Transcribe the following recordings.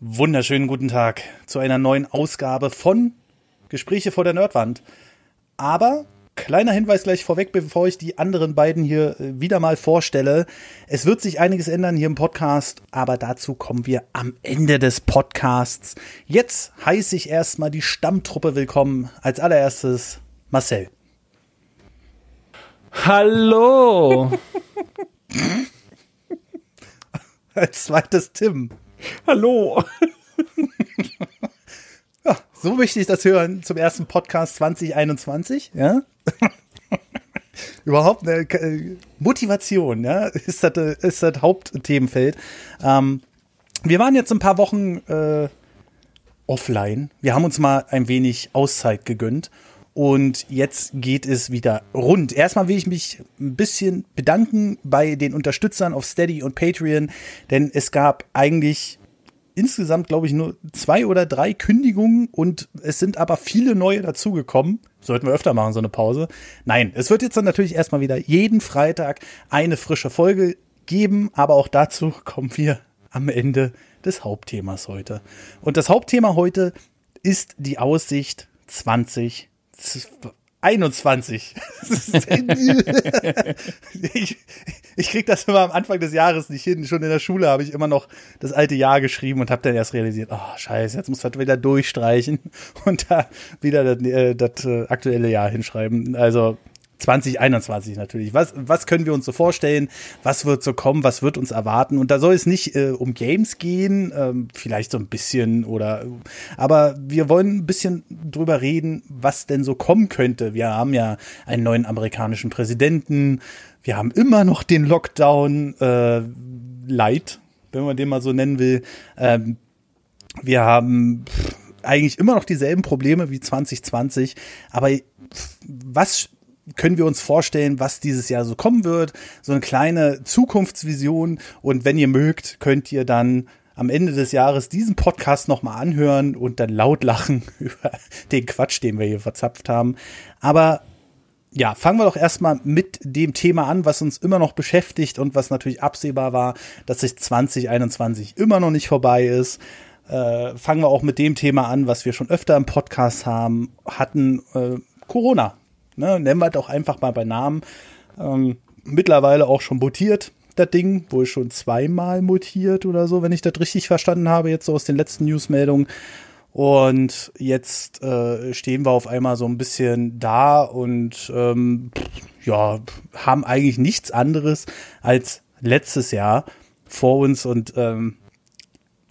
Wunderschönen guten Tag zu einer neuen Ausgabe von Gespräche vor der Nerdwand. Aber kleiner Hinweis gleich vorweg, bevor ich die anderen beiden hier äh, wieder mal vorstelle. Es wird sich einiges ändern hier im Podcast, aber dazu kommen wir am Ende des Podcasts. Jetzt heiße ich erstmal die Stammtruppe willkommen. Als allererstes Marcel. Hallo. Als zweites Tim. Hallo. ja, so möchte ich das hören zum ersten Podcast 2021, ja? Überhaupt eine äh, Motivation, ja, ist das, äh, ist das Hauptthemenfeld. Ähm, wir waren jetzt ein paar Wochen äh, offline. Wir haben uns mal ein wenig Auszeit gegönnt. Und jetzt geht es wieder rund. Erstmal will ich mich ein bisschen bedanken bei den Unterstützern auf Steady und Patreon, denn es gab eigentlich insgesamt, glaube ich, nur zwei oder drei Kündigungen und es sind aber viele neue dazugekommen. Sollten wir öfter machen, so eine Pause. Nein, es wird jetzt dann natürlich erstmal wieder jeden Freitag eine frische Folge geben, aber auch dazu kommen wir am Ende des Hauptthemas heute. Und das Hauptthema heute ist die Aussicht 20 21. ich, ich krieg das immer am Anfang des Jahres nicht hin. Schon in der Schule habe ich immer noch das alte Jahr geschrieben und habe dann erst realisiert, oh scheiße, jetzt muss ich wieder durchstreichen und da wieder das, äh, das äh, aktuelle Jahr hinschreiben. Also 2021 natürlich. Was, was können wir uns so vorstellen? Was wird so kommen? Was wird uns erwarten? Und da soll es nicht äh, um Games gehen, ähm, vielleicht so ein bisschen oder, aber wir wollen ein bisschen drüber reden, was denn so kommen könnte. Wir haben ja einen neuen amerikanischen Präsidenten. Wir haben immer noch den Lockdown äh, Light, wenn man den mal so nennen will. Ähm, wir haben eigentlich immer noch dieselben Probleme wie 2020, aber was können wir uns vorstellen, was dieses Jahr so kommen wird. So eine kleine Zukunftsvision. Und wenn ihr mögt, könnt ihr dann am Ende des Jahres diesen Podcast nochmal anhören und dann laut lachen über den Quatsch, den wir hier verzapft haben. Aber ja, fangen wir doch erstmal mit dem Thema an, was uns immer noch beschäftigt und was natürlich absehbar war, dass sich 2021 immer noch nicht vorbei ist. Äh, fangen wir auch mit dem Thema an, was wir schon öfter im Podcast haben, hatten, äh, Corona. Ne, nennen wir doch einfach mal bei Namen. Ähm, mittlerweile auch schon mutiert, das Ding. Wohl schon zweimal mutiert oder so, wenn ich das richtig verstanden habe, jetzt so aus den letzten Newsmeldungen. Und jetzt äh, stehen wir auf einmal so ein bisschen da und ähm, ja, haben eigentlich nichts anderes als letztes Jahr vor uns. Und ähm,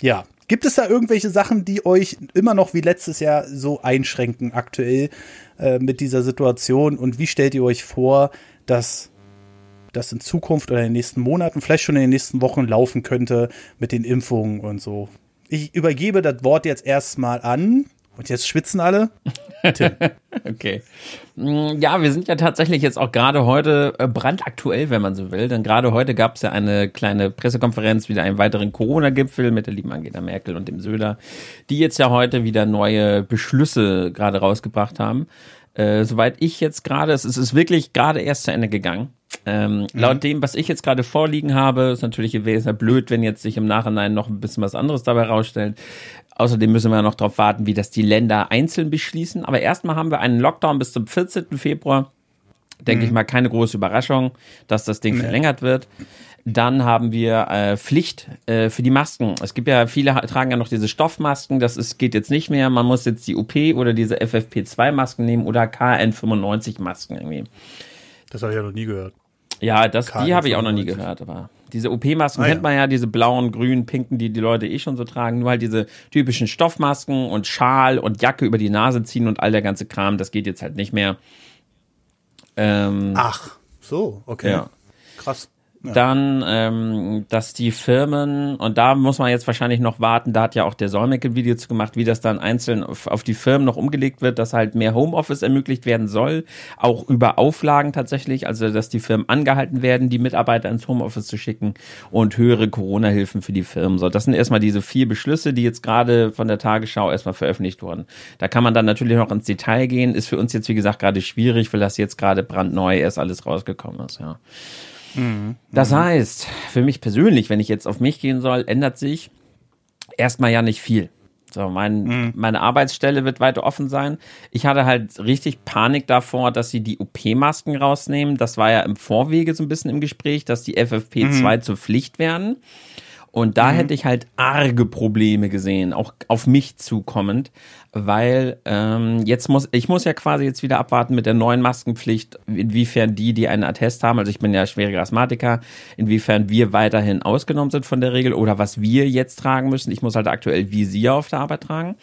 ja, gibt es da irgendwelche Sachen, die euch immer noch wie letztes Jahr so einschränken aktuell? Äh, mit dieser Situation und wie stellt ihr euch vor, dass das in Zukunft oder in den nächsten Monaten, vielleicht schon in den nächsten Wochen laufen könnte mit den Impfungen und so. Ich übergebe das Wort jetzt erstmal an. Und jetzt schwitzen alle. okay. Mm, ja, wir sind ja tatsächlich jetzt auch gerade heute äh, brandaktuell, wenn man so will. Denn gerade heute gab es ja eine kleine Pressekonferenz, wieder einen weiteren Corona-Gipfel mit der lieben Angela Merkel und dem Söder, die jetzt ja heute wieder neue Beschlüsse gerade rausgebracht haben. Äh, soweit ich jetzt gerade, es ist wirklich gerade erst zu Ende gegangen. Ähm, mhm. Laut dem, was ich jetzt gerade vorliegen habe, ist natürlich sehr blöd, wenn jetzt sich im Nachhinein noch ein bisschen was anderes dabei rausstellt. Außerdem müssen wir noch darauf warten, wie das die Länder einzeln beschließen. Aber erstmal haben wir einen Lockdown bis zum 14. Februar. Denke mhm. ich mal, keine große Überraschung, dass das Ding nee. verlängert wird. Dann haben wir äh, Pflicht äh, für die Masken. Es gibt ja viele tragen ja noch diese Stoffmasken. Das ist, geht jetzt nicht mehr. Man muss jetzt die UP oder diese FFP2-Masken nehmen oder KN95-Masken irgendwie. Das habe ich ja noch nie gehört. Ja, das, die habe ich auch noch nie gehört. Aber diese OP-Masken ah, kennt man ja, diese blauen, grünen, pinken, die die Leute eh schon so tragen. Nur halt diese typischen Stoffmasken und Schal und Jacke über die Nase ziehen und all der ganze Kram. Das geht jetzt halt nicht mehr. Ähm, Ach, so, okay. Ja. Krass. Dann, ähm, dass die Firmen, und da muss man jetzt wahrscheinlich noch warten, da hat ja auch der Solmecke Video zu gemacht, wie das dann einzeln auf, auf, die Firmen noch umgelegt wird, dass halt mehr Homeoffice ermöglicht werden soll, auch über Auflagen tatsächlich, also dass die Firmen angehalten werden, die Mitarbeiter ins Homeoffice zu schicken und höhere Corona-Hilfen für die Firmen. So, das sind erstmal diese vier Beschlüsse, die jetzt gerade von der Tagesschau erstmal veröffentlicht wurden. Da kann man dann natürlich noch ins Detail gehen, ist für uns jetzt wie gesagt gerade schwierig, weil das jetzt gerade brandneu erst alles rausgekommen ist, ja. Das heißt, für mich persönlich, wenn ich jetzt auf mich gehen soll, ändert sich erstmal ja nicht viel. So, mein, mhm. meine Arbeitsstelle wird weiter offen sein. Ich hatte halt richtig Panik davor, dass sie die OP-Masken rausnehmen. Das war ja im Vorwege so ein bisschen im Gespräch, dass die FFP2 mhm. zur Pflicht werden. Und da mhm. hätte ich halt arge Probleme gesehen, auch auf mich zukommend, weil ähm, jetzt muss ich muss ja quasi jetzt wieder abwarten mit der neuen Maskenpflicht, inwiefern die, die einen Attest haben, also ich bin ja schwieriger Asthmatiker, inwiefern wir weiterhin ausgenommen sind von der Regel oder was wir jetzt tragen müssen. Ich muss halt aktuell Visier auf der Arbeit tragen.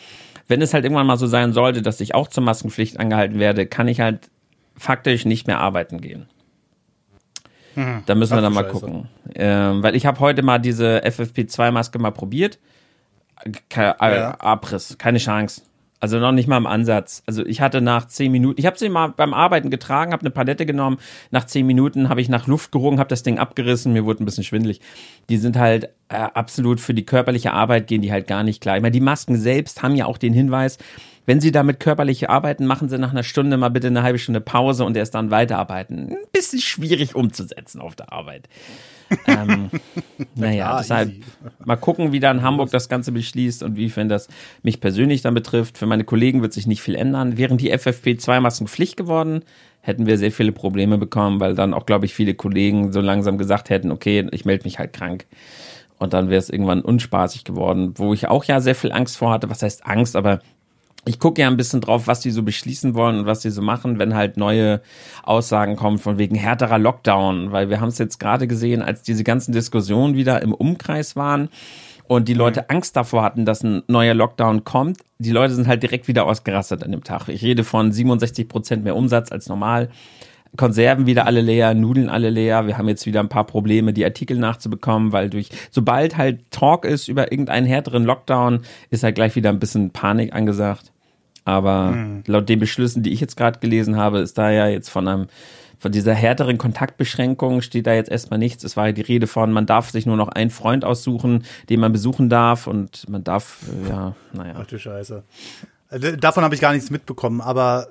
Wenn es halt irgendwann mal so sein sollte, dass ich auch zur Maskenpflicht angehalten werde, kann ich halt faktisch nicht mehr arbeiten gehen. Mhm. Da müssen wir dann mal Scheiße. gucken. Ähm, weil ich habe heute mal diese FFP2-Maske mal probiert. Ke äh, ja. Abriss, keine Chance. Also noch nicht mal im Ansatz. Also ich hatte nach zehn Minuten, ich habe sie mal beim Arbeiten getragen, habe eine Palette genommen. Nach zehn Minuten habe ich nach Luft gerungen, habe das Ding abgerissen, mir wurde ein bisschen schwindelig. Die sind halt äh, absolut für die körperliche Arbeit gehen die halt gar nicht klar. Ich meine, die Masken selbst haben ja auch den Hinweis, wenn Sie damit körperlich arbeiten, machen Sie nach einer Stunde mal bitte eine halbe Stunde Pause und erst dann weiterarbeiten. Ein bisschen schwierig umzusetzen auf der Arbeit. ähm, naja, deshalb mal gucken, wie da in Hamburg das Ganze beschließt und wie, wenn das mich persönlich dann betrifft. Für meine Kollegen wird sich nicht viel ändern. Wären die FFP2-Masken Pflicht geworden, hätten wir sehr viele Probleme bekommen, weil dann auch, glaube ich, viele Kollegen so langsam gesagt hätten, okay, ich melde mich halt krank. Und dann wäre es irgendwann unspaßig geworden, wo ich auch ja sehr viel Angst vor hatte. Was heißt Angst? Aber ich gucke ja ein bisschen drauf, was die so beschließen wollen und was die so machen, wenn halt neue Aussagen kommen von wegen härterer Lockdown, weil wir haben es jetzt gerade gesehen, als diese ganzen Diskussionen wieder im Umkreis waren und die Leute mhm. Angst davor hatten, dass ein neuer Lockdown kommt. Die Leute sind halt direkt wieder ausgerastet an dem Tag. Ich rede von 67 Prozent mehr Umsatz als normal. Konserven wieder alle leer, Nudeln alle leer. Wir haben jetzt wieder ein paar Probleme, die Artikel nachzubekommen, weil durch, sobald halt Talk ist über irgendeinen härteren Lockdown, ist halt gleich wieder ein bisschen Panik angesagt. Aber mhm. laut den Beschlüssen, die ich jetzt gerade gelesen habe, ist da ja jetzt von einem von dieser härteren Kontaktbeschränkung steht da jetzt erstmal nichts. Es war ja die Rede von, man darf sich nur noch einen Freund aussuchen, den man besuchen darf und man darf, äh, ja, naja. Ach du Scheiße. Äh, davon habe ich gar nichts mitbekommen, aber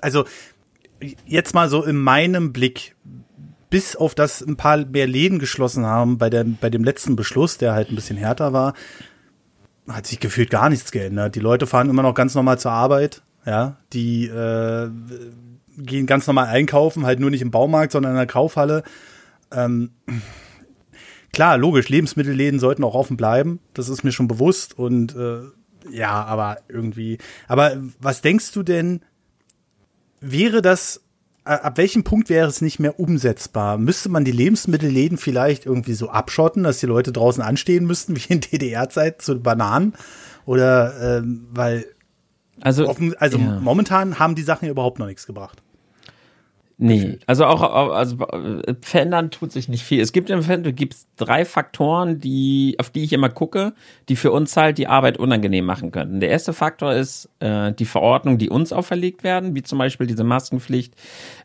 also jetzt mal so in meinem Blick, bis auf das ein paar mehr Läden geschlossen haben bei, der, bei dem letzten Beschluss, der halt ein bisschen härter war, hat sich gefühlt gar nichts geändert. Die Leute fahren immer noch ganz normal zur Arbeit, ja, die äh, gehen ganz normal einkaufen, halt nur nicht im Baumarkt, sondern in der Kaufhalle. Ähm, klar, logisch, Lebensmittelläden sollten auch offen bleiben, das ist mir schon bewusst und äh, ja, aber irgendwie. Aber was denkst du denn, wäre das ab welchem Punkt wäre es nicht mehr umsetzbar? Müsste man die Lebensmittelläden vielleicht irgendwie so abschotten, dass die Leute draußen anstehen müssten, wie in DDR-Zeit zu Bananen? Oder ähm, weil also, offen, also ja. momentan haben die Sachen ja überhaupt noch nichts gebracht. Nee, gefühlt. also auch also äh, verändern tut sich nicht viel. Es gibt im Endeffekt gibt's drei Faktoren, die auf die ich immer gucke, die für uns halt die Arbeit unangenehm machen könnten. Der erste Faktor ist äh, die Verordnung, die uns auferlegt werden, wie zum Beispiel diese Maskenpflicht,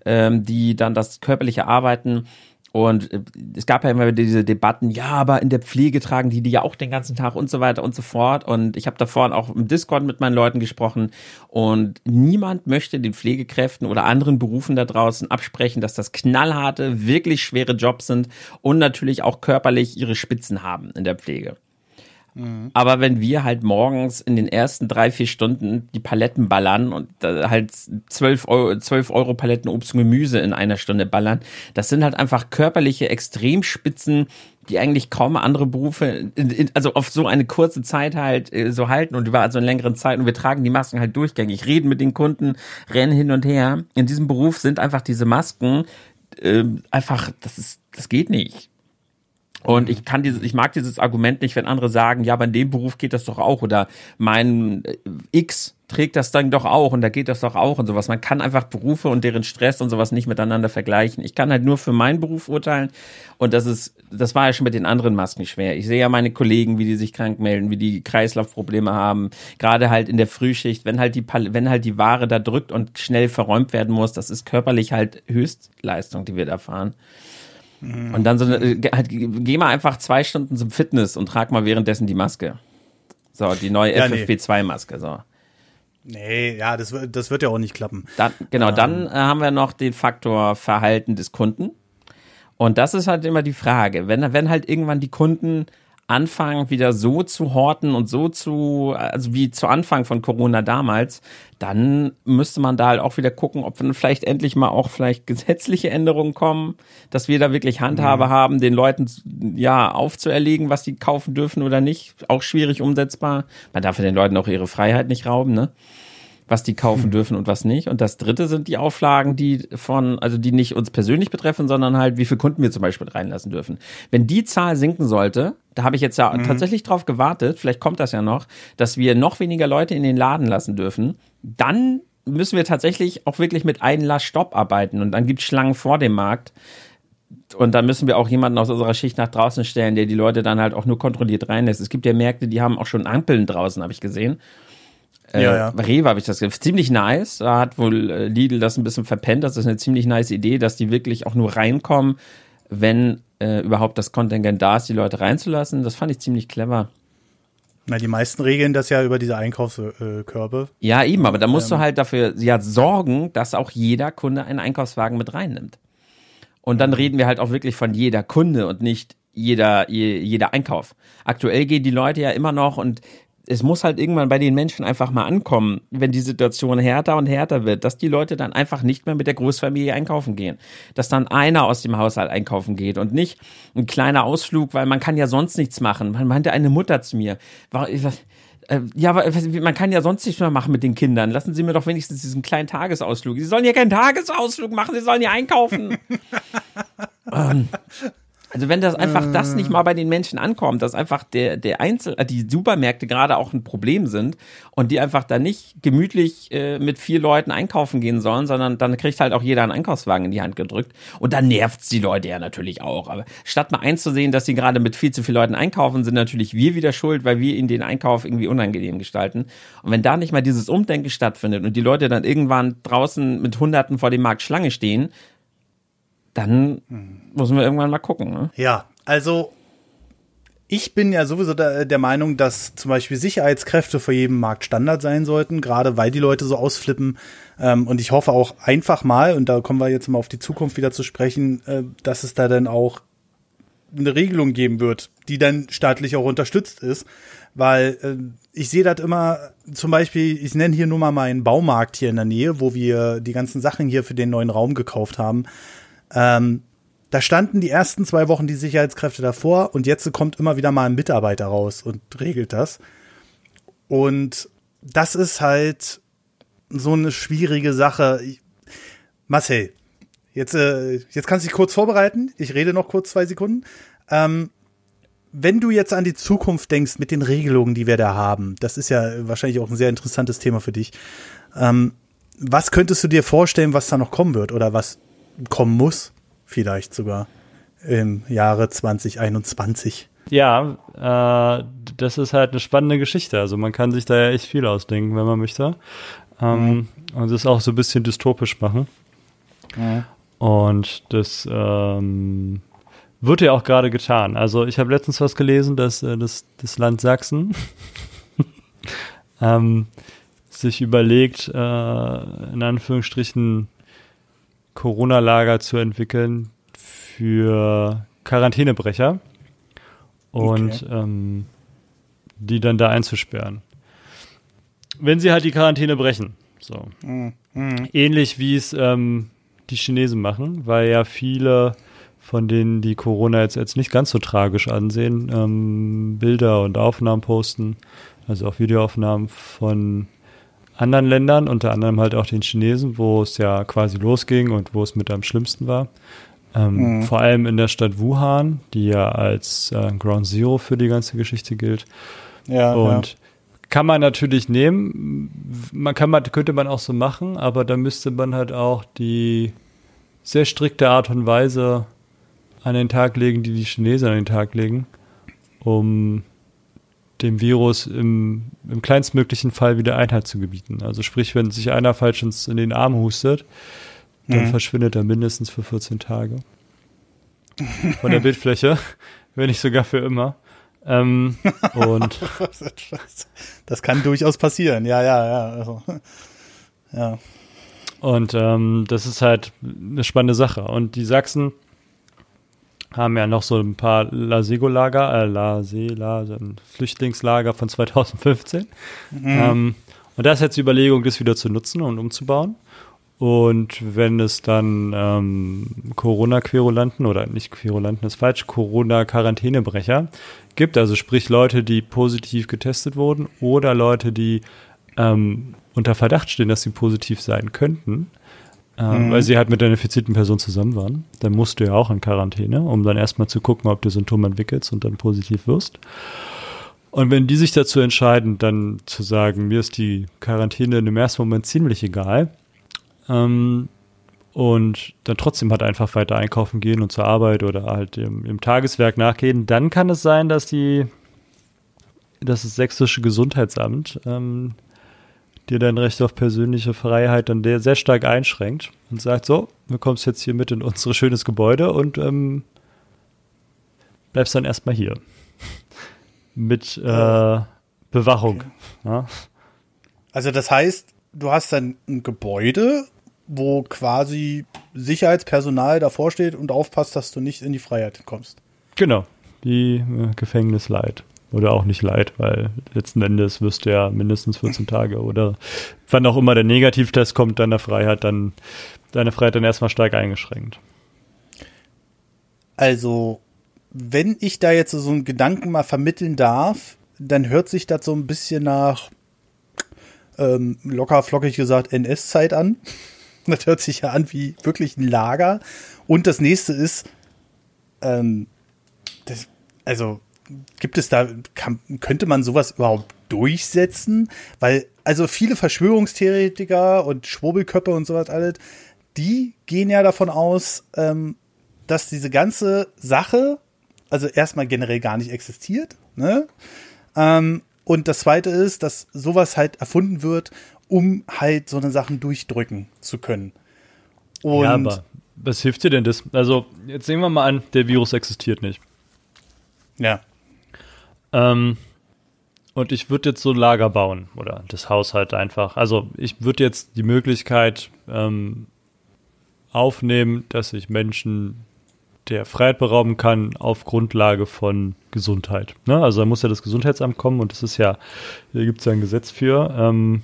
ähm, die dann das körperliche Arbeiten und äh, es gab ja immer diese Debatten, ja, aber in der Pflege tragen die die ja auch den ganzen Tag und so weiter und so fort. Und ich habe davor auch im Discord mit meinen Leuten gesprochen und niemand möchte den Pflegekräften oder anderen Berufen da draußen absprechen, dass das knallharte, wirklich schwere Jobs sind und natürlich auch körperlich ihre Spitzen haben in der Pflege. Mhm. Aber wenn wir halt morgens in den ersten drei, vier Stunden die Paletten ballern und halt zwölf Euro, 12 Euro Paletten Obst und Gemüse in einer Stunde ballern, das sind halt einfach körperliche Extremspitzen, die eigentlich kaum andere Berufe, also auf so eine kurze Zeit halt äh, so halten und über also eine längeren Zeit und wir tragen die Masken halt durchgängig, reden mit den Kunden, rennen hin und her. In diesem Beruf sind einfach diese Masken äh, einfach, das ist, das geht nicht. Und ich kann dieses, ich mag dieses Argument nicht, wenn andere sagen, ja, aber in dem Beruf geht das doch auch oder mein äh, X trägt das dann doch auch und da geht das doch auch und sowas. Man kann einfach Berufe und deren Stress und sowas nicht miteinander vergleichen. Ich kann halt nur für meinen Beruf urteilen und das ist, das war ja schon mit den anderen Masken schwer. Ich sehe ja meine Kollegen, wie die sich krank melden, wie die Kreislaufprobleme haben, gerade halt in der Frühschicht, wenn halt die, wenn halt die Ware da drückt und schnell verräumt werden muss, das ist körperlich halt Höchstleistung, die wir da fahren. Und dann so eine, äh, halt, geh mal einfach zwei Stunden zum Fitness und trag mal währenddessen die Maske. So, die neue ja, FFP2-Maske, so. Nee, ja, das, das wird ja auch nicht klappen. Dann, genau, ähm. dann äh, haben wir noch den Faktor Verhalten des Kunden. Und das ist halt immer die Frage. Wenn, wenn halt irgendwann die Kunden anfangen, wieder so zu horten und so zu, also wie zu Anfang von Corona damals, dann müsste man da halt auch wieder gucken, ob dann vielleicht endlich mal auch vielleicht gesetzliche Änderungen kommen, dass wir da wirklich Handhabe mhm. haben, den Leuten ja aufzuerlegen, was sie kaufen dürfen oder nicht. Auch schwierig umsetzbar. Man darf ja den Leuten auch ihre Freiheit nicht rauben, ne? Was die kaufen hm. dürfen und was nicht. Und das dritte sind die Auflagen, die von, also die nicht uns persönlich betreffen, sondern halt, wie viele Kunden wir zum Beispiel reinlassen dürfen. Wenn die Zahl sinken sollte, da habe ich jetzt ja mhm. tatsächlich drauf gewartet, vielleicht kommt das ja noch, dass wir noch weniger Leute in den Laden lassen dürfen, dann müssen wir tatsächlich auch wirklich mit Einlass Stopp arbeiten und dann gibt es Schlangen vor dem Markt. Und dann müssen wir auch jemanden aus unserer Schicht nach draußen stellen, der die Leute dann halt auch nur kontrolliert reinlässt. Es gibt ja Märkte, die haben auch schon Ampeln draußen, habe ich gesehen. Äh, ja, ja. Rewe habe ich das gesagt. Ziemlich nice. Da hat wohl äh, Lidl das ein bisschen verpennt. Das ist eine ziemlich nice Idee, dass die wirklich auch nur reinkommen, wenn äh, überhaupt das Kontingent da ist, die Leute reinzulassen. Das fand ich ziemlich clever. Na, die meisten regeln das ja über diese Einkaufskörbe. Ja, eben, aber da musst ähm, du halt dafür ja sorgen, dass auch jeder Kunde einen Einkaufswagen mit reinnimmt. Und dann reden wir halt auch wirklich von jeder Kunde und nicht jeder, jeder Einkauf. Aktuell gehen die Leute ja immer noch und es muss halt irgendwann bei den Menschen einfach mal ankommen, wenn die Situation härter und härter wird, dass die Leute dann einfach nicht mehr mit der Großfamilie einkaufen gehen. Dass dann einer aus dem Haushalt einkaufen geht und nicht ein kleiner Ausflug, weil man kann ja sonst nichts machen. Man meinte eine Mutter zu mir, äh, ja, aber man kann ja sonst nichts mehr machen mit den Kindern. Lassen Sie mir doch wenigstens diesen kleinen Tagesausflug. Sie sollen ja keinen Tagesausflug machen, Sie sollen ja einkaufen. ähm, also wenn das einfach das nicht mal bei den Menschen ankommt, dass einfach der, der Einzel, äh, die Supermärkte gerade auch ein Problem sind und die einfach da nicht gemütlich äh, mit vier Leuten einkaufen gehen sollen, sondern dann kriegt halt auch jeder einen Einkaufswagen in die Hand gedrückt und dann nervt's die Leute ja natürlich auch. Aber statt mal einzusehen, dass sie gerade mit viel zu vielen Leuten einkaufen, sind natürlich wir wieder schuld, weil wir ihnen den Einkauf irgendwie unangenehm gestalten. Und wenn da nicht mal dieses Umdenken stattfindet und die Leute dann irgendwann draußen mit Hunderten vor dem Markt Schlange stehen, dann müssen wir irgendwann mal gucken. Ne? Ja, also ich bin ja sowieso der, der, Meinung, dass zum Beispiel Sicherheitskräfte vor jedem Markt Standard sein sollten, gerade weil die Leute so ausflippen. Ähm, und ich hoffe auch einfach mal, und da kommen wir jetzt mal auf die Zukunft wieder zu sprechen, äh, dass es da dann auch eine Regelung geben wird, die dann staatlich auch unterstützt ist. Weil äh, ich sehe das immer, zum Beispiel, ich nenne hier nur mal meinen Baumarkt hier in der Nähe, wo wir die ganzen Sachen hier für den neuen Raum gekauft haben. Ähm, da standen die ersten zwei Wochen die Sicherheitskräfte davor und jetzt kommt immer wieder mal ein Mitarbeiter raus und regelt das. Und das ist halt so eine schwierige Sache. Marcel, jetzt, äh, jetzt kannst du dich kurz vorbereiten. Ich rede noch kurz zwei Sekunden. Ähm, wenn du jetzt an die Zukunft denkst mit den Regelungen, die wir da haben, das ist ja wahrscheinlich auch ein sehr interessantes Thema für dich. Ähm, was könntest du dir vorstellen, was da noch kommen wird oder was kommen muss, vielleicht sogar im Jahre 2021. Ja, äh, das ist halt eine spannende Geschichte. Also man kann sich da ja echt viel ausdenken, wenn man möchte. Ähm, mhm. Und das auch so ein bisschen dystopisch machen. Mhm. Und das ähm, wird ja auch gerade getan. Also ich habe letztens was gelesen, dass äh, das, das Land Sachsen ähm, sich überlegt, äh, in Anführungsstrichen Corona-Lager zu entwickeln für Quarantänebrecher und okay. ähm, die dann da einzusperren. Wenn sie halt die Quarantäne brechen. So. Mhm. Ähnlich wie es ähm, die Chinesen machen, weil ja viele von denen, die Corona jetzt, jetzt nicht ganz so tragisch ansehen, ähm, Bilder und Aufnahmen posten, also auch Videoaufnahmen von anderen Ländern, unter anderem halt auch den Chinesen, wo es ja quasi losging und wo es mit am schlimmsten war. Ähm, mhm. Vor allem in der Stadt Wuhan, die ja als äh, Ground Zero für die ganze Geschichte gilt. Ja, und ja. kann man natürlich nehmen, man kann man, könnte man auch so machen, aber da müsste man halt auch die sehr strikte Art und Weise an den Tag legen, die die Chinesen an den Tag legen, um dem Virus im, im kleinstmöglichen Fall wieder Einhalt zu gebieten. Also sprich, wenn sich einer falsch ins, in den Arm hustet, dann mhm. verschwindet er mindestens für 14 Tage. Von der Bildfläche, wenn nicht sogar für immer. Ähm, und das kann durchaus passieren, ja, ja, ja. Also, ja. Und ähm, das ist halt eine spannende Sache. Und die Sachsen haben ja noch so ein paar Lasego-Lager, äh, Lasela, Flüchtlingslager von 2015. Mhm. Ähm, und da ist jetzt die Überlegung, das wieder zu nutzen und umzubauen. Und wenn es dann ähm, Corona-Querulanten oder nicht Querulanten ist falsch, Corona-Quarantänebrecher gibt, also sprich Leute, die positiv getestet wurden oder Leute, die ähm, unter Verdacht stehen, dass sie positiv sein könnten, äh, mhm. weil sie halt mit einer infizierten Person zusammen waren, dann musst du ja auch in Quarantäne, um dann erstmal zu gucken, ob du Symptome entwickelst und dann positiv wirst. Und wenn die sich dazu entscheiden, dann zu sagen, mir ist die Quarantäne in dem ersten Moment ziemlich egal, ähm, und dann trotzdem halt einfach weiter einkaufen gehen und zur Arbeit oder halt im, im, Tageswerk nachgehen, dann kann es sein, dass die, dass das sächsische Gesundheitsamt ähm, dir dein Recht auf persönliche Freiheit dann sehr stark einschränkt und sagt so, du kommst jetzt hier mit in unser schönes Gebäude und ähm, bleibst dann erstmal hier. mit äh, Bewachung. Okay. Ja. Also das heißt, du hast dann ein Gebäude wo quasi Sicherheitspersonal davor steht und aufpasst, dass du nicht in die Freiheit kommst. Genau, die äh, Gefängnisleit. Oder auch nicht leid, weil letzten Endes wirst du ja mindestens 14 Tage oder wann auch immer der Negativtest kommt, deine Freiheit dann, deine Freiheit dann erstmal stark eingeschränkt. Also, wenn ich da jetzt so einen Gedanken mal vermitteln darf, dann hört sich das so ein bisschen nach ähm, locker flockig gesagt NS-Zeit an. Das hört sich ja an wie wirklich ein Lager. Und das nächste ist, ähm, das, also gibt es da, kann, könnte man sowas überhaupt durchsetzen? Weil, also viele Verschwörungstheoretiker und Schwurbelköpfe und sowas alles, die gehen ja davon aus, ähm, dass diese ganze Sache, also erstmal generell gar nicht existiert, ne? Ähm, und das zweite ist, dass sowas halt erfunden wird, um halt so eine Sachen durchdrücken zu können. Und ja, aber was hilft dir denn das? Also, jetzt nehmen wir mal an, der Virus existiert nicht. Ja. Ähm, und ich würde jetzt so ein Lager bauen oder das Haus halt einfach. Also, ich würde jetzt die Möglichkeit ähm, aufnehmen, dass ich Menschen der Freiheit berauben kann auf Grundlage von Gesundheit. Ne? Also da muss ja das Gesundheitsamt kommen und das ist ja, hier gibt es ja ein Gesetz für. Ähm,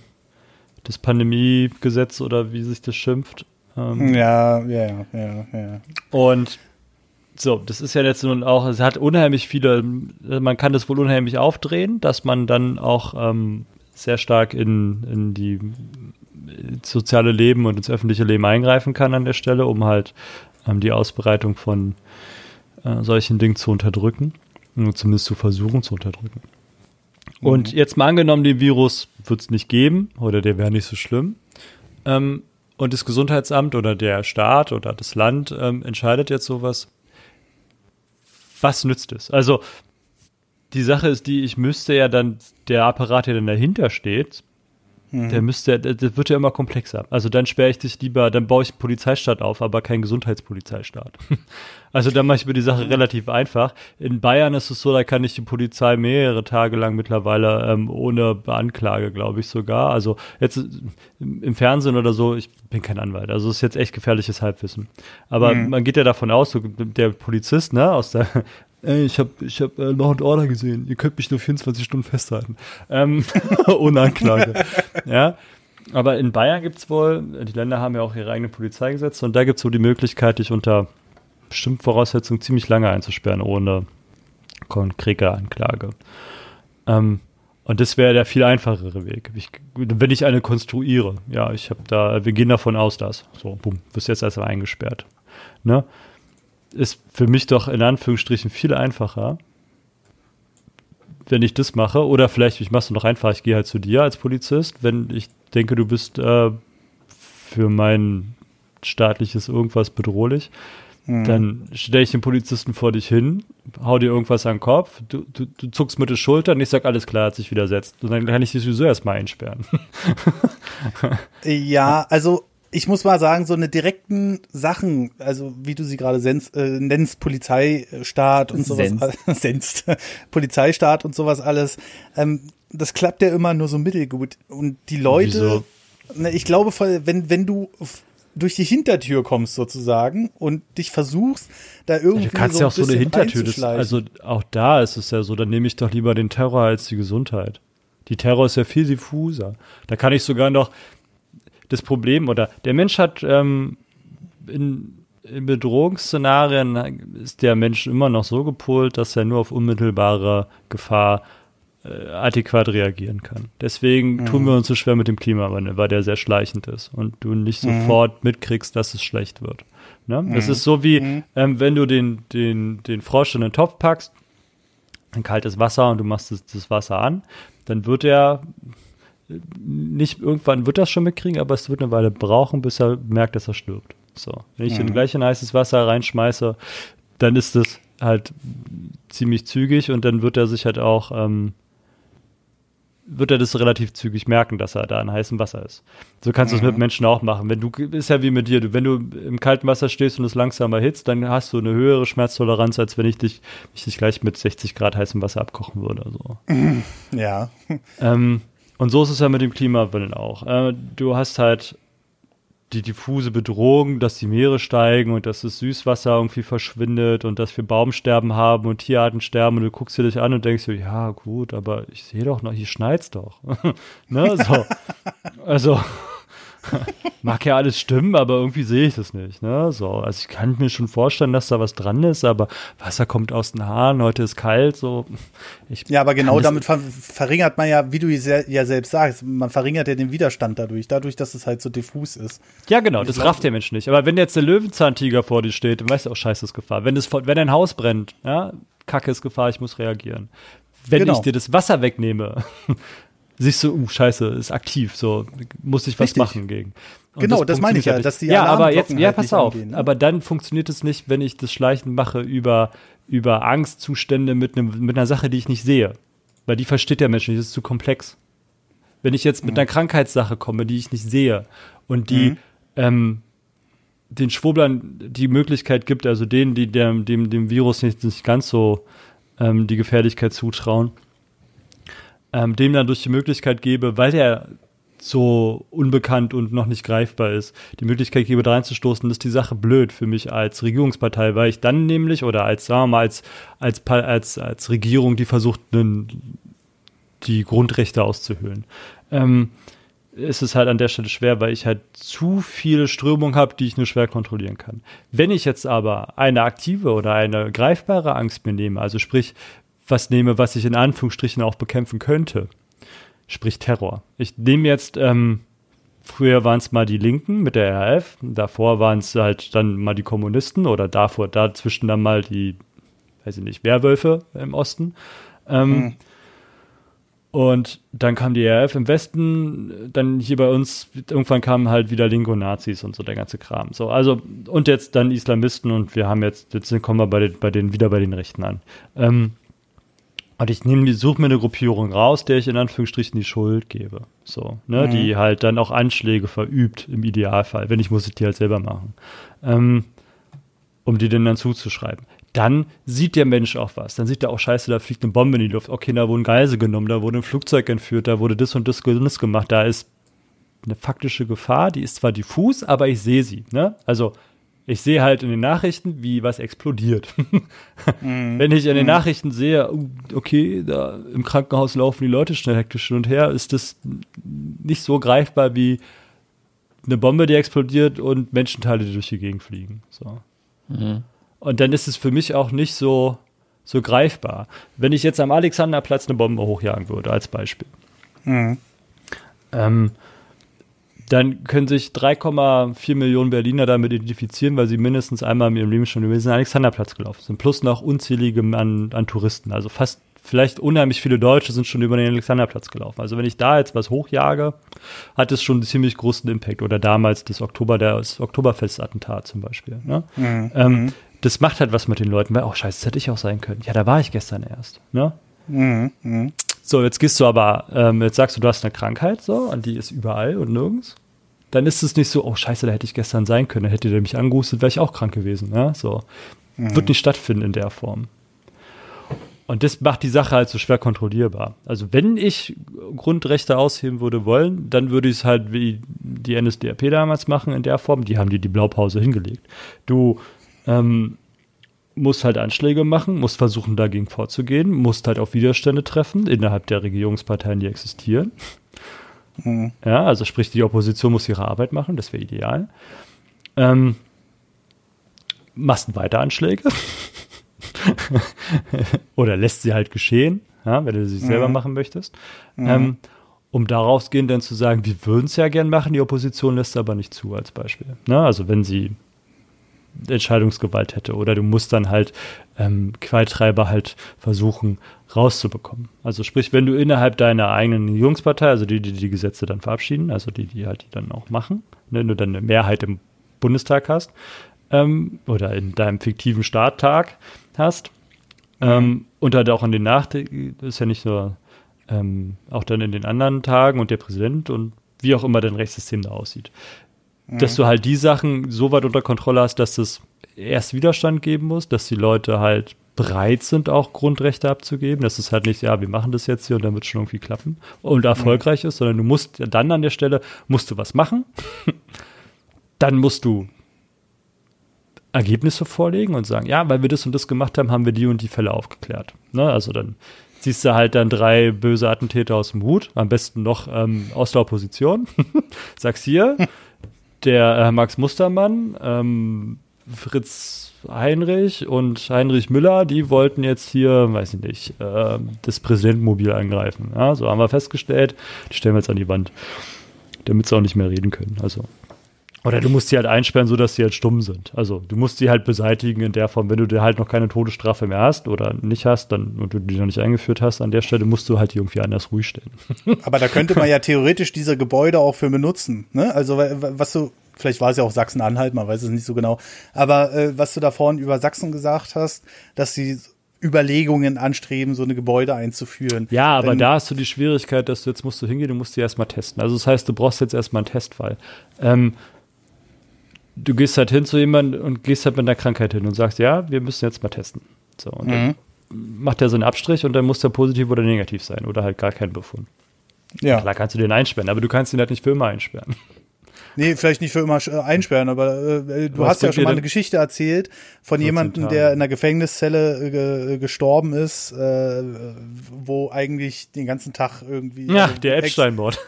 das Pandemiegesetz oder wie sich das schimpft. Ähm, ja, ja, ja, ja. Und so, das ist ja jetzt nun auch, es hat unheimlich viele, man kann das wohl unheimlich aufdrehen, dass man dann auch ähm, sehr stark in, in die soziale Leben und ins öffentliche Leben eingreifen kann an der Stelle, um halt ähm, die Ausbreitung von äh, solchen Dingen zu unterdrücken, zumindest zu versuchen zu unterdrücken. Und mhm. jetzt mal angenommen, den Virus wird es nicht geben oder der wäre nicht so schlimm. Ähm, und das Gesundheitsamt oder der Staat oder das Land ähm, entscheidet jetzt sowas. Was nützt es? Also die Sache ist die, ich müsste ja dann, der Apparat, der dann dahinter steht, Mhm. Der müsste, der wird ja immer komplexer. Also dann sperre ich dich lieber, dann baue ich einen Polizeistaat auf, aber keinen Gesundheitspolizeistaat. also dann mache ich mir die Sache relativ einfach. In Bayern ist es so, da kann ich die Polizei mehrere Tage lang mittlerweile ähm, ohne Anklage, glaube ich sogar. Also jetzt im Fernsehen oder so, ich bin kein Anwalt. Also es ist jetzt echt gefährliches Halbwissen. Aber mhm. man geht ja davon aus, so, der Polizist, ne, aus der Ey, ich habe ich hab, äh, Law and Order gesehen. Ihr könnt mich nur 24 Stunden festhalten. Ähm, ohne Anklage. ja. Aber in Bayern gibt es wohl, die Länder haben ja auch ihre eigenen Polizeigesetze und da gibt es wohl die Möglichkeit, dich unter bestimmten Voraussetzungen ziemlich lange einzusperren, ohne konkrete Anklage. Ähm, und das wäre der viel einfachere Weg. Ich, wenn ich eine konstruiere, ja, ich habe da, wir gehen davon aus, dass, so, bumm, wirst jetzt erstmal eingesperrt. Ne? Ist für mich doch in Anführungsstrichen viel einfacher, wenn ich das mache. Oder vielleicht, ich mache es noch einfach, ich gehe halt zu dir als Polizist, wenn ich denke, du bist äh, für mein staatliches irgendwas bedrohlich. Mhm. Dann stelle ich den Polizisten vor dich hin, hau dir irgendwas an den Kopf, du, du, du zuckst mit der Schulter und ich sag, alles klar, hat sich widersetzt. Und dann kann ich dich sowieso erstmal einsperren. ja, also ich muss mal sagen, so eine direkten Sachen, also wie du sie gerade äh, nennst, Polizeistaat und sowas, senst. senst, Polizeistaat und sowas alles, ähm, das klappt ja immer nur so mittelgut. Und die Leute, ne, ich glaube, wenn, wenn du durch die Hintertür kommst sozusagen und dich versuchst, da irgendwie Du kannst so ja ein auch so eine bisschen Hintertür. Das, also auch da ist es ja so, dann nehme ich doch lieber den Terror als die Gesundheit. Die Terror ist ja viel diffuser. Da kann ich sogar noch das Problem oder der Mensch hat ähm, in, in Bedrohungsszenarien ist der Mensch immer noch so gepolt, dass er nur auf unmittelbare Gefahr äh, adäquat reagieren kann. Deswegen tun wir uns so schwer mit dem Klimawandel, weil der sehr schleichend ist und du nicht sofort mitkriegst, dass es schlecht wird. Ne? Das ist so wie, ähm, wenn du den, den, den Frosch in den Topf packst, ein kaltes Wasser und du machst das, das Wasser an, dann wird er nicht irgendwann wird das schon mitkriegen, aber es wird eine Weile brauchen, bis er merkt, dass er stirbt. So, wenn ich in gleich in heißes Wasser reinschmeiße, dann ist das halt ziemlich zügig und dann wird er sich halt auch ähm, wird er das relativ zügig merken, dass er da in heißem Wasser ist. So kannst du es mit Menschen auch machen. Wenn du ist ja wie mit dir, du, wenn du im kalten Wasser stehst und es langsam erhitzt, dann hast du eine höhere Schmerztoleranz, als wenn ich dich, ich dich gleich mit 60 Grad heißem Wasser abkochen würde. So. ja. Ähm, und so ist es ja mit dem Klimawandel auch. Äh, du hast halt die diffuse Bedrohung, dass die Meere steigen und dass das Süßwasser irgendwie verschwindet und dass wir Baumsterben haben und Tierarten sterben und du guckst dir dich an und denkst so, ja gut, aber ich sehe doch noch, hier schneit's doch. ne, so. Also mag ja alles stimmen, aber irgendwie sehe ich das nicht. Ne? So, also ich kann mir schon vorstellen, dass da was dran ist, aber Wasser kommt aus den Haaren, heute ist kalt, so. Ich Ja, aber genau damit ver verringert man ja, wie du ja selbst sagst, man verringert ja den Widerstand dadurch, dadurch, dass es halt so diffus ist. Ja, genau, das rafft der Mensch nicht. Aber wenn jetzt der Löwenzahntiger vor dir steht, dann weißt du auch, scheiße ist Gefahr. Wenn, es, wenn ein Haus brennt, ja, Kacke ist Gefahr, ich muss reagieren. Wenn Genau. ich dir das Wasser wegnehme, siehst du, uh, scheiße, ist aktiv, so, muss ich was Richtig. machen gegen. Und Genau, das meine ich ja, dass die Ja, aber jetzt, ja, halt pass auf, angehen, ne? aber dann funktioniert es nicht, wenn ich das Schleichen mache über, über Angstzustände mit, einem, mit einer Sache, die ich nicht sehe. Weil die versteht der Mensch nicht, das ist zu komplex. Wenn ich jetzt mit einer Krankheitssache komme, die ich nicht sehe und die ähm, den Schwurblern die Möglichkeit gibt, also denen, die dem, dem, dem Virus nicht, nicht ganz so ähm, die Gefährlichkeit zutrauen, ähm, dem dann durch die Möglichkeit gebe, weil der so unbekannt und noch nicht greifbar ist, die Möglichkeit gebe, da reinzustoßen, ist die Sache blöd für mich als Regierungspartei, weil ich dann nämlich, oder als, sagen wir mal, als, als, als, als Regierung, die versucht, einen, die Grundrechte auszuhöhlen. Ähm, ist es halt an der Stelle schwer, weil ich halt zu viele Strömungen habe, die ich nur schwer kontrollieren kann. Wenn ich jetzt aber eine aktive oder eine greifbare Angst mir nehme, also sprich, was nehme, was ich in Anführungsstrichen auch bekämpfen könnte, sprich Terror. Ich nehme jetzt, ähm, früher waren es mal die Linken mit der RAF, davor waren es halt dann mal die Kommunisten oder davor, dazwischen dann mal die, weiß ich nicht, Werwölfe im Osten. Ähm, Und dann kam die RAF im Westen, dann hier bei uns, irgendwann kamen halt wieder Linke und Nazis und so der ganze Kram. So, also, und jetzt dann Islamisten und wir haben jetzt, jetzt kommen wir bei den, bei den, wieder bei den Rechten an. Ähm, und ich nehme, suche mir eine Gruppierung raus, der ich in Anführungsstrichen die Schuld gebe. So, ne, die halt dann auch Anschläge verübt im Idealfall. Wenn ich muss ich die halt selber machen. Ähm, um die denn dann zuzuschreiben. Dann sieht der Mensch auch was. Dann sieht er auch, scheiße, da fliegt eine Bombe in die Luft. Okay, da wurden Geise genommen, da wurde ein Flugzeug entführt, da wurde das und das, und das gemacht. Da ist eine faktische Gefahr, die ist zwar diffus, aber ich sehe sie. Ne? Also ich sehe halt in den Nachrichten, wie was explodiert. Wenn ich in den Nachrichten sehe, oh, okay, da im Krankenhaus laufen die Leute schnell hektisch hin und her, ist das nicht so greifbar wie eine Bombe, die explodiert und Menschenteile, die durch die Gegend fliegen. So. Und dann ist es für mich auch nicht so, so greifbar. Wenn ich jetzt am Alexanderplatz eine Bombe hochjagen würde, als Beispiel, ähm, dann können sich 3,4 Millionen Berliner damit identifizieren, weil sie mindestens einmal in ihrem Leben schon über den Alexanderplatz gelaufen sind. Plus noch unzählige an, an Touristen. Also fast, vielleicht unheimlich viele Deutsche sind schon über den Alexanderplatz gelaufen. Also wenn ich da jetzt was hochjage, hat es schon einen ziemlich großen Impact. Oder damals das Oktober, das Oktoberfestattentat zum Beispiel. Ne? Ähm, das macht halt was mit den Leuten, weil, oh scheiße, das hätte ich auch sein können. Ja, da war ich gestern erst. Ne? So, jetzt gehst du aber, ähm, jetzt sagst du, du hast eine Krankheit, so, und die ist überall und nirgends. Dann ist es nicht so, oh scheiße, da hätte ich gestern sein können, da hätte der mich angehustet, wäre ich auch krank gewesen. Ja? So. Wird nicht stattfinden in der Form. Und das macht die Sache halt so schwer kontrollierbar. Also wenn ich Grundrechte ausheben würde wollen, dann würde ich es halt wie die NSDAP damals machen in der Form, die haben dir die Blaupause hingelegt. Du ähm, musst halt Anschläge machen, musst versuchen, dagegen vorzugehen, musst halt auf Widerstände treffen innerhalb der Regierungsparteien, die existieren. Mhm. Ja, also sprich, die Opposition muss ihre Arbeit machen, das wäre ideal. Ähm, Massenweiteranschläge. Oder lässt sie halt geschehen, ja, wenn du sie selber mhm. machen möchtest. Mhm. Ähm, um daraus gehend dann zu sagen, wir würden es ja gern machen, die Opposition lässt es aber nicht zu, als Beispiel. Ne? Also wenn sie Entscheidungsgewalt hätte. Oder du musst dann halt ähm, Qualtreiber halt versuchen rauszubekommen. Also sprich, wenn du innerhalb deiner eigenen Jungspartei, also die, die die Gesetze dann verabschieden, also die, die halt die dann auch machen, ne, wenn du dann eine Mehrheit im Bundestag hast ähm, oder in deinem fiktiven Staattag hast ähm, und halt auch an den Nachteilen, ist ja nicht nur ähm, auch dann in den anderen Tagen und der Präsident und wie auch immer dein Rechtssystem da aussieht dass du halt die Sachen so weit unter Kontrolle hast, dass es erst Widerstand geben muss, dass die Leute halt bereit sind, auch Grundrechte abzugeben. Das ist halt nicht, ja, wir machen das jetzt hier und dann wird es schon irgendwie klappen und erfolgreich ist, sondern du musst dann an der Stelle, musst du was machen. dann musst du Ergebnisse vorlegen und sagen, ja, weil wir das und das gemacht haben, haben wir die und die Fälle aufgeklärt. Ne? Also dann ziehst du halt dann drei böse Attentäter aus dem Hut, am besten noch ähm, aus der Opposition. Sagst hier, der äh, Max Mustermann, ähm, Fritz Heinrich und Heinrich Müller, die wollten jetzt hier, weiß ich nicht, äh, das Präsidentenmobil angreifen. Ja, so haben wir festgestellt. Die stellen wir jetzt an die Wand, damit sie auch nicht mehr reden können. Also oder du musst sie halt einsperren, sodass sie halt stumm sind. Also du musst sie halt beseitigen in der Form, wenn du dir halt noch keine Todesstrafe mehr hast oder nicht hast, dann und du die noch nicht eingeführt hast, an der Stelle musst du halt die irgendwie anders ruhig stellen. Aber da könnte man ja theoretisch diese Gebäude auch für benutzen. Ne? Also was du, vielleicht war es ja auch Sachsen-Anhalt, man weiß es nicht so genau. Aber äh, was du da vorhin über Sachsen gesagt hast, dass sie Überlegungen anstreben, so eine Gebäude einzuführen. Ja, aber Wenn, da hast du die Schwierigkeit, dass du jetzt musst du hingehen, du musst die erstmal testen. Also das heißt, du brauchst jetzt erstmal einen Testfall. Ähm, du gehst halt hin zu jemandem und gehst halt mit einer Krankheit hin und sagst, ja, wir müssen jetzt mal testen. So, und mhm. dann macht er so einen Abstrich und dann muss der positiv oder negativ sein oder halt gar kein Befund. Ja. Klar kannst du den einsperren, aber du kannst ihn halt nicht für immer einsperren. Nee, vielleicht nicht für immer äh, einsperren, aber äh, du Was hast ja schon mal eine Geschichte erzählt von jemandem, der in einer Gefängniszelle äh, ge gestorben ist, äh, wo eigentlich den ganzen Tag irgendwie. Ja, der Epstein-Mord.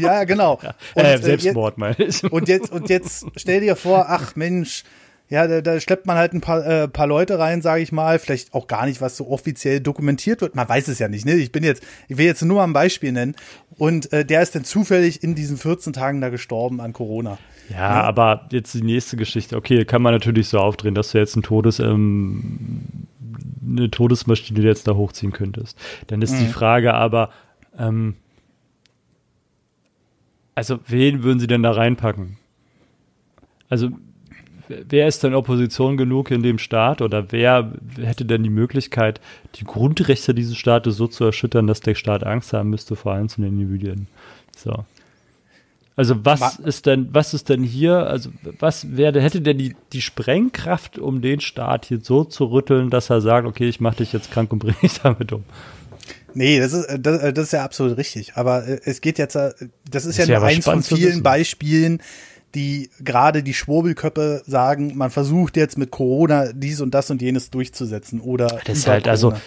Ja, genau. Ja. Und, äh, Selbstmord, meine ich. Und jetzt, und jetzt stell dir vor, ach Mensch, ja, da, da schleppt man halt ein paar, äh, paar Leute rein, sage ich mal, vielleicht auch gar nicht, was so offiziell dokumentiert wird. Man weiß es ja nicht, ne? Ich bin jetzt, ich will jetzt nur mal ein Beispiel nennen. Und äh, der ist dann zufällig in diesen 14 Tagen da gestorben an Corona. Ja, ja, aber jetzt die nächste Geschichte. Okay, kann man natürlich so aufdrehen, dass du jetzt ein Todes, ähm, eine Todesmaschine jetzt da hochziehen könntest. Dann ist mhm. die Frage aber, ähm, also wen würden sie denn da reinpacken? Also wer ist denn Opposition genug in dem Staat oder wer hätte denn die Möglichkeit, die Grundrechte dieses Staates so zu erschüttern, dass der Staat Angst haben müsste vor einzelnen Individuen? So. Also was Ma ist denn, was ist denn hier, also was wäre, hätte denn die, die Sprengkraft, um den Staat hier so zu rütteln, dass er sagt, okay, ich mache dich jetzt krank und bringe dich damit um? Nee, das ist, das, das ist ja absolut richtig. Aber äh, es geht jetzt, äh, das ist das ja nur eins von vielen Beispielen, die gerade die Schwurbelköppe sagen, man versucht jetzt mit Corona dies und das und jenes durchzusetzen oder das ist halt also, Corona.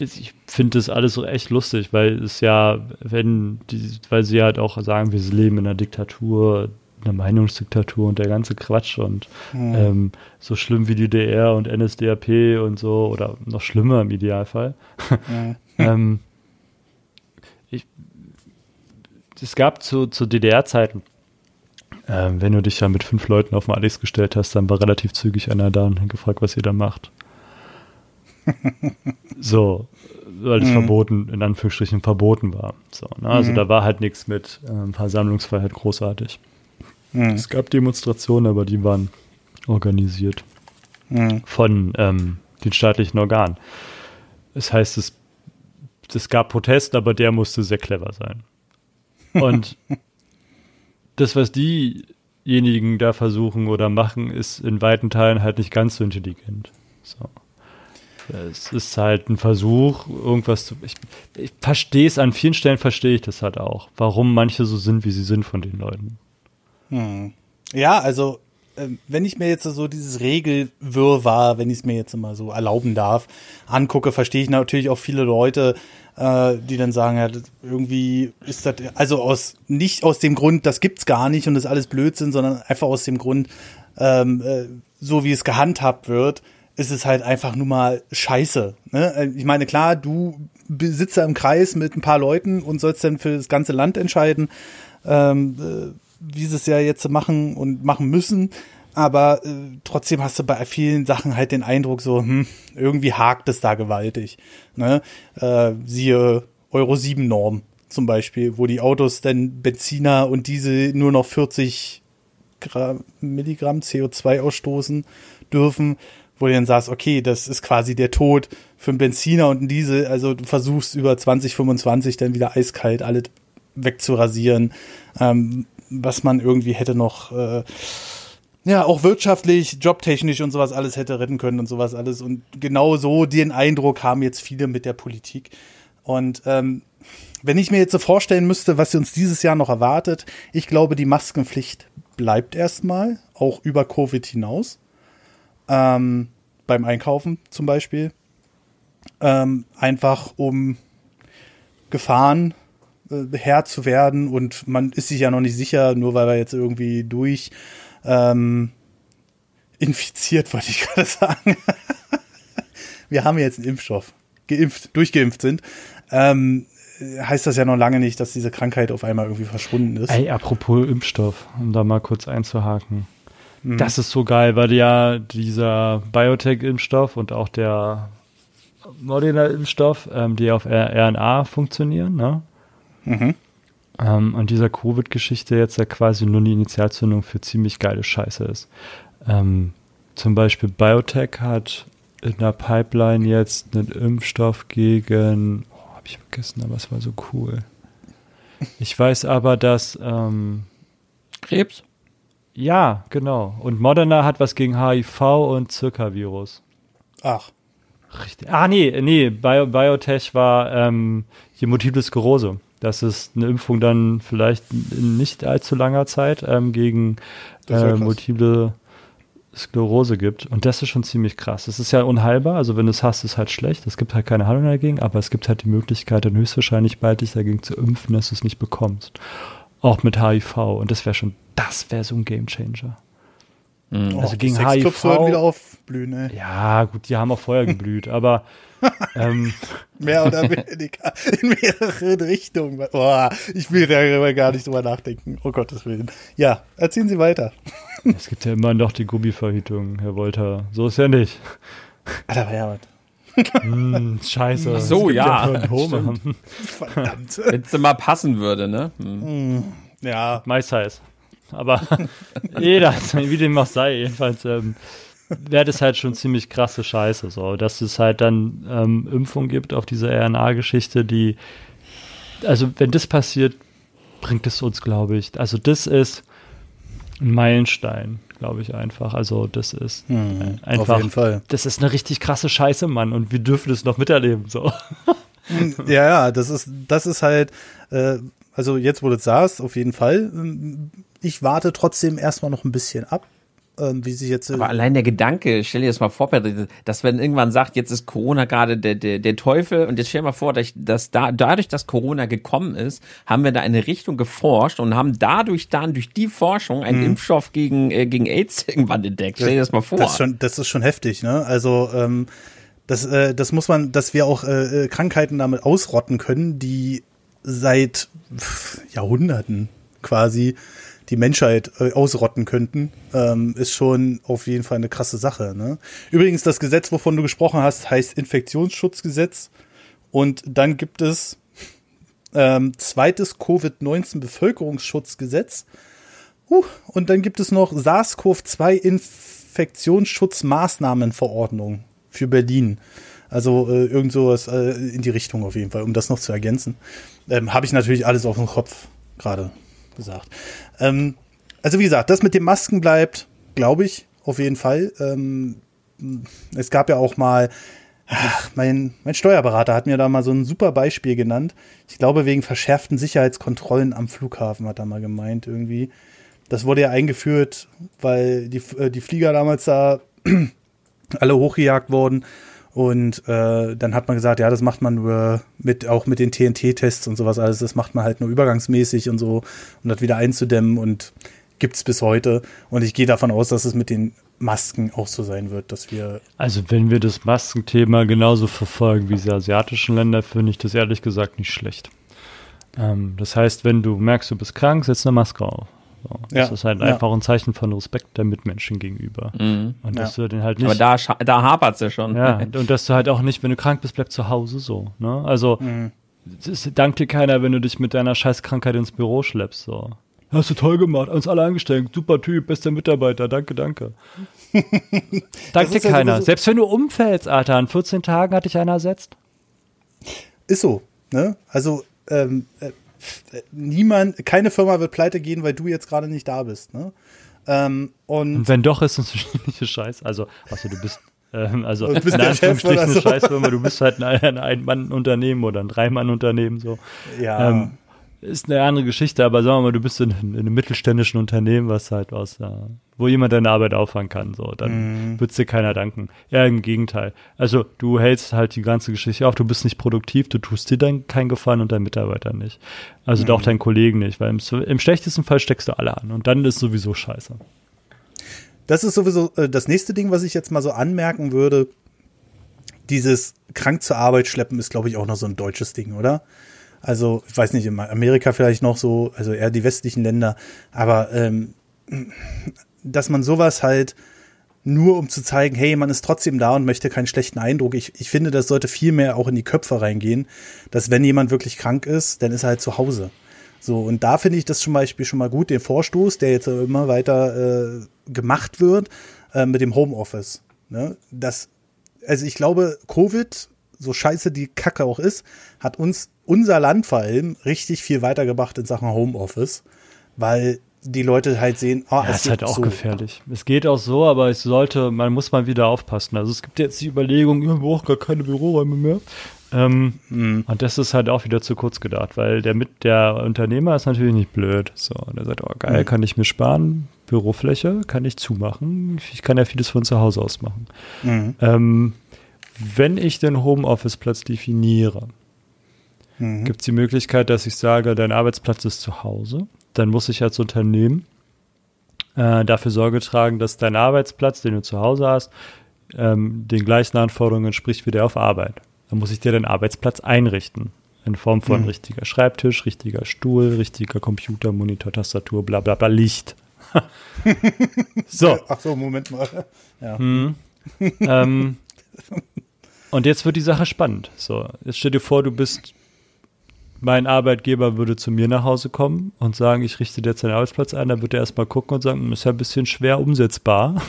also ich finde das alles so echt lustig, weil es ja, wenn die, weil sie halt auch sagen, wir leben in einer Diktatur, einer Meinungsdiktatur und der ganze Quatsch und mhm. ähm, so schlimm wie die DR und NSDAP und so oder noch schlimmer im Idealfall. Mhm. ähm, ich, es gab zu, zu DDR-Zeiten ähm, wenn du dich ja mit fünf Leuten auf den Alex gestellt hast, dann war relativ zügig einer da und hat gefragt, was ihr da macht. so, weil es mhm. verboten, in Anführungsstrichen verboten war. So, ne? Also mhm. da war halt nichts mit ähm, Versammlungsfreiheit großartig. Mhm. Es gab Demonstrationen, aber die waren organisiert mhm. von ähm, den staatlichen Organen. Das heißt, es, es gab Protest, aber der musste sehr clever sein. Und das, was diejenigen da versuchen oder machen, ist in weiten Teilen halt nicht ganz so intelligent. So. Es ist halt ein Versuch, irgendwas zu. Ich, ich verstehe es, an vielen Stellen verstehe ich das halt auch, warum manche so sind, wie sie sind von den Leuten. Hm. Ja, also ähm, wenn ich mir jetzt so dieses Regelwirrwarr, wenn ich es mir jetzt mal so erlauben darf, angucke, verstehe ich natürlich auch viele Leute, äh, die dann sagen, ja, irgendwie ist das, also aus, nicht aus dem Grund, das gibt's gar nicht und das ist alles Blödsinn, sondern einfach aus dem Grund, ähm, äh, so wie es gehandhabt wird, ist es halt einfach nur mal scheiße. Ne? Äh, ich meine, klar, du sitzt da im Kreis mit ein paar Leuten und sollst dann für das ganze Land entscheiden, ähm, äh, wie sie es ja jetzt machen und machen müssen. Aber äh, trotzdem hast du bei vielen Sachen halt den Eindruck, so, hm, irgendwie hakt es da gewaltig. Ne? Äh, siehe Euro 7 Norm zum Beispiel, wo die Autos dann Benziner und Diesel nur noch 40 Gramm, Milligramm CO2 ausstoßen dürfen, wo du dann sagst, okay, das ist quasi der Tod für einen Benziner und einen Diesel. Also du versuchst über 2025 dann wieder eiskalt alles wegzurasieren, ähm, was man irgendwie hätte noch äh, ja, auch wirtschaftlich, jobtechnisch und sowas alles hätte retten können und sowas alles. Und genau so den Eindruck haben jetzt viele mit der Politik. Und ähm, wenn ich mir jetzt so vorstellen müsste, was uns dieses Jahr noch erwartet, ich glaube, die Maskenpflicht bleibt erstmal, auch über Covid hinaus. Ähm, beim Einkaufen zum Beispiel. Ähm, einfach um Gefahren äh, Herr zu werden und man ist sich ja noch nicht sicher, nur weil wir jetzt irgendwie durch ähm, infiziert, wollte ich gerade sagen. wir haben jetzt einen Impfstoff, geimpft, durchgeimpft sind. Ähm, heißt das ja noch lange nicht, dass diese Krankheit auf einmal irgendwie verschwunden ist. Ey, apropos Impfstoff, um da mal kurz einzuhaken. Mhm. Das ist so geil, weil ja dieser Biotech-Impfstoff und auch der Moderna-Impfstoff, ähm, die auf RNA funktionieren, ne? Mhm. Ähm, und dieser Covid-Geschichte jetzt ja quasi nur die Initialzündung für ziemlich geile Scheiße ist. Ähm, zum Beispiel Biotech hat in der Pipeline jetzt einen Impfstoff gegen, oh, habe ich vergessen, aber es war so cool. Ich weiß aber, dass ähm, Krebs. Ja, genau. Und Moderna hat was gegen HIV und Zirka-Virus. Ach. Richtig. Ah, nee, nee, Bio Biotech war ähm, die Multiple Sklerose dass es eine Impfung dann vielleicht in nicht allzu langer Zeit ähm, gegen äh, multiple Sklerose gibt. Und das ist schon ziemlich krass. Es ist ja unheilbar, also wenn du es hast, ist halt schlecht. Es gibt halt keine Heilung dagegen, aber es gibt halt die Möglichkeit, dann höchstwahrscheinlich bald dich dagegen zu impfen, dass du es nicht bekommst. Auch mit HIV. Und das wäre schon, das wäre so ein Gamechanger. Mhm. Also oh, gegen HIV. wieder aufblühen, ey. Ja, gut, die haben auch vorher geblüht, aber ähm, mehr oder weniger in mehreren Richtungen. Oh, ich will darüber gar nicht drüber nachdenken. Oh Gottes Willen. Ja, erzählen Sie weiter. es gibt ja immer noch die Gummiverhütung, Herr Wolter. So ist ja nicht. Alter, ja, hm, scheiße. so, ja. Verdammt. Wenn es mal passen würde, ne? Hm. Ja. Mais heiß aber jeder, wie dem auch sei, jedenfalls ähm, wäre das halt schon ziemlich krasse Scheiße, so, dass es halt dann ähm, Impfung gibt auf diese RNA-Geschichte, die, also wenn das passiert, bringt es uns, glaube ich, also das ist ein Meilenstein, glaube ich einfach. Also das ist hm, einfach, auf jeden Fall. das ist eine richtig krasse Scheiße, Mann, und wir dürfen das noch miterleben, so. Hm, ja, ja, das ist, das ist halt, äh, also jetzt, wo du es sagst, auf jeden Fall ich warte trotzdem erstmal noch ein bisschen ab. Ähm, wie sich jetzt. Aber allein der Gedanke, stell dir das mal vor, dass wenn irgendwann sagt, jetzt ist Corona gerade der, der, der Teufel und jetzt stell dir mal vor, dass, dass da, dadurch, dass Corona gekommen ist, haben wir da eine Richtung geforscht und haben dadurch dann durch die Forschung einen hm. Impfstoff gegen, äh, gegen AIDS irgendwann entdeckt. Stell dir das mal vor. Das ist schon, das ist schon heftig, ne? Also, ähm, das, äh, das muss man, dass wir auch äh, Krankheiten damit ausrotten können, die seit Jahrhunderten quasi die Menschheit äh, ausrotten könnten, ähm, ist schon auf jeden Fall eine krasse Sache. Ne? Übrigens, das Gesetz, wovon du gesprochen hast, heißt Infektionsschutzgesetz. Und dann gibt es ähm, zweites Covid-19 -Bevölkerungsschutzgesetz. Uh, und dann gibt es noch SARS-CoV-2-Infektionsschutzmaßnahmenverordnung für Berlin. Also äh, irgend sowas äh, in die Richtung auf jeden Fall, um das noch zu ergänzen. Ähm, Habe ich natürlich alles auf dem Kopf gerade gesagt. Ähm, also wie gesagt, das mit den Masken bleibt, glaube ich, auf jeden Fall. Ähm, es gab ja auch mal, ach, mein, mein Steuerberater hat mir da mal so ein super Beispiel genannt. Ich glaube, wegen verschärften Sicherheitskontrollen am Flughafen hat er mal gemeint irgendwie. das wurde ja eingeführt, weil die, äh, die Flieger damals da alle hochgejagt wurden. Und äh, dann hat man gesagt, ja, das macht man nur mit, auch mit den TNT-Tests und sowas alles, das macht man halt nur übergangsmäßig und so, um das wieder einzudämmen und gibt's bis heute. Und ich gehe davon aus, dass es mit den Masken auch so sein wird, dass wir. Also wenn wir das Maskenthema genauso verfolgen wie die asiatischen Länder, finde ich das ehrlich gesagt nicht schlecht. Ähm, das heißt, wenn du merkst, du bist krank, setz eine Maske auf. So, das Ja, ist halt ja. einfach ein Zeichen von Respekt der Mitmenschen gegenüber. Mhm. Und dass Ja. du den halt nicht. Aber da, da hapert's ja schon. ja, und dass du halt auch nicht, wenn du krank bist, bleib zu Hause so. Ne? Also Mhm. es ist, dankt dir keiner, wenn du dich mit deiner Scheißkrankheit ins Büro schleppst. So. Hast du toll gemacht, uns alle angestrengt, super Typ, bester Mitarbeiter, danke, danke. dankt dir keiner. sowieso- Selbst wenn du umfällst, Alter, in 14 Tagen hat dich einer ersetzt. Ist so, ne? Also, ähm, äh, äh, niemand, keine Firma wird pleite gehen, weil du jetzt gerade nicht da bist, ne? Ähm, und Und wenn doch, ist es eine Scheiß. Also, also du bist, ähm, also Du bist in Anführungsstrichen oder eine so. Scheißfirma, du bist halt ein, ein Ein-Mann-Unternehmen oder ein Drei-Mann-Unternehmen so. ja, Ähm, ist eine andere Geschichte, aber sagen wir mal, du bist in, in einem mittelständischen Unternehmen, was halt aus, äh, wo jemand deine Arbeit auffangen kann, so, Mhm. dann wird's dir keiner danken. Ja, im Gegenteil. Also du hältst halt die ganze Geschichte auf, du bist nicht produktiv, du tust dir dann keinen Gefallen und deinen Mitarbeitern nicht. Also Mhm. auch deinen Kollegen nicht, weil im, im schlechtesten Fall steckst du alle an und dann ist sowieso scheiße. das ist sowieso äh, das nächste Ding, was ich jetzt mal so anmerken würde. Dieses krank zur Arbeit schleppen ist, glaube ich, auch noch so ein deutsches Ding, oder? Also, ich weiß nicht, in Amerika vielleicht noch so, also eher die westlichen Länder, aber ähm, dass man sowas halt nur um zu zeigen, hey, man ist trotzdem da und möchte keinen schlechten Eindruck. Ich, ich finde, das sollte viel mehr auch in die Köpfe reingehen, dass wenn jemand wirklich krank ist, dann ist er halt zu Hause. So, und da finde ich das zum Beispiel schon mal gut, den Vorstoß, der jetzt immer weiter äh, gemacht wird, äh, mit dem Homeoffice. Ne? Das, also ich glaube, Covid, so scheiße die Kacke auch ist, hat uns unser Land vor allem richtig viel weitergebracht in Sachen Homeoffice, weil die Leute halt sehen, ah, Ja, es ist halt auch so. gefährlich. Es geht auch so, aber es sollte, man muss mal wieder aufpassen. Also es gibt jetzt die Überlegung, wir brauchen gar keine Büroräume mehr. Ähm, Mhm. Und das ist halt auch wieder zu kurz gedacht, weil der mit der Unternehmer ist natürlich nicht blöd. So, und er sagt, oh geil, Mhm. kann ich mir sparen, Bürofläche kann ich zumachen. Ich kann ja vieles von zu Hause aus machen. Mhm. Ähm, wenn ich den Homeoffice-Platz definiere, Mhm. gibt es die Möglichkeit, dass ich sage, dein Arbeitsplatz ist zu Hause. Dann muss ich als Unternehmen äh, dafür Sorge tragen, dass dein Arbeitsplatz, den du zu Hause hast, ähm, den gleichen Anforderungen entspricht wie der auf Arbeit. Dann muss ich dir deinen Arbeitsplatz einrichten. In Form von Mhm. richtiger Schreibtisch, richtiger Stuhl, richtiger Computer, Monitor, Tastatur, bla bla bla, Licht. so. Ach so, Moment mal. Ja. Mhm. ähm, und jetzt wird die Sache spannend. So, jetzt stell dir vor, du bist mein Arbeitgeber würde zu mir nach Hause kommen und sagen, ich richte dir jetzt deinen Arbeitsplatz ein, dann wird er erstmal gucken und sagen, "Hm, ist ja ein bisschen schwer umsetzbar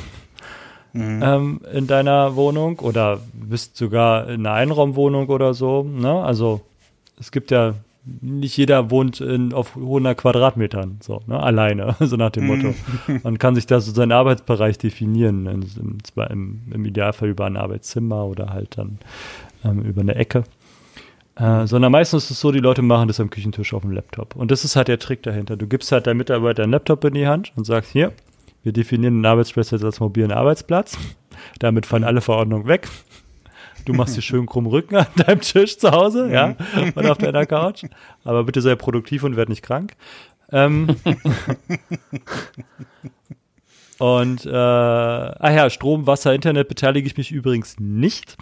ähm, in deiner Wohnung oder bist sogar in einer Einraumwohnung oder so. Ne? Also es gibt ja, nicht jeder wohnt in, auf 100 Quadratmetern, so, ne? alleine, so nach dem Motto. Man kann sich da so seinen Arbeitsbereich definieren, in, im, zwar im, im Idealfall über ein Arbeitszimmer oder halt dann ähm, über eine Ecke. Äh, sondern meistens ist es so, die Leute machen das am Küchentisch auf dem Laptop. Und das ist halt der Trick dahinter. Du gibst halt deinem Mitarbeiter einen Laptop in die Hand und sagst, hier, wir definieren den Arbeitsplatz jetzt als mobilen Arbeitsplatz. Damit fallen alle Verordnungen weg. Du machst dir schön krumm Rücken an deinem Tisch zu Hause, ja, und auf deiner Couch. Aber bitte sei produktiv und werd nicht krank. Ähm, und, äh, ah ja, Strom, Wasser, Internet beteilige ich mich übrigens nicht.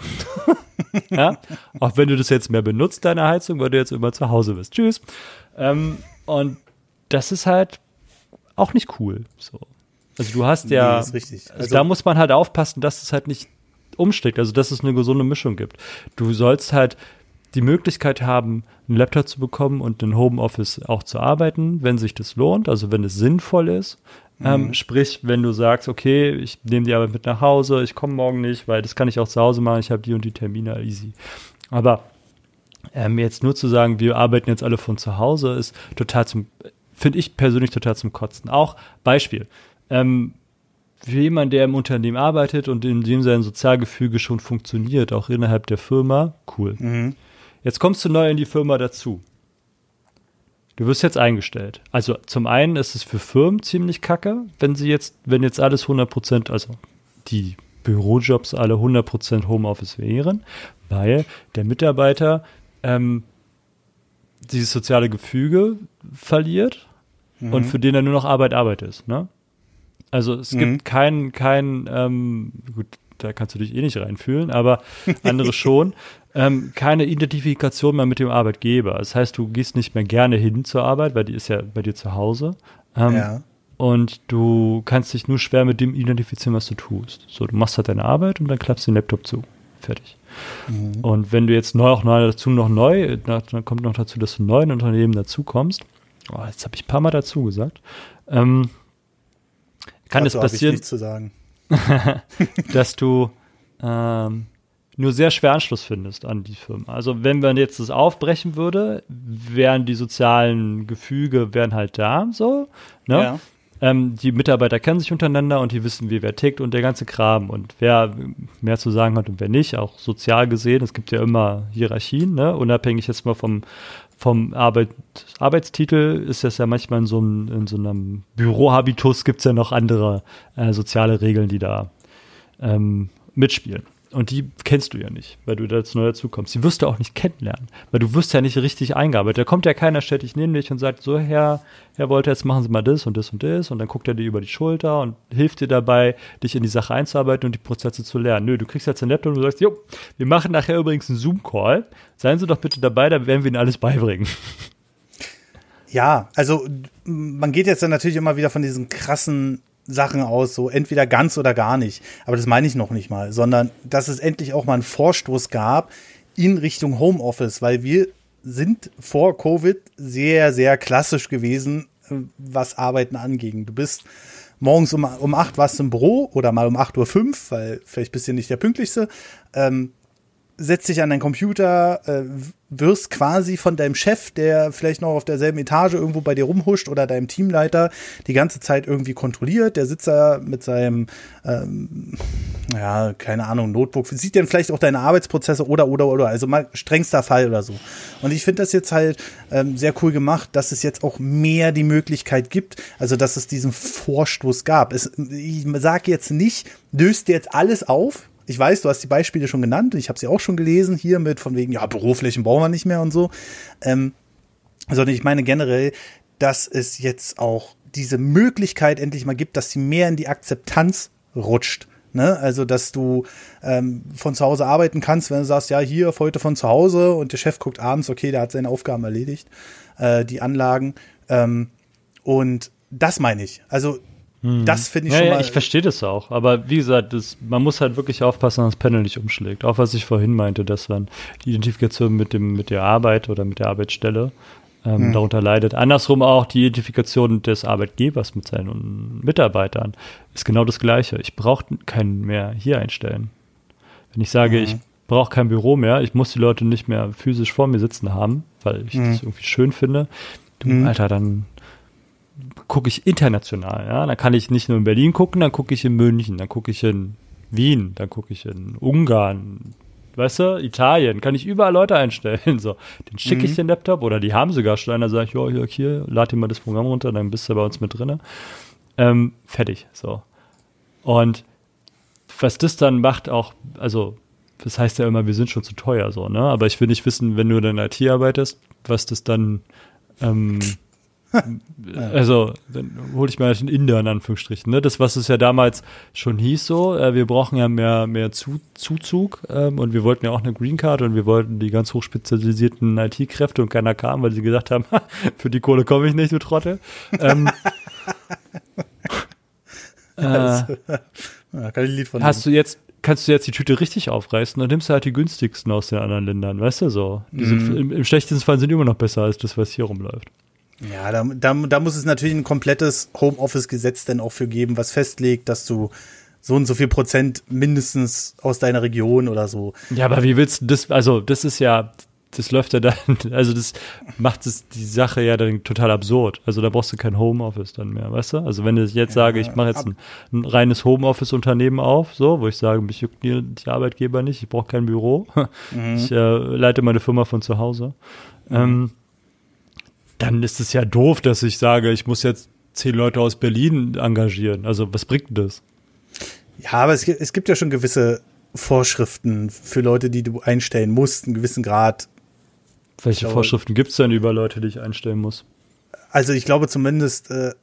ja, auch wenn du das jetzt mehr benutzt, deine Heizung, weil du jetzt immer zu Hause bist. Tschüss. Ähm, und das ist halt auch nicht cool. So. Also du hast ja, Nee, ist richtig. also, Also- da muss man halt aufpassen, dass es halt nicht umsteckt, also dass es eine gesunde Mischung gibt. Du sollst halt die Möglichkeit haben, einen Laptop zu bekommen und in Homeoffice auch zu arbeiten, wenn sich das lohnt, also wenn es sinnvoll ist. Ähm, sprich, wenn du sagst, okay, ich nehme die Arbeit mit nach Hause, ich komme morgen nicht, weil das kann ich auch zu Hause machen, ich habe die und die Termine, easy. Aber ähm, jetzt nur zu sagen, wir arbeiten jetzt alle von zu Hause, ist total zum, finde ich persönlich total zum Kotzen. Auch Beispiel. Ähm, für jemanden, der im Unternehmen arbeitet und in dem sein Sozialgefüge schon funktioniert, auch innerhalb der Firma, cool. Mhm. Jetzt kommst du neu in die Firma dazu. Du wirst jetzt eingestellt. Also zum einen ist es für Firmen ziemlich kacke, wenn sie jetzt, wenn jetzt alles 100%, also die Bürojobs alle 100% Homeoffice wären, weil der Mitarbeiter ähm, dieses soziale Gefüge verliert mhm. und für den er nur noch Arbeit Arbeit ist. Ne? Also es mhm. gibt keinen, kein, ähm, gut, da kannst du dich eh nicht reinfühlen, aber andere schon, ähm, keine Identifikation mehr mit dem Arbeitgeber. Das heißt, du gehst nicht mehr gerne hin zur Arbeit, weil die ist ja bei dir zu Hause. Ähm, ja. Und du kannst dich nur schwer mit dem identifizieren, was du tust. So, du machst halt deine Arbeit und dann klappst du den Laptop zu. Fertig. Mhm. Und wenn du jetzt neu auch neu dazu noch neu, dann kommt noch dazu, dass du neu in Unternehmen dazu kommst. Oh, jetzt habe ich ein paar Mal dazu gesagt. Ähm, kann es passieren, dass du ähm, nur sehr schwer Anschluss findest an die Firma. Also wenn man jetzt das aufbrechen würde, wären die sozialen Gefüge wären halt da, so. Ne? Ja. Ähm, die Mitarbeiter kennen sich untereinander und die wissen, wie wer tickt und der ganze Kram und wer mehr zu sagen hat und wer nicht, auch sozial gesehen. Es gibt ja immer Hierarchien, ne? unabhängig jetzt mal vom, vom Arbeit, Arbeitstitel ist das ja manchmal in so einem, in so einem Bürohabitus gibt es ja noch andere äh, soziale Regeln, die da ähm, mitspielen. Und die kennst du ja nicht, weil du jetzt neu dazukommst. Die wirst du auch nicht kennenlernen, weil du wirst ja nicht richtig eingearbeitet. Da kommt ja keiner, dich neben dich und sagt, so, Herr, Herr Wolter, jetzt machen Sie mal das und das und das. Und dann guckt er dir über die Schulter und hilft dir dabei, dich in die Sache einzuarbeiten und die Prozesse zu lernen. Nö, du kriegst jetzt einen Laptop und du sagst, jo, wir machen nachher übrigens einen Zoom-Call. Seien Sie doch bitte dabei, da werden wir Ihnen alles beibringen. Ja, also man geht jetzt dann natürlich immer wieder von diesen krassen Sachen aus, so entweder ganz oder gar nicht. Aber das meine ich noch nicht mal, sondern dass es endlich auch mal einen Vorstoß gab in Richtung Homeoffice, weil wir sind vor Covid sehr, sehr klassisch gewesen, äh, was Arbeiten anging. Du bist morgens um, um 8 warst du im Büro oder mal um 8.05 Uhr, weil vielleicht bist du nicht der Pünktlichste. Ähm, setzt dich an deinen Computer, äh, wirst quasi von deinem Chef, der vielleicht noch auf derselben Etage irgendwo bei dir rumhuscht oder deinem Teamleiter die ganze Zeit irgendwie kontrolliert. Der sitzt da mit seinem, ähm, ja, keine Ahnung, Notebook, sieht dann vielleicht auch deine Arbeitsprozesse oder, oder, oder, also mal strengster Fall oder so. Und ich finde das jetzt halt ähm, sehr cool gemacht, dass es jetzt auch mehr die Möglichkeit gibt, also dass es diesen Vorstoß gab. Es, ich sage jetzt nicht, löst jetzt alles auf, ich weiß, du hast die Beispiele schon genannt, ich habe sie auch schon gelesen hier mit von wegen, ja, Büroflächen brauchen wir nicht mehr und so. Ähm, sondern ich meine generell, dass es jetzt auch diese Möglichkeit endlich mal gibt, dass sie mehr in die Akzeptanz rutscht. Ne? Also, dass du ähm, von zu Hause arbeiten kannst, wenn du sagst, ja, hier heute von zu Hause und der Chef guckt abends, okay, der hat seine Aufgaben erledigt, äh, die Anlagen. Ähm, und das meine ich. Also hm. Das finde ich ja, schon mal. Ja, ich verstehe das auch. Aber wie gesagt, das, man muss halt wirklich aufpassen, dass das Panel nicht umschlägt. Auch was ich vorhin meinte, dass dann die Identifikation mit, dem, mit der Arbeit oder mit der Arbeitsstelle ähm, hm. darunter leidet. Andersrum auch die Identifikation des Arbeitgebers mit seinen Mitarbeitern ist genau das Gleiche. Ich brauche keinen mehr hier einstellen. Wenn ich sage, hm. ich brauche kein Büro mehr, ich muss die Leute nicht mehr physisch vor mir sitzen haben, weil ich hm. das irgendwie schön finde, du, hm. Alter, dann gucke ich international. Ja? Dann kann ich nicht nur in Berlin gucken, dann gucke ich in München, dann gucke ich in Wien, dann gucke ich in Ungarn, weißt du, Italien, kann ich überall Leute einstellen. So, den schicke ich mhm. den Laptop oder die haben sogar schon einer, sage ich, ja, hier, hier, lad dir mal das Programm runter, dann bist du bei uns mit drin. Ähm, fertig, so. Und was das dann macht, auch, also, das heißt ja immer, wir sind schon zu teuer, so, ne? Aber ich will nicht wissen, wenn du in IT arbeitest, was das dann ähm, also, dann hole ich mal halt den Inder in Anführungsstrichen. Ne? Das, was es ja damals schon hieß, so, äh, wir brauchen ja mehr, mehr Zu Zuzug ähm, und wir wollten ja auch eine Green Card und wir wollten die ganz hochspezialisierten IT-Kräfte und keiner kam, weil sie gesagt haben, für die Kohle komme ich nicht, du Trottel. ähm, äh, ja, kann ich ein Lied von hast du jetzt kannst du jetzt die Tüte richtig aufreißen, dann nimmst du halt die günstigsten aus den anderen Ländern, weißt du so. Die sind, mhm. im, im, schlechtesten Fall sind immer noch besser als das, was hier rumläuft. Ja, da, da, da muss es natürlich ein komplettes Homeoffice-Gesetz dann auch für geben, was festlegt, dass du so und so viel Prozent mindestens aus deiner Region oder so. Ja, aber wie willst du das, also das ist ja, das läuft ja dann, also das macht es die Sache ja dann total absurd. Also da brauchst du kein Homeoffice dann mehr, weißt du? Also wenn ich jetzt sage, ich mache jetzt ein, ein reines Homeoffice-Unternehmen auf, so, wo ich sage, mich juckt die, die Arbeitgeber nicht, ich brauche kein Büro, mhm. ich äh, leite meine Firma von zu Hause. Mhm. Ähm, dann ist es ja doof, dass ich sage, ich muss jetzt zehn Leute aus Berlin engagieren. Also was bringt das? Ja, aber es, es gibt ja schon gewisse Vorschriften für Leute, die du einstellen musst, einen gewissen Grad. Welche glaube, Vorschriften gibt es denn über Leute, die ich einstellen muss? Also ich glaube zumindest äh,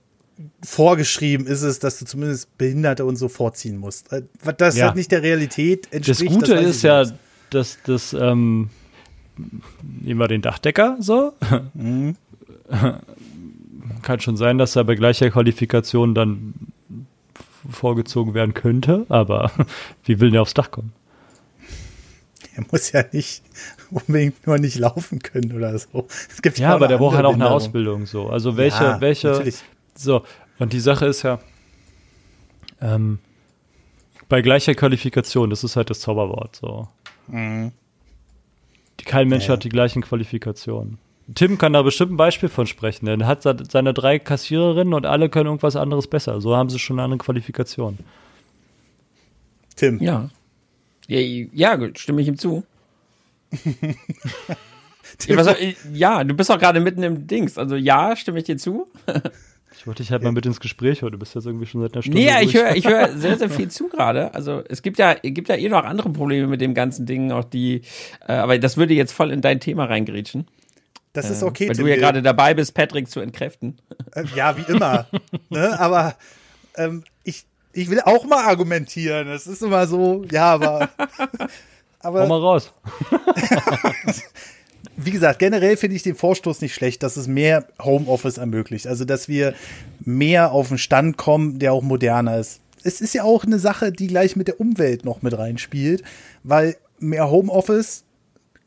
vorgeschrieben ist es, dass du zumindest Behinderte und so vorziehen musst. Äh, das ja. halt nicht der Realität entspricht. Das Gute das ist ja, dass das ähm, nehmen wir den Dachdecker so. Mhm. Kann schon sein, dass er bei gleicher Qualifikation dann vorgezogen werden könnte, aber wie will der aufs Dach kommen? Er muss ja nicht unbedingt nur nicht laufen können oder so. Es gibt ja, ja aber der braucht halt auch eine Ausbildung so. Also welche, ja, welche, natürlich. so. Und die Sache ist ja, ähm, bei gleicher Qualifikation, das ist halt das Zauberwort so. Mhm. Kein Mensch ja. hat die gleichen Qualifikationen. Tim kann da bestimmt ein Beispiel von sprechen. Er hat seine drei Kassiererinnen und alle können irgendwas anderes besser. So haben sie schon eine Qualifikation. Tim. Ja. Ja, ja stimme ich ihm zu. ja, was, ja, du bist auch gerade mitten im Dings. Also ja, stimme ich dir zu. ich wollte dich halt mal mit ins Gespräch heute. Du bist jetzt irgendwie schon seit einer Stunde. Nee, ich höre ich hör sehr, sehr viel zu gerade. Also es gibt ja, gibt ja eh noch andere Probleme mit dem ganzen Ding, auch die, äh, aber das würde jetzt voll in dein Thema reingrätschen. Das ist okay. Weil Tim, du ja gerade dabei bist, Patrick zu entkräften. Äh, ja, wie immer. ne? Aber ähm, ich, ich will auch mal argumentieren. Das ist immer so, ja, aber. aber Komm mal raus. wie gesagt, generell finde ich den Vorstoß nicht schlecht, dass es mehr Homeoffice ermöglicht. Also, dass wir mehr auf den Stand kommen, der auch moderner ist. Es ist ja auch eine Sache, die gleich mit der Umwelt noch mit reinspielt, weil mehr Homeoffice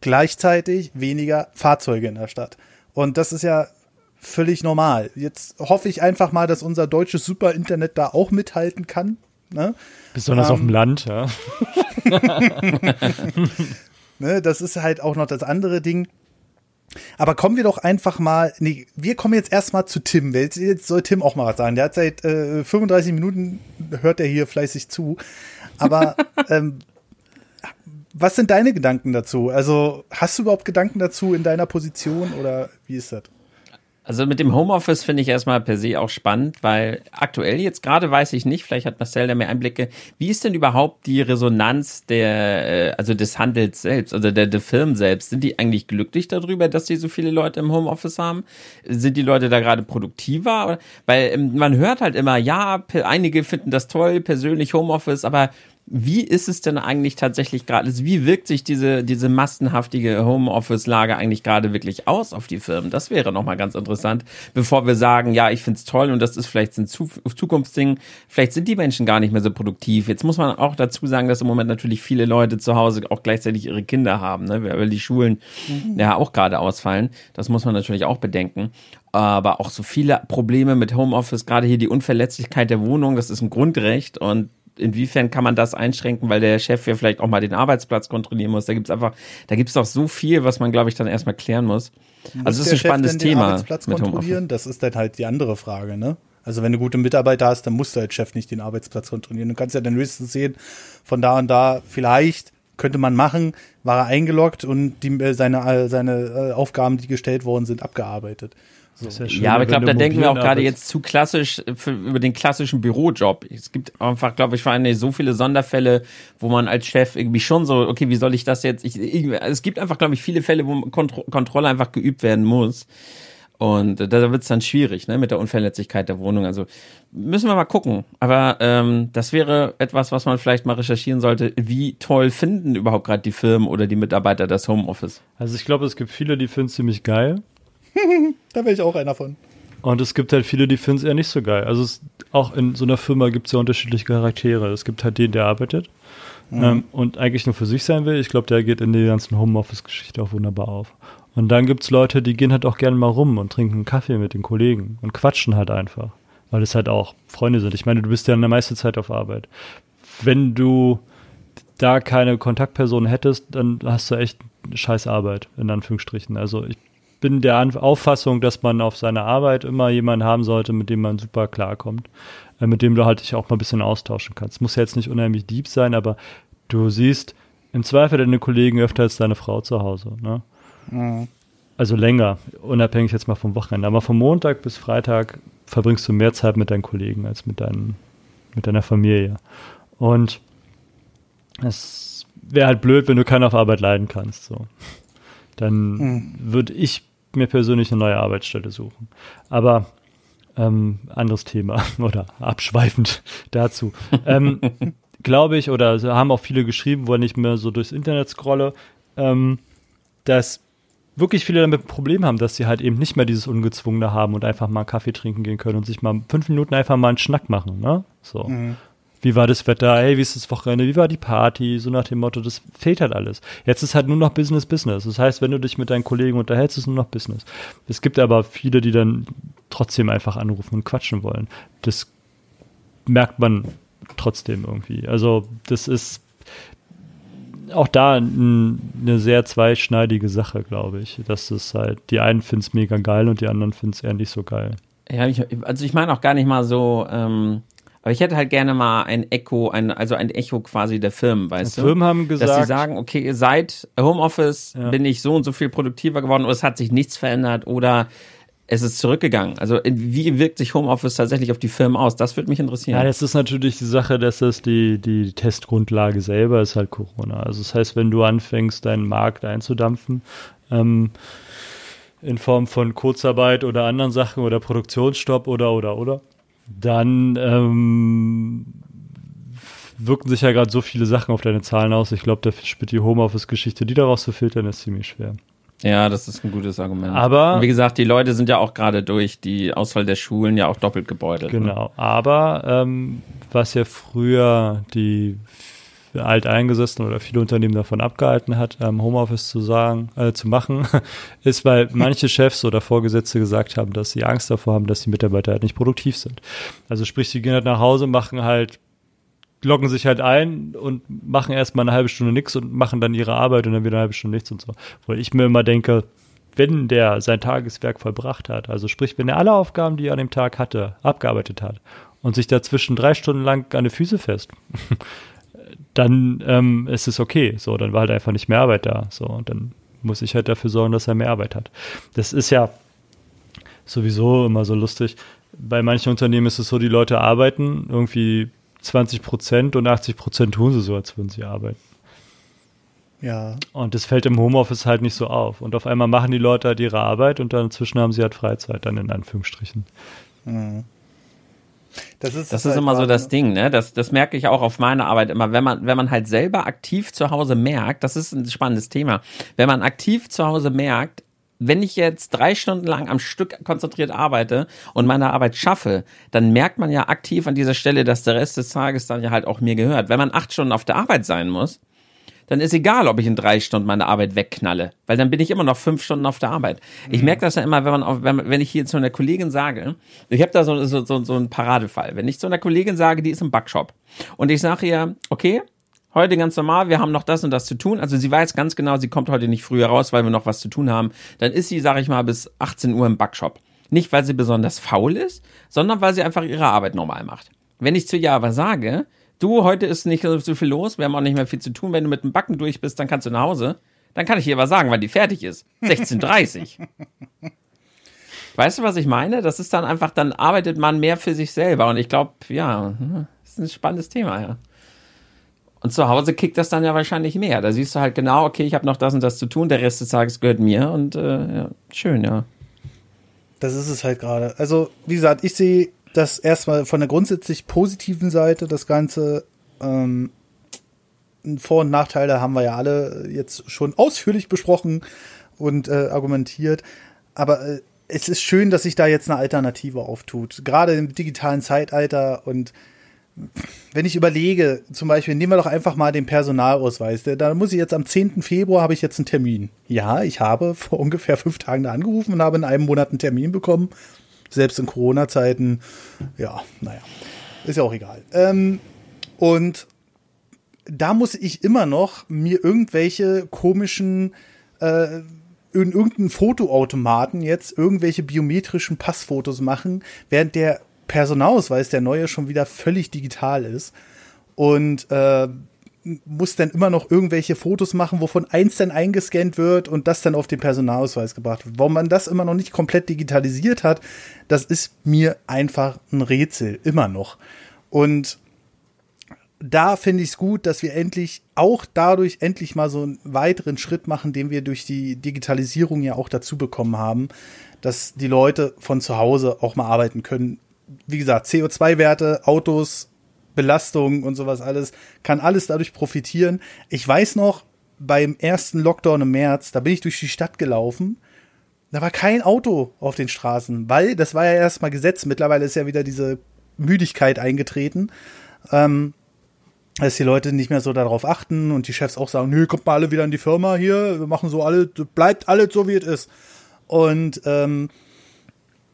gleichzeitig weniger Fahrzeuge in der Stadt. Und das ist ja völlig normal. Jetzt hoffe ich einfach mal, dass unser deutsches Superinternet da auch mithalten kann. Ne? Besonders ähm, auf dem Land, ja. ne, das ist halt auch noch das andere Ding. Aber kommen wir doch einfach mal, nee, wir kommen jetzt erstmal zu Tim. Jetzt soll Tim auch mal was sagen. Der hat seit äh, 35 Minuten, hört er hier fleißig zu. Aber ähm, was sind deine Gedanken dazu? Also hast du überhaupt Gedanken dazu in deiner Position oder wie ist das? Also mit dem Homeoffice finde ich erstmal per se auch spannend, weil aktuell jetzt gerade weiß ich nicht, vielleicht hat Marcel da mehr Einblicke, wie ist denn überhaupt die Resonanz der, äh, also des Handels selbst, also der, der Firmen selbst? Sind die eigentlich glücklich darüber, dass sie so viele Leute im Homeoffice haben? Sind die Leute da gerade produktiver? Weil ähm, man hört halt immer, ja, einige finden das toll, persönlich Homeoffice, aber wie ist es denn eigentlich tatsächlich gerade? Also wie wirkt sich diese, diese massenhaftige Homeoffice-Lage eigentlich gerade wirklich aus auf die Firmen? Das wäre nochmal ganz interessant, bevor wir sagen, ja, ich finde es toll und das ist vielleicht ein Zukunftsding. Vielleicht sind die Menschen gar nicht mehr so produktiv. Jetzt muss man auch dazu sagen, dass im Moment natürlich viele Leute zu Hause auch gleichzeitig ihre Kinder haben, ne? weil die Schulen mhm. ja auch gerade ausfallen. Das muss man natürlich auch bedenken aber auch so viele Probleme mit Homeoffice, gerade hier die Unverletzlichkeit der Wohnung, das ist ein Grundrecht und inwiefern kann man das einschränken, weil der Chef ja vielleicht auch mal den Arbeitsplatz kontrollieren muss. Da gibt's einfach, da gibt's doch so viel, was man, glaube ich, dann erstmal klären muss. Also es ist ein Chef spannendes Thema. Arbeitsplatz kontrollieren, das ist dann halt die andere Frage, ne? Also wenn du gute Mitarbeiter hast, dann musst du als Chef nicht den Arbeitsplatz kontrollieren. Du kannst ja dann höchstens sehen, von da und da vielleicht könnte man machen, war er eingeloggt und die, äh, seine, äh, seine äh, Aufgaben, die gestellt worden sind, abgearbeitet. So. Ja, ja, aber ich glaube, da denken wir auch gerade jetzt zu klassisch für, über den klassischen Bürojob. Es gibt einfach, glaube ich, vor allem so viele Sonderfälle, wo man als Chef irgendwie schon so, okay, wie soll ich das jetzt? Ich, ich, es gibt einfach, glaube ich, viele Fälle, wo Kontro Kontrolle einfach geübt werden muss. Und da wird es dann schwierig, ne, mit der Unverletzlichkeit der Wohnung. Also müssen wir mal gucken. Aber ähm, das wäre etwas, was man vielleicht mal recherchieren sollte. Wie toll finden überhaupt gerade die Firmen oder die Mitarbeiter das Homeoffice? Also ich glaube, es gibt viele, die finden es ziemlich geil. da wäre ich auch einer von. Und es gibt halt viele, die finden es eher nicht so geil. Also es, auch in so einer Firma gibt es ja unterschiedliche Charaktere. Es gibt halt den, der arbeitet mhm. ähm, und eigentlich nur für sich sein will. Ich glaube, der geht in die ganzen Homeoffice-Geschichte auch wunderbar auf. Und dann gibt es Leute, die gehen halt auch gerne mal rum und trinken einen Kaffee mit den Kollegen und quatschen halt einfach. Weil es halt auch Freunde sind. Ich meine, du bist ja in der meiste Zeit auf Arbeit. Wenn du da keine Kontaktperson hättest, dann hast du echt scheiß Arbeit, in Anführungsstrichen. Also ich bin der Auffassung, dass man auf seiner Arbeit immer jemanden haben sollte, mit dem man super klarkommt, äh, mit dem du halt dich auch mal ein bisschen austauschen kannst. Muss ja jetzt nicht unheimlich deep sein, aber du siehst im Zweifel deine Kollegen öfter als deine Frau zu Hause. Ne? Mhm. also länger, unabhängig jetzt mal vom Wochenende, aber von Montag bis Freitag verbringst du mehr Zeit mit deinen Kollegen als mit, deinen, mit deiner Familie. Und es wäre halt blöd, wenn du keinen auf Arbeit leiden kannst. So. Dann mhm. würde ich mir persönlich eine neue Arbeitsstelle suchen. Aber ähm, anderes Thema oder abschweifend dazu. ähm, Glaube ich, oder haben auch viele geschrieben, wo ich nicht mehr so durchs Internet scrolle, ähm, dass wirklich viele damit ein Problem haben, dass sie halt eben nicht mehr dieses Ungezwungene haben und einfach mal einen Kaffee trinken gehen können und sich mal fünf Minuten einfach mal einen Schnack machen, ne? So. Mhm. Wie war das Wetter? Hey, wie ist das Wochenende? Wie war die Party? So nach dem Motto, das fehlt halt alles. Jetzt ist halt nur noch Business, Business. Das heißt, wenn du dich mit deinen Kollegen unterhältst, ist nur noch Business. Es gibt aber viele, die dann trotzdem einfach anrufen und quatschen wollen. Das merkt man trotzdem irgendwie. Also, das ist auch da eine sehr zweischneidige Sache, glaube ich. Dass es halt, die einen finden es mega geil und die anderen finden es eher nicht so geil. Ja, ich, also ich meine auch gar nicht mal so, ähm, aber ich hätte halt gerne mal ein Echo, ein, also ein Echo quasi der Firmen, weißt die du? Firmen haben gesagt, dass sie sagen, okay, seit Homeoffice ja. bin ich so und so viel produktiver geworden oder es hat sich nichts verändert oder es ist zurückgegangen. Also wie wirkt sich Homeoffice tatsächlich auf die Firmen aus? Das würde mich interessieren. Ja, das ist natürlich die Sache, dass das die, die Testgrundlage selber ist halt Corona. Also das heißt, wenn du anfängst, deinen Markt einzudampfen, ähm, in Form von Kurzarbeit oder anderen Sachen oder Produktionsstopp oder oder oder, dann ähm, wirken sich ja gerade so viele Sachen auf deine Zahlen aus. Ich glaube, da spielt die Homeoffice-Geschichte, die daraus zu filtern, ist ziemlich schwer. Ja, das ist ein gutes Argument. Aber Und wie gesagt, die Leute sind ja auch gerade durch die Auswahl der Schulen ja auch doppelt gebeutelt. Ne? Genau. Ne? Aber ähm, was ja früher die Alteingesessenen oder viele Unternehmen davon abgehalten hat, ähm, Homeoffice zu sagen, äh, zu machen, ist, weil manche Chefs oder Vorgesetzte gesagt haben, dass sie Angst davor haben, dass die Mitarbeiter halt nicht produktiv sind. Also sprich, sie gehen halt nach Hause, machen halt loggen sich halt ein und machen erstmal eine halbe Stunde nichts und machen dann ihre Arbeit und dann wieder eine halbe Stunde nichts und so. Wo ich mir immer denke, wenn der sein Tageswerk vollbracht hat, also sprich, wenn er alle Aufgaben, die er an dem Tag hatte, abgearbeitet hat und sich dazwischen drei Stunden lang an die Füße fest, dann ähm, ist es okay. So, dann war halt einfach nicht mehr Arbeit da. So, und dann muss ich halt dafür sorgen, dass er mehr Arbeit hat. Das ist ja sowieso immer so lustig. Bei manchen Unternehmen ist es so, die Leute arbeiten irgendwie 20 Prozent und 80 Prozent tun sie so, als würden sie arbeiten. Ja. Und das fällt im Homeoffice halt nicht so auf. Und auf einmal machen die Leute halt ihre Arbeit und dann inzwischen haben sie halt Freizeit, dann in Anführungsstrichen. Mhm. Das ist, das ist halt immer so das Ding, ne? Das, das merke ich auch auf meiner Arbeit immer. Wenn man, wenn man halt selber aktiv zu Hause merkt, das ist ein spannendes Thema. Wenn man aktiv zu Hause merkt, wenn ich jetzt drei Stunden lang am Stück konzentriert arbeite und meine Arbeit schaffe, dann merkt man ja aktiv an dieser Stelle, dass der Rest des Tages dann ja halt auch mir gehört. Wenn man acht Stunden auf der Arbeit sein muss, dann ist egal, ob ich in drei Stunden meine Arbeit wegknalle, weil dann bin ich immer noch fünf Stunden auf der Arbeit. Ich mhm. merke das ja immer, wenn man, auf, wenn, wenn ich hier zu einer Kollegin sage, ich habe da so, so, so, so einen Paradefall, wenn ich zu einer Kollegin sage, die ist im Backshop und ich sage ihr, okay, heute ganz normal, wir haben noch das und das zu tun. Also sie weiß ganz genau, sie kommt heute nicht früher raus, weil wir noch was zu tun haben. Dann ist sie, sag ich mal, bis 18 Uhr im Backshop. Nicht, weil sie besonders faul ist, sondern weil sie einfach ihre Arbeit normal macht. Wenn ich zu ihr aber sage, du, heute ist nicht so viel los, wir haben auch nicht mehr viel zu tun, wenn du mit dem Backen durch bist, dann kannst du nach Hause. Dann kann ich ihr aber sagen, wann die fertig ist. 16.30 Weißt du, was ich meine? Das ist dann einfach, dann arbeitet man mehr für sich selber. Und ich glaube, ja, das ist ein spannendes Thema, ja. Und zu Hause kickt das dann ja wahrscheinlich mehr. Da siehst du halt genau, okay, ich habe noch das und das zu tun, der Rest des Tages gehört mir und äh, ja, schön, ja. Das ist es halt gerade. Also, wie gesagt, ich sehe das erstmal von der grundsätzlich positiven Seite, das Ganze. Ähm, Vor- und Nachteile haben wir ja alle jetzt schon ausführlich besprochen und äh, argumentiert. Aber äh, es ist schön, dass sich da jetzt eine Alternative auftut. Gerade im digitalen Zeitalter und wenn ich überlege, zum Beispiel, nehmen wir doch einfach mal den Personalausweis. Da muss ich jetzt am 10. Februar habe ich jetzt einen Termin. Ja, ich habe vor ungefähr fünf Tagen da angerufen und habe in einem Monat einen Termin bekommen. Selbst in Corona-Zeiten. Ja, naja. Ist ja auch egal. Ähm, und da muss ich immer noch mir irgendwelche komischen äh, in irgendeinen Fotoautomaten jetzt irgendwelche biometrischen Passfotos machen, während der Personalausweis, der neue, schon wieder völlig digital ist. Und äh, muss dann immer noch irgendwelche Fotos machen, wovon eins dann eingescannt wird und das dann auf den Personalausweis gebracht wird. Warum man das immer noch nicht komplett digitalisiert hat, das ist mir einfach ein Rätsel, immer noch. Und da finde ich es gut, dass wir endlich auch dadurch endlich mal so einen weiteren Schritt machen, den wir durch die Digitalisierung ja auch dazu bekommen haben, dass die Leute von zu Hause auch mal arbeiten können. Wie gesagt, CO2-Werte, Autos, Belastung und sowas alles, kann alles dadurch profitieren. Ich weiß noch, beim ersten Lockdown im März, da bin ich durch die Stadt gelaufen. Da war kein Auto auf den Straßen, weil das war ja erstmal Gesetz. Mittlerweile ist ja wieder diese Müdigkeit eingetreten. Ähm, dass die Leute nicht mehr so darauf achten und die Chefs auch sagen, nö, kommt mal alle wieder in die Firma hier, wir machen so alle, bleibt alles so wie es ist. Und, ähm,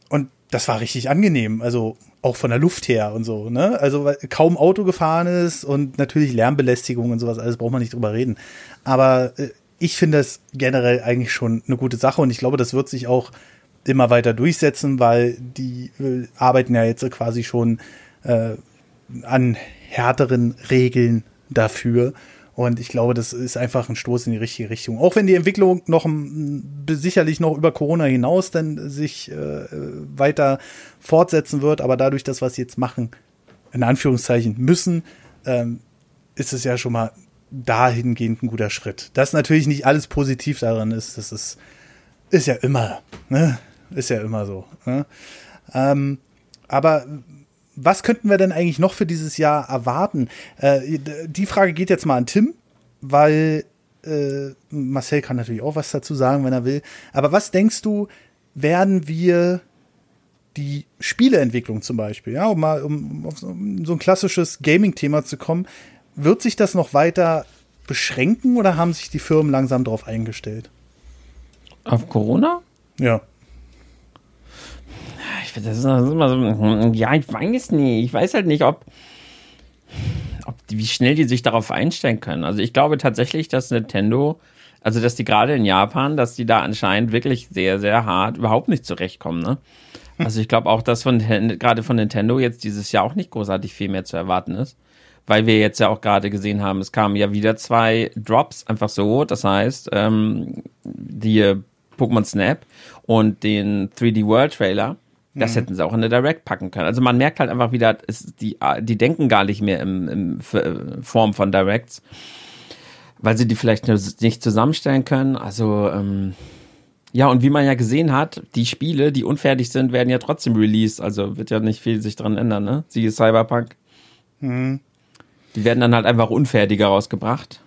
und das war richtig angenehm, also auch von der Luft her und so, ne? Also weil kaum Auto gefahren ist und natürlich Lärmbelästigung und sowas, alles braucht man nicht drüber reden. Aber äh, ich finde das generell eigentlich schon eine gute Sache und ich glaube, das wird sich auch immer weiter durchsetzen, weil die äh, arbeiten ja jetzt quasi schon äh, an härteren Regeln dafür. Und ich glaube, das ist einfach ein Stoß in die richtige Richtung. Auch wenn die Entwicklung noch sicherlich noch über Corona hinaus dann sich äh, weiter fortsetzen wird, aber dadurch, dass wir es jetzt machen, in Anführungszeichen müssen, ähm, ist es ja schon mal dahingehend ein guter Schritt. Dass natürlich nicht alles positiv daran ist, das ist, ist ja immer, ne? Ist ja immer so. Ne? Ähm, aber was könnten wir denn eigentlich noch für dieses Jahr erwarten? Äh, die Frage geht jetzt mal an Tim, weil äh, Marcel kann natürlich auch was dazu sagen, wenn er will. Aber was denkst du, werden wir die Spieleentwicklung zum Beispiel, ja, um mal um um so ein klassisches Gaming-Thema zu kommen, wird sich das noch weiter beschränken oder haben sich die Firmen langsam darauf eingestellt? Auf Corona? Ja das ist immer so, ja, ich weiß nicht. Ich weiß halt nicht, ob, ob wie schnell die sich darauf einstellen können. Also ich glaube tatsächlich, dass Nintendo, also dass die gerade in Japan, dass die da anscheinend wirklich sehr, sehr hart überhaupt nicht zurechtkommen, ne? Also ich glaube auch, dass von gerade von Nintendo jetzt dieses Jahr auch nicht großartig viel mehr zu erwarten ist. Weil wir jetzt ja auch gerade gesehen haben, es kamen ja wieder zwei Drops einfach so. Das heißt, ähm, die Pokémon Snap und den 3D World Trailer das mhm. hätten sie auch in der Direct packen können. Also man merkt halt einfach wieder, ist die, die denken gar nicht mehr im, im äh, Form von Directs, weil sie die vielleicht nicht zusammenstellen können. Also ähm, ja, und wie man ja gesehen hat, die Spiele, die unfertig sind, werden ja trotzdem released. Also wird ja nicht viel sich dran ändern, ne? Siehe Cyberpunk. Mhm. Die werden dann halt einfach unfertiger rausgebracht.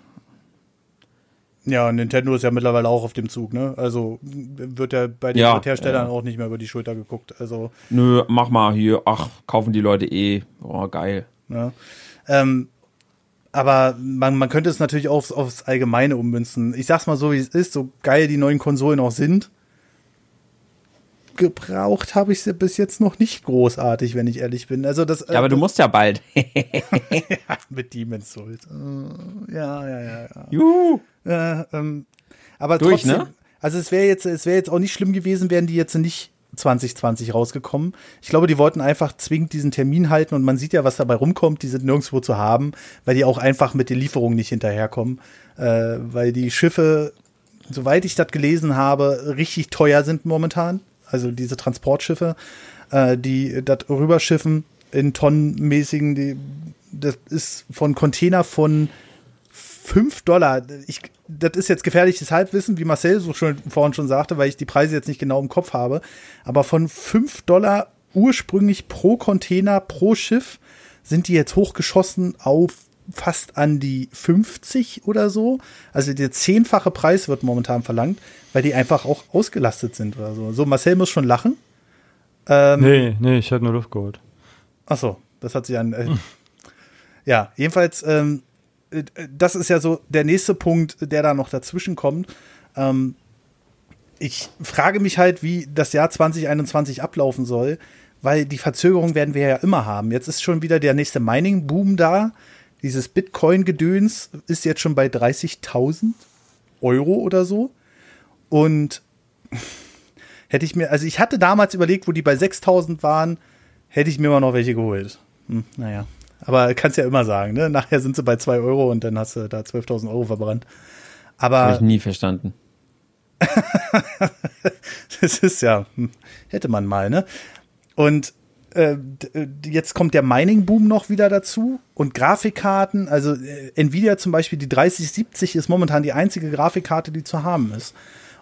Ja, Nintendo ist ja mittlerweile auch auf dem Zug, ne? Also wird ja bei den ja, Herstellern ja. auch nicht mehr über die Schulter geguckt. Also nö, mach mal hier, ach, kaufen die Leute eh, oh geil. Ja. Ähm, aber man, man könnte es natürlich auch aufs, aufs Allgemeine ummünzen. Ich sag's mal so, wie es ist, so geil die neuen Konsolen auch sind gebraucht habe ich sie bis jetzt noch nicht großartig, wenn ich ehrlich bin. Also das, ja, aber das, du musst ja bald. ja, mit Demon's Souls. Uh, ja, ja, ja, ja. Juhu. Äh, ähm, aber Durch, trotzdem, ne? also es wäre jetzt, es wäre jetzt auch nicht schlimm gewesen, wären die jetzt nicht 2020 rausgekommen. Ich glaube, die wollten einfach zwingend diesen Termin halten und man sieht ja, was dabei rumkommt. Die sind nirgendwo zu haben, weil die auch einfach mit den Lieferungen nicht hinterherkommen, äh, weil die Schiffe, soweit ich das gelesen habe, richtig teuer sind momentan also diese Transportschiffe, äh, die das rüberschiffen in tonnenmäßigen, die, das ist von Container von 5 Dollar. Ich, das ist jetzt gefährliches Halbwissen, wie Marcel so schon vorhin schon sagte, weil ich die Preise jetzt nicht genau im Kopf habe. Aber von 5 Dollar ursprünglich pro Container, pro Schiff, sind die jetzt hochgeschossen auf fast an die 50 oder so. Also der zehnfache Preis wird momentan verlangt, weil die einfach auch ausgelastet sind oder so. So, Marcel muss schon lachen. Ähm, nee, nee, ich hatte nur Luft geholt. Ach so, das hat sie an. Äh, ja, jedenfalls, ähm, äh, das ist ja so der nächste Punkt, der da noch dazwischen kommt. Ähm, ich frage mich halt, wie das Jahr 2021 ablaufen soll, weil die Verzögerung werden wir ja immer haben. Jetzt ist schon wieder der nächste Mining-Boom da dieses Bitcoin-Gedöns ist jetzt schon bei 30.000 Euro oder so. Und hätte ich mir, also ich hatte damals überlegt, wo die bei 6.000 waren, hätte ich mir mal noch welche geholt. Hm, naja, Aber kannst ja immer sagen, ne? Nachher sind sie bei zwei Euro und dann hast du da 12.000 Euro verbrannt. Aber. Habe ich nie verstanden. das ist ja, hm, hätte man mal, ne? Und äh, jetzt kommt der Mining-Boom noch wieder dazu und Grafikkarten, also äh, Nvidia zum Beispiel, die 3070 ist momentan die einzige Grafikkarte, die zu haben ist.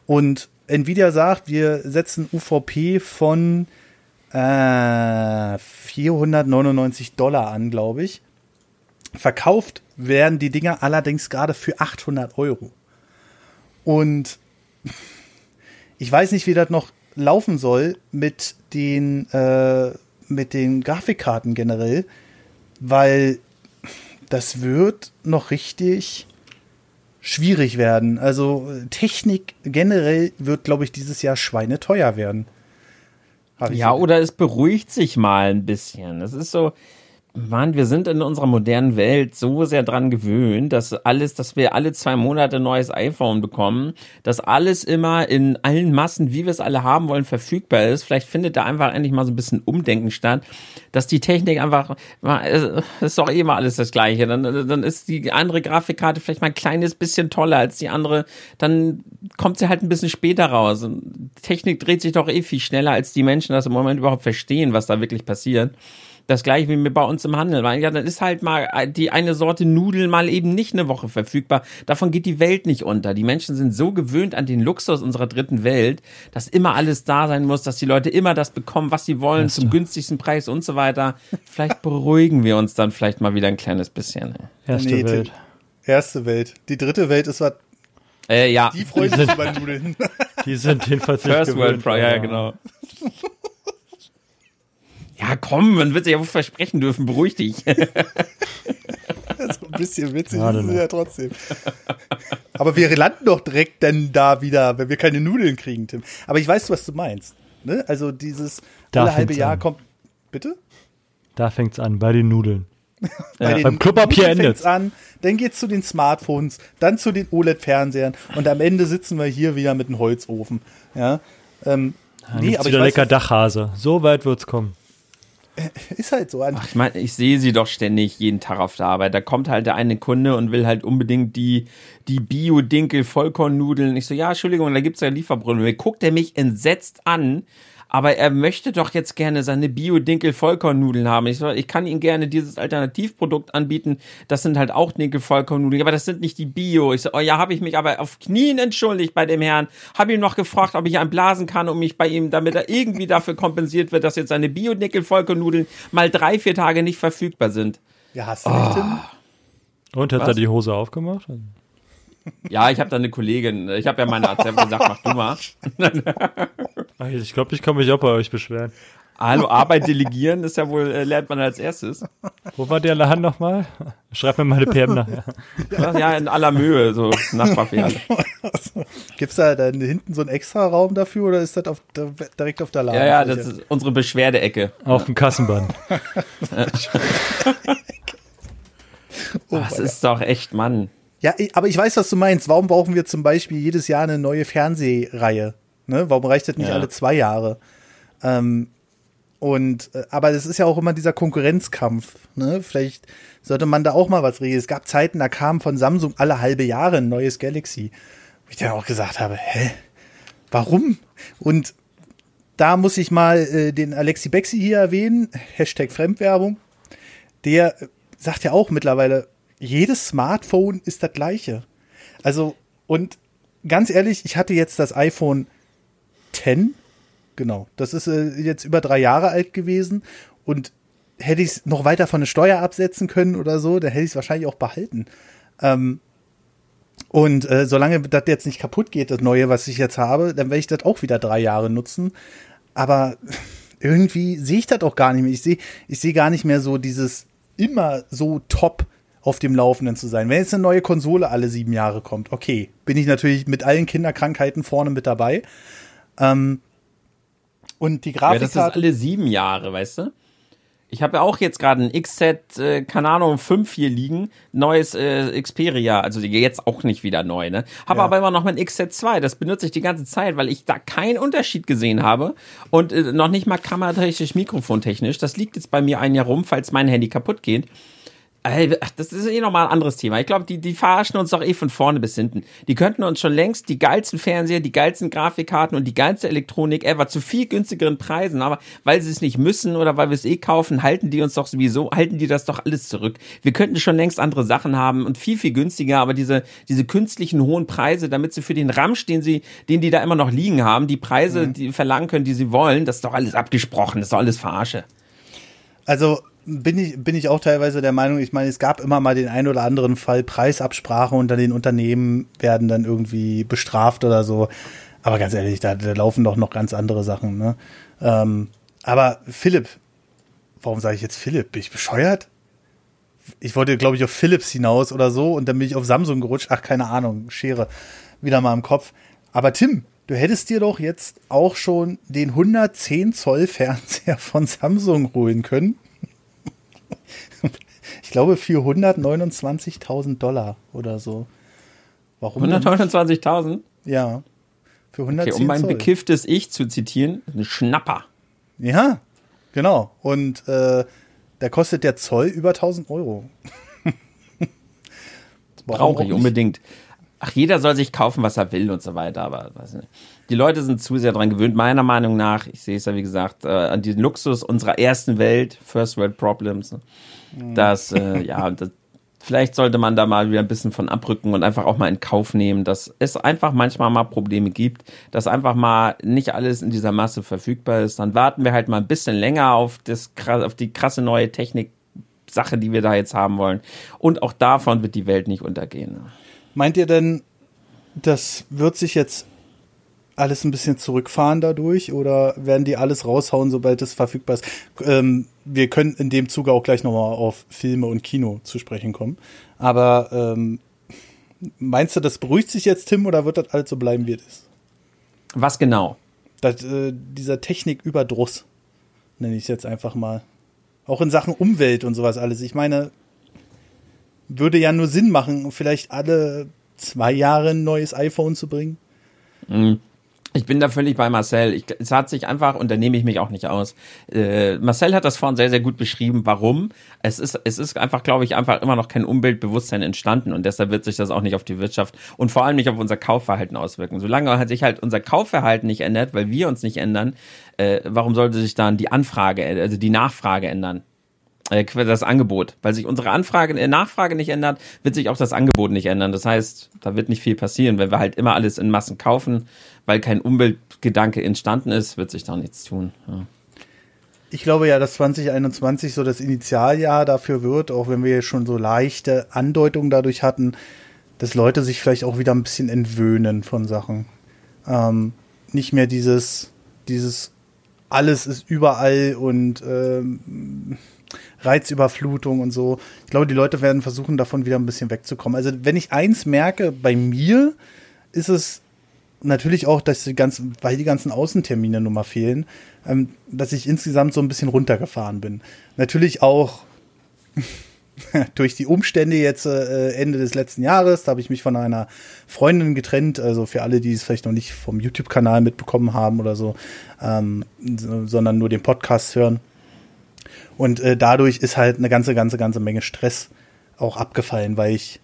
Und Nvidia sagt, wir setzen UVP von äh, 499 Dollar an, glaube ich. Verkauft werden die Dinger allerdings gerade für 800 Euro. Und ich weiß nicht, wie das noch laufen soll mit den, äh, mit den Grafikkarten generell, weil das wird noch richtig schwierig werden. Also Technik generell wird, glaube ich, dieses Jahr schweineteuer werden. Ja, oder es beruhigt sich mal ein bisschen. Es ist so, Mann, wir sind in unserer modernen Welt so sehr dran gewöhnt, dass alles, dass wir alle zwei Monate ein neues iPhone bekommen, dass alles immer in allen Massen, wie wir es alle haben wollen, verfügbar ist. Vielleicht findet da einfach endlich mal so ein bisschen Umdenken statt, dass die Technik einfach, ist doch eh immer alles das Gleiche. Dann, dann ist die andere Grafikkarte vielleicht mal ein kleines bisschen toller als die andere. Dann kommt sie halt ein bisschen später raus. Und Technik dreht sich doch eh viel schneller, als die Menschen das im Moment überhaupt verstehen, was da wirklich passiert. Das gleiche wie bei uns im Handel. Weil ja, dann ist halt mal die eine Sorte Nudeln mal eben nicht eine Woche verfügbar. Davon geht die Welt nicht unter. Die Menschen sind so gewöhnt an den Luxus unserer dritten Welt, dass immer alles da sein muss, dass die Leute immer das bekommen, was sie wollen, zum günstigsten Preis und so weiter. Vielleicht beruhigen wir uns dann vielleicht mal wieder ein kleines bisschen. Erste nee, Welt. Erste Welt. Die dritte Welt ist was. Äh, ja. Die freuen sich über Nudeln. Die sind jedenfalls First gewöhnt, World Pro, ja, genau. Ja, komm, man wird sich ja wohl versprechen dürfen, beruhig dich. so ein bisschen witzig ja, ist es ja trotzdem. Aber wir landen doch direkt dann da wieder, wenn wir keine Nudeln kriegen, Tim. Aber ich weiß, was du meinst. Ne? Also dieses da alle halbe Jahr an. kommt. Bitte? Da fängt's an, bei den Nudeln. Bei ja, den beim Klopapier endet an, dann geht's zu den Smartphones, dann zu den OLED-Fernsehern und am Ende sitzen wir hier wieder mit einem Holzofen. Ja, ähm, dann nee, aber wieder lecker Dachhase. So weit wird's kommen. ist halt so. Ach, ich meine, ich sehe sie doch ständig jeden Tag auf der Arbeit. Da kommt halt der eine Kunde und will halt unbedingt die, die Bio-Dinkel-Vollkornnudeln. Ich so, ja, Entschuldigung, da gibt's ja Lieferprobleme. Guckt er mich entsetzt an aber er möchte doch jetzt gerne seine Bio-Dinkel-Vollkornnudeln haben. Ich, ich kann ihm gerne dieses Alternativprodukt anbieten. Das sind halt auch Dinkel-Vollkornnudeln, aber das sind nicht die Bio. Ich so, oh ja, habe ich mich aber auf Knien entschuldigt bei dem Herrn. Habe ihm noch gefragt, ob ich einblasen kann, um mich bei ihm, damit er irgendwie dafür kompensiert wird, dass jetzt seine Bio-Dinkel-Vollkornnudeln mal drei, vier Tage nicht verfügbar sind. Ja, hast du oh. Tim? Und hat Was? er die Hose aufgemacht? Ja, ich habe da eine Kollegin. Ich habe ja meine Arzt gesagt, mach du mal. ich glaube, ich kann mich auch bei euch beschweren. Hallo, Arbeit delegieren ist ja wohl, äh, lernt man als erstes. Wo war der Lahan nochmal? Schreib mir mal eine PM nachher. Ja, in aller Mühe, so Nachbarfiliale. Gibt's da dann hinten so einen extra Raum dafür oder ist das auf, direkt auf der Lage? Ja, ja, das ist unsere Beschwerdeecke. Auf dem Kassenband. oh, das ist doch echt, Mann. Ja, aber ich weiß, was du meinst. Warum brauchen wir zum Beispiel jedes Jahr eine neue Fernsehreihe? Ne? Warum reicht das nicht ja. alle zwei Jahre? Ähm, und äh, aber das ist ja auch immer dieser Konkurrenzkampf. Ne? Vielleicht sollte man da auch mal was regeln. Es gab Zeiten, da kam von Samsung alle halbe Jahre ein neues Galaxy. Wo ich dann auch gesagt habe, hä? Warum? Und da muss ich mal äh, den Alexi Bexi hier erwähnen, Hashtag Fremdwerbung. Der sagt ja auch mittlerweile, jedes Smartphone ist das gleiche. Also, und ganz ehrlich, ich hatte jetzt das iPhone 10. Genau. Das ist äh, jetzt über drei Jahre alt gewesen. Und hätte ich es noch weiter von der Steuer absetzen können oder so, dann hätte ich es wahrscheinlich auch behalten. Ähm, und äh, solange das jetzt nicht kaputt geht, das neue, was ich jetzt habe, dann werde ich das auch wieder drei Jahre nutzen. Aber irgendwie sehe ich das auch gar nicht mehr. Ich sehe ich sehe gar nicht mehr so dieses immer so top auf dem Laufenden zu sein. Wenn jetzt eine neue Konsole alle sieben Jahre kommt, okay, bin ich natürlich mit allen Kinderkrankheiten vorne mit dabei. Ähm, und die Grafik. Ja, das ist alle sieben Jahre, weißt du? Ich habe ja auch jetzt gerade ein XZ, äh, keine Ahnung, 5 hier liegen, neues äh, Xperia, also jetzt auch nicht wieder neu, ne? Habe Ja. aber immer noch mein XZ2, das benutze ich die ganze Zeit, weil ich da keinen Unterschied gesehen habe und äh, noch nicht mal kameratechnisch, mikrofontechnisch. Das liegt jetzt bei mir ein Jahr rum, falls mein Handy kaputt geht. Das ist eh nochmal ein anderes Thema. Ich glaube, die, die verarschen uns doch eh von vorne bis hinten. Die könnten uns schon längst die geilsten Fernseher, die geilsten Grafikkarten und die geilste Elektronik ever zu viel günstigeren Preisen, aber weil sie es nicht müssen oder weil wir es eh kaufen, halten die uns doch sowieso, halten die das doch alles zurück. Wir könnten schon längst andere Sachen haben und viel, viel günstiger, aber diese, diese künstlichen hohen Preise, damit sie für den Ramsch, den sie, den die da immer noch liegen haben, die Preise, die verlangen können, die sie wollen, das ist doch alles abgesprochen, das ist doch alles Verarsche. Also bin ich, bin ich auch teilweise der Meinung, ich meine, es gab immer mal den einen oder anderen Fall Preisabsprache unter den Unternehmen werden dann irgendwie bestraft oder so. Aber ganz ehrlich, da, da laufen doch noch ganz andere Sachen. Ne? Ähm, aber Philipp, warum sage ich jetzt Philipp? Bin ich bescheuert? Ich wollte, glaube ich, auf Philips hinaus oder so und dann bin ich auf Samsung gerutscht. Ach, keine Ahnung, Schere wieder mal im Kopf. Aber Tim, du hättest dir doch jetzt auch schon den 110 Zoll Fernseher von Samsung holen können. Ich glaube für 129.000 Dollar oder so. Warum? denn? 129.000? Ja. Für 110 Okay, um mein Zoll. bekifftes Ich zu zitieren, ein Schnapper. Ja, genau. Und äh, da kostet der Zoll über 1000 Euro. Brauche auch ich unbedingt. Ach, jeder soll sich kaufen, was er will und so weiter, aber weiß nicht. Die Leute sind zu sehr dran gewöhnt, meiner Meinung nach. Ich sehe es ja, wie gesagt, äh, an den Luxus unserer ersten Welt, First World Problems. Ne? Mhm. Dass, äh, ja, das, vielleicht sollte man da mal wieder ein bisschen von abrücken und einfach auch mal in Kauf nehmen, dass es einfach manchmal mal Probleme gibt, dass einfach mal nicht alles in dieser Masse verfügbar ist. Dann warten wir halt mal ein bisschen länger auf, das, auf die krasse neue Technik. Sache, die wir da jetzt haben wollen. Und auch davon wird die Welt nicht untergehen. Meint ihr denn, das wird sich jetzt alles ein bisschen zurückfahren dadurch oder werden die alles raushauen, sobald es verfügbar ist? Ähm, wir können in dem Zuge auch gleich nochmal auf Filme und Kino zu sprechen kommen. Aber ähm, meinst du, das beruhigt sich jetzt, Tim, oder wird das alles so bleiben, wie es ist? Was genau? Das, äh, dieser Techniküberdruss, nenne ich es jetzt einfach mal. Auch in Sachen Umwelt und sowas alles. Ich meine, würde ja nur Sinn machen, vielleicht alle zwei Jahre ein neues iPhone zu bringen. Ich bin da völlig bei Marcel. Ich, es hat sich einfach, und da nehme ich mich auch nicht aus. Äh, Marcel hat das vorhin sehr, sehr gut beschrieben. Warum? Es ist, es ist einfach, glaube ich, einfach immer noch kein Umweltbewusstsein entstanden und deshalb wird sich das auch nicht auf die Wirtschaft und vor allem nicht auf unser Kaufverhalten auswirken. Solange sich halt unser Kaufverhalten nicht ändert, weil wir uns nicht ändern, äh, warum sollte sich dann die Anfrage, also die Nachfrage ändern? Äh, das Angebot. Weil sich unsere Anfrage, äh, Nachfrage nicht ändert, wird sich auch das Angebot nicht ändern. Das heißt, da wird nicht viel passieren. Wenn wir halt immer alles in Massen kaufen, weil kein Umweltgedanke entstanden ist, wird sich da nichts tun. Ja. Ich glaube ja, dass 2021 so das Initialjahr dafür wird, auch wenn wir schon so leichte Andeutungen dadurch hatten, dass Leute sich vielleicht auch wieder ein bisschen entwöhnen von Sachen. Ähm, nicht mehr dieses, dieses alles ist überall und ähm, Reizüberflutung und so. Ich glaube, die Leute werden versuchen, davon wieder ein bisschen wegzukommen. Also wenn ich eins merke, bei mir ist es natürlich auch, dass die ganzen, weil die ganzen Außentermine nun mal fehlen, ähm, dass ich insgesamt so ein bisschen runtergefahren bin. Natürlich auch durch die Umstände jetzt äh, Ende des letzten Jahres, da habe ich mich von einer Freundin getrennt, also für alle, die es vielleicht noch nicht vom YouTube-Kanal mitbekommen haben oder so, ähm, so, sondern nur den Podcast hören. Und äh, dadurch ist halt eine ganze, ganze, ganze Menge Stress auch abgefallen, weil ich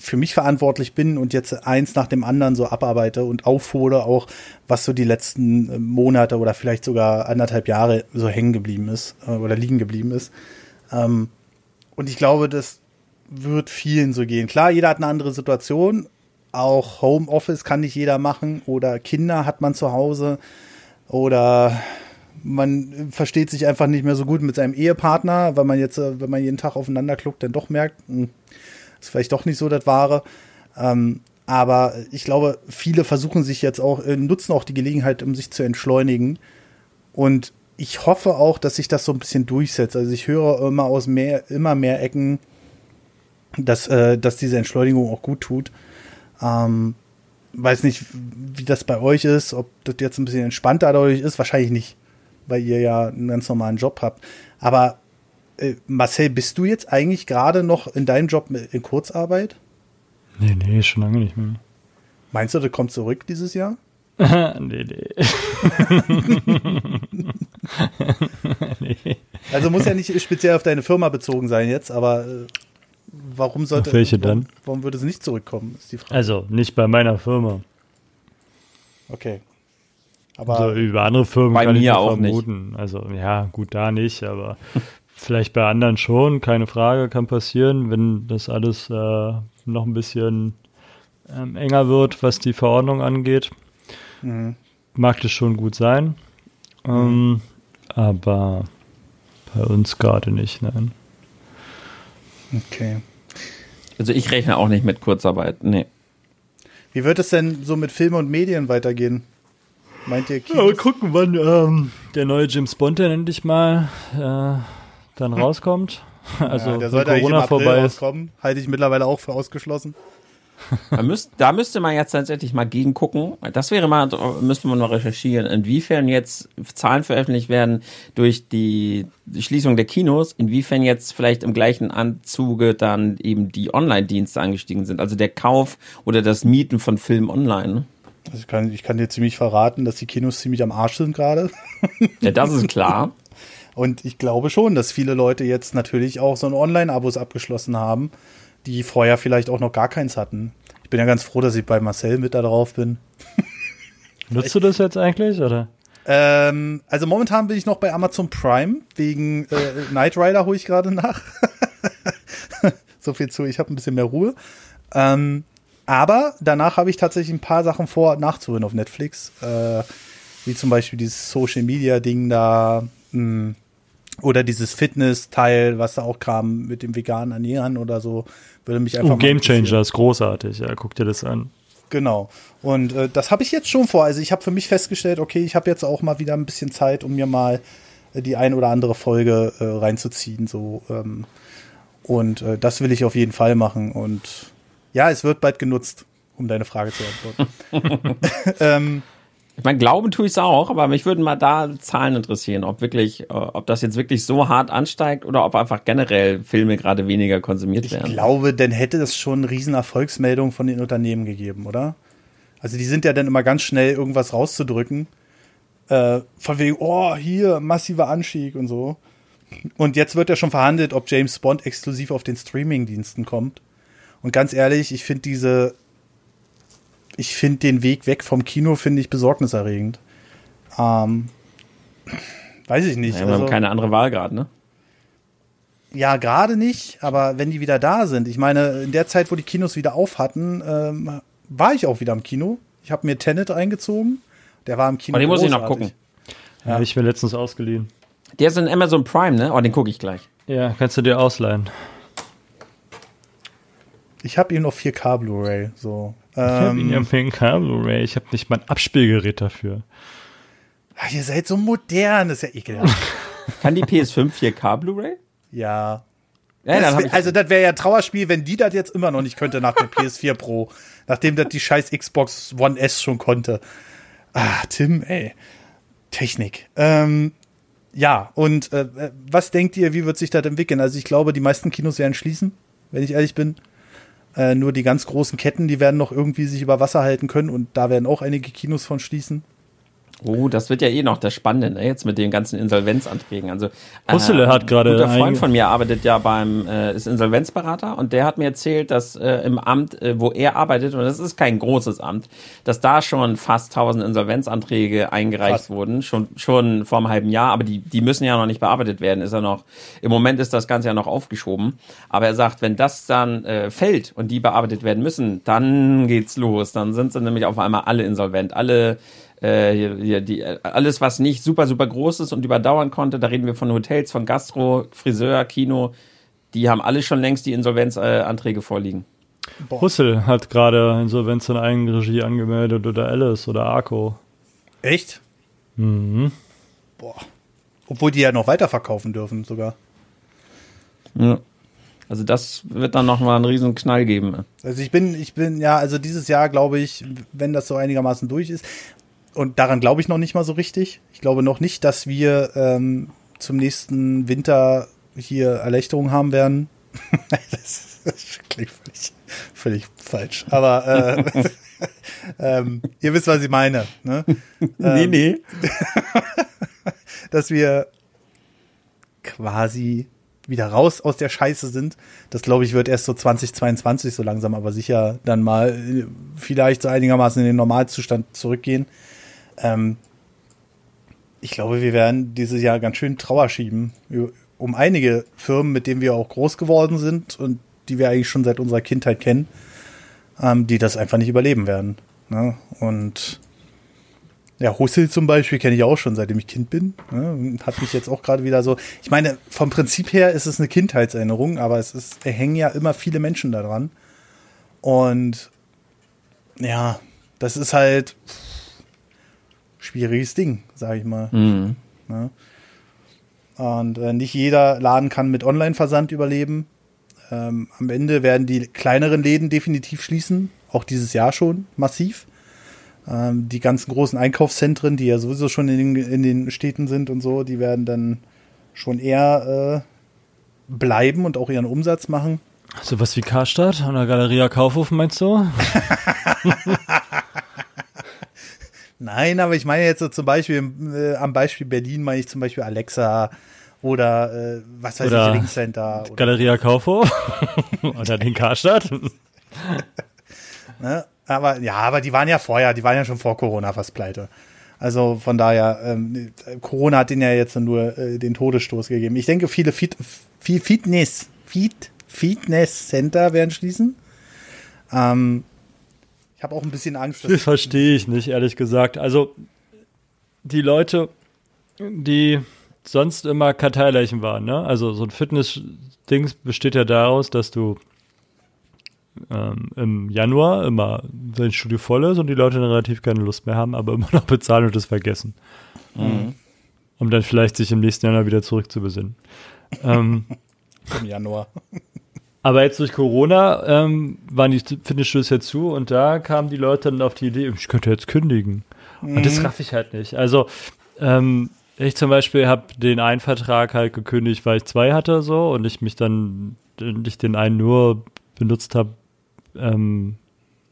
für mich verantwortlich bin und jetzt eins nach dem anderen so abarbeite und aufhole, auch was so die letzten äh, Monate oder vielleicht sogar anderthalb Jahre so hängen geblieben ist äh, oder liegen geblieben ist. Ähm, und ich glaube, das wird vielen so gehen. Klar, jeder hat eine andere Situation. Auch Homeoffice kann nicht jeder machen oder Kinder hat man zu Hause oder man versteht sich einfach nicht mehr so gut mit seinem Ehepartner, weil man jetzt, äh, wenn man jeden Tag aufeinander kluckt, dann doch merkt, hm, ist vielleicht doch nicht so das Wahre. Ähm, aber ich glaube, viele versuchen sich jetzt auch, äh, nutzen auch die Gelegenheit, um sich zu entschleunigen. Und ich hoffe auch, dass sich das so ein bisschen durchsetzt. Also ich höre immer aus mehr, immer mehr Ecken, dass, äh, dass diese Entschleunigung auch gut tut. Ähm, weiß nicht, wie das bei euch ist, ob das jetzt ein bisschen entspannter dadurch ist, wahrscheinlich nicht, weil ihr ja einen ganz normalen Job habt. Aber Äh, Marcel, bist du jetzt eigentlich gerade noch in deinem Job in Kurzarbeit? Nee, nee, schon lange nicht mehr. Meinst du, der kommt zurück dieses Jahr? nee, nee. nee. Also muss ja nicht speziell auf deine Firma bezogen sein jetzt, aber äh, warum sollte auf welche warum, dann? Warum würde es nicht zurückkommen, ist die Frage. Also nicht bei meiner Firma. Okay. Aber also über andere Firmen bei kann mir ich auch vermuten. Nicht. Also ja, gut, da nicht, aber vielleicht bei anderen schon, keine Frage, kann passieren, wenn das alles äh, noch ein bisschen ähm, enger wird, was die Verordnung angeht. Mhm. Mag das schon gut sein. Mhm. Ähm, aber bei uns gerade nicht, nein. Okay. Also ich rechne auch nicht mit Kurzarbeit, nee. Wie wird es denn so mit Film und Medien weitergehen? Meint ihr Kinos? Ja, gucken, wann ähm, der neue James Bond dann endlich mal äh, dann rauskommt. Also ja, der sollte Corona vorbei rauskommen. Halte ich mittlerweile auch für ausgeschlossen. Da, müsst, da müsste man jetzt tatsächlich mal gegengucken. Das wäre mal, müsste man mal recherchieren, inwiefern jetzt Zahlen veröffentlicht werden durch die, die Schließung der Kinos, inwiefern jetzt vielleicht im gleichen Anzuge dann eben die Online-Dienste angestiegen sind. Also der Kauf oder das Mieten von Filmen online. Also ich, kann, ich kann dir ziemlich verraten, dass die Kinos ziemlich am Arsch sind gerade. Ja, das ist klar. Und ich glaube schon, dass viele Leute jetzt natürlich auch so ein Online-Abos abgeschlossen haben die vorher vielleicht auch noch gar keins hatten. Ich bin ja ganz froh, dass ich bei Marcel mit da drauf bin. Nutzt du das jetzt eigentlich, oder? Ähm, also momentan bin ich noch bei Amazon Prime, wegen äh, Knight Rider hole ich gerade nach. so viel zu, ich habe ein bisschen mehr Ruhe. Ähm, aber danach habe ich tatsächlich ein paar Sachen vor, nachzuholen auf Netflix. Äh, wie zum Beispiel dieses Social Media Ding da. Mh, hm, oder dieses Fitness-Teil, was da auch kam mit dem veganen Ernähren oder so, würde mich einfach. Oh, Game Changer ist großartig, ja, guck dir das an. Genau. Und äh, das habe ich jetzt schon vor. Also ich habe für mich festgestellt, okay, ich habe jetzt auch mal wieder ein bisschen Zeit, um mir mal äh, die ein oder andere Folge äh, reinzuziehen. So, ähm, und äh, das will ich auf jeden Fall machen. Und ja, es wird bald genutzt, um deine Frage zu antworten. ähm, ich meine, glauben tue ich es auch, aber mich würden mal da Zahlen interessieren, ob wirklich, äh, ob das jetzt wirklich so hart ansteigt oder ob einfach generell Filme gerade weniger konsumiert ich werden. Ich glaube, dann hätte es schon riesen Erfolgsmeldungen von den Unternehmen gegeben, oder? Also die sind ja dann immer ganz schnell irgendwas rauszudrücken. Äh, von wegen, oh, hier, massiver Anstieg und so. Und jetzt wird ja schon verhandelt, ob James Bond exklusiv auf den Streaming-Diensten kommt. Und ganz ehrlich, ich finde diese ich finde den Weg weg vom Kino, finde ich besorgniserregend. Ähm, weiß ich nicht. Ja, wir also, haben keine andere Wahl gerade, ne? Ja, gerade nicht, aber wenn die wieder da sind, ich meine, in der Zeit, wo die Kinos wieder auf hatten, ähm, war ich auch wieder im Kino. Ich habe mir Tenet eingezogen. Der war im Kino. Aber den muss ich noch gucken. Ja, ja ich bin letztens ausgeliehen. Der ist in Amazon Prime, ne? Oh, den gucke ich gleich. Ja, kannst du dir ausleihen. Ich habe ihn auf 4K Blu-ray, so. Ich habe ihn ja auf 4K Blu-ray. Ich habe nicht mal ein Abspielgerät dafür. Ach, ihr seid so modern, das ist ja ekelhaft. Kann die PS5 4K Blu-ray? Ja. ja das wär, also das wäre ja ein Trauerspiel, wenn die das jetzt immer noch nicht könnte nach der PS4 Pro. Nachdem das die scheiß Xbox One S schon konnte. Ah, Tim, ey. Technik. Ähm, ja, und äh, was denkt ihr, wie wird sich das entwickeln? Also ich glaube, die meisten Kinos werden schließen, wenn ich ehrlich bin. Äh, nur die ganz großen Ketten, die werden noch irgendwie sich über Wasser halten können und da werden auch einige Kinos von schließen. Oh, das wird ja eh noch das Spannende, ne? jetzt mit den ganzen Insolvenzanträgen. Also äh, Hussele hat gerade. Ein guter Freund von mir arbeitet ja beim, äh, ist Insolvenzberater und der hat mir erzählt, dass äh, im Amt, äh, wo er arbeitet, und das ist kein großes Amt, dass da schon fast 1000 Insolvenzanträge eingereicht Krass. wurden, schon, schon vor einem halben Jahr, aber die, die müssen ja noch nicht bearbeitet werden, ist er noch, im Moment ist das Ganze ja noch aufgeschoben. Aber er sagt, wenn das dann äh, fällt und die bearbeitet werden müssen, dann geht's los. Dann sind sie nämlich auf einmal alle insolvent, alle äh, hier, die, alles, was nicht super, super groß ist und überdauern konnte, da reden wir von Hotels, von Gastro, Friseur, Kino, die haben alle schon längst die Insolvenzanträge vorliegen. Boah. Hussel hat gerade Insolvenz in Eigenregie angemeldet oder Alice oder Arco. Echt? Mhm. Boah. Obwohl die ja noch weiterverkaufen dürfen sogar. Ja. Also das wird dann nochmal einen riesen Knall geben. Also ich bin, ich bin, ja, also dieses Jahr glaube ich, wenn das so einigermaßen durch ist, und daran glaube ich noch nicht mal so richtig. Ich glaube noch nicht, dass wir ähm, zum nächsten Winter hier Erleichterung haben werden. das, das klingt völlig, völlig falsch. Aber äh, ähm, ihr wisst, was ich meine. Ne? nee, Ähm, nee. dass wir quasi wieder raus aus der Scheiße sind. Das glaube ich wird erst so 2022 so langsam, aber sicher dann mal äh, vielleicht so einigermaßen in den Normalzustand zurückgehen. Ähm, ich glaube, wir werden dieses Jahr ganz schön Trauer schieben um einige Firmen, mit denen wir auch groß geworden sind und die wir eigentlich schon seit unserer Kindheit kennen, ähm, die das einfach nicht überleben werden. Ne? Und ja, Hussel zum Beispiel kenne ich auch schon, seitdem ich Kind bin. Ne? Hat mich jetzt auch gerade wieder so. Ich meine, vom Prinzip her ist es eine Kindheitserinnerung, aber es ist, es hängen ja immer viele Menschen daran. Und ja, das ist halt schwieriges Ding, sage ich mal. Mhm. Ne? Und äh, nicht jeder Laden kann mit Online-Versand überleben. Ähm, am Ende werden die kleineren Läden definitiv schließen, auch dieses Jahr schon massiv. Ähm, die ganzen großen Einkaufszentren, die ja sowieso schon in den, in den Städten sind und so, die werden dann schon eher äh, bleiben und auch ihren Umsatz machen. Sowas wie Karstadt an der Galeria Kaufhof, meinst du? Nein, aber ich meine jetzt so zum Beispiel, äh, am Beispiel Berlin meine ich zum Beispiel Alexa oder äh, was weiß Oder ich, Linkcenter. Oder, Galeria Kaufhof? Oder den Karstadt? ne? Aber ja, aber die waren ja vorher, die waren ja schon vor Corona fast pleite. Also von daher, ähm, Corona hat denen ja jetzt nur äh, den Todesstoß gegeben. Ich denke, viele Fit, Fitness, Fit, Fitness-Center werden schließen. Ähm, ich habe auch ein bisschen Angst, Das verstehe ich nicht, ehrlich gesagt. Also, die Leute, die sonst immer Karteileichen waren, ne? Also, so ein Fitness-Dings besteht ja daraus, dass du ähm, im Januar immer dein Studio voll ist und die Leute dann relativ keine Lust mehr haben, aber immer noch bezahlen und es vergessen. Um dann vielleicht sich im nächsten Jahr wieder zurückzubesinnen. ähm, im Januar. Aber jetzt durch Corona ähm, waren die Fitnessstudios ja zu und da kamen die Leute dann auf die Idee, ich könnte jetzt kündigen. Und das raff ich halt nicht. Also, ähm, ich zum Beispiel habe den einen Vertrag halt gekündigt, weil ich zwei hatte so und ich mich dann, ich den einen nur benutzt habe, ähm,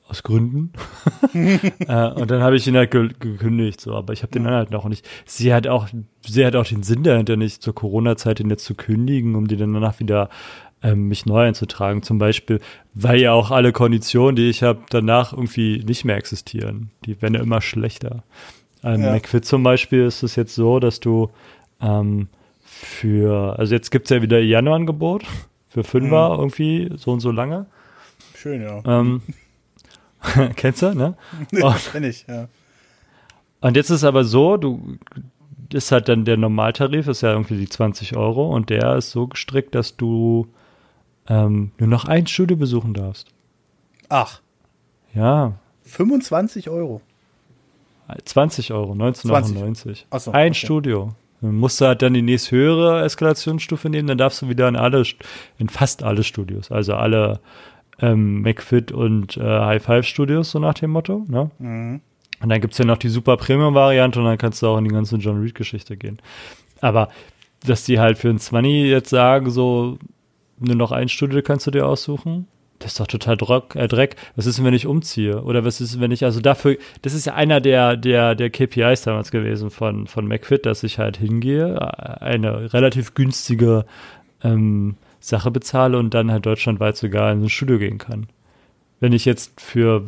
aus Gründen. äh, und dann habe ich ihn halt ge gekündigt, so, aber ich habe den dann halt noch nicht. Sie hat auch, sie hat auch den Sinn dahinter nicht zur Corona-Zeit den jetzt zu kündigen, um die dann danach wieder ähm, mich neu einzutragen, zum Beispiel, weil ja auch alle Konditionen, die ich habe, danach irgendwie nicht mehr existieren. Die werden ja immer schlechter. Ähm, Ja. McFit zum Beispiel ist es jetzt so, dass du ähm, für, also jetzt gibt's ja wieder Januarangebot für Fünfer Mhm. irgendwie so und so lange. Schön, ja. Ähm, kennst du, ne? Oh, Kenn ich, ja. und jetzt ist aber so, du ist halt dann der Normaltarif, ist ja irgendwie die 20 Euro und der ist so gestrickt, dass du ähm, nur noch ein Studio besuchen darfst. Ach, Ja, 25 Euro. 20 Euro, 1999. Ach so, ein okay. Studio. Dann musst du halt dann die nächst höhere Eskalationsstufe nehmen, dann darfst du wieder in alle, in fast alle Studios, also alle ähm, McFit und äh, High Five Studios, so nach dem Motto. Ne? Mhm. Und dann gibt's ja noch die super Premium-Variante und dann kannst du auch in die ganze John Reed-Geschichte gehen. Aber dass die halt für ein 20 jetzt sagen, so nur noch ein Studio kannst du dir aussuchen, das ist doch total Dreck. Äh, Dreck. Was ist, denn, wenn ich umziehe? Oder was ist, wenn ich, also dafür, das ist ja einer der, der, der KPIs damals gewesen von, von McFit, dass ich halt hingehe, eine relativ günstige ähm, Sache bezahle und dann halt deutschlandweit sogar in ein Studio gehen kann. Wenn ich jetzt für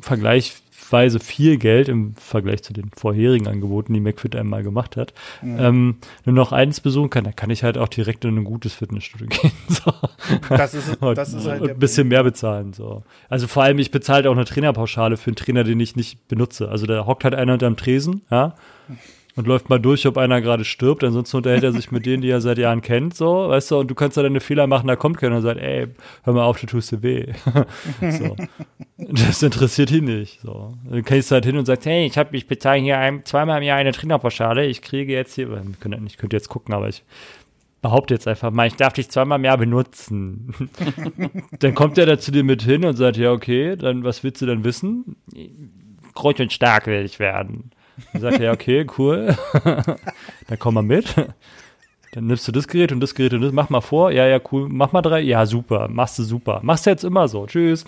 vergleichsweise viel Geld im Vergleich zu den vorherigen Angeboten, die McFit einmal gemacht hat, ähm, nur noch eins besuchen kann, dann kann ich halt auch direkt in ein gutes Fitnessstudio gehen. So. Das ist, Und, das ist halt und ein bisschen mehr bezahlen. So. Also vor allem, ich bezahle halt auch eine Trainerpauschale für einen Trainer, den ich nicht benutze. Also da hockt halt einer hinterm Tresen, ja, und läuft mal durch, ob einer gerade stirbt. Ansonsten unterhält er sich mit denen, die er seit Jahren kennt, so, weißt du, und du kannst da deine Fehler machen, da kommt keiner und sagt, ey, hör mal auf, du tust dir weh. so. Das interessiert ihn nicht. So. Dann gehst du halt hin und sagst, hey, ich, hab, ich bezahle hier ein, zweimal im Jahr eine Trainerpauschale, ich kriege jetzt hier, ich könnte jetzt gucken, aber ich behaupte jetzt einfach mal, ich darf dich zweimal im Jahr benutzen. dann kommt er da zu dir mit hin und sagt, ja, okay, dann was willst du denn wissen? Groß und stark will ich werden. Dann sagt er, ja, okay, cool. dann komm mal mit. Dann nimmst du das Gerät und das Gerät und das, mach mal vor, ja, ja, cool, mach mal drei, ja, super, machst du super. Machst du jetzt immer so, tschüss.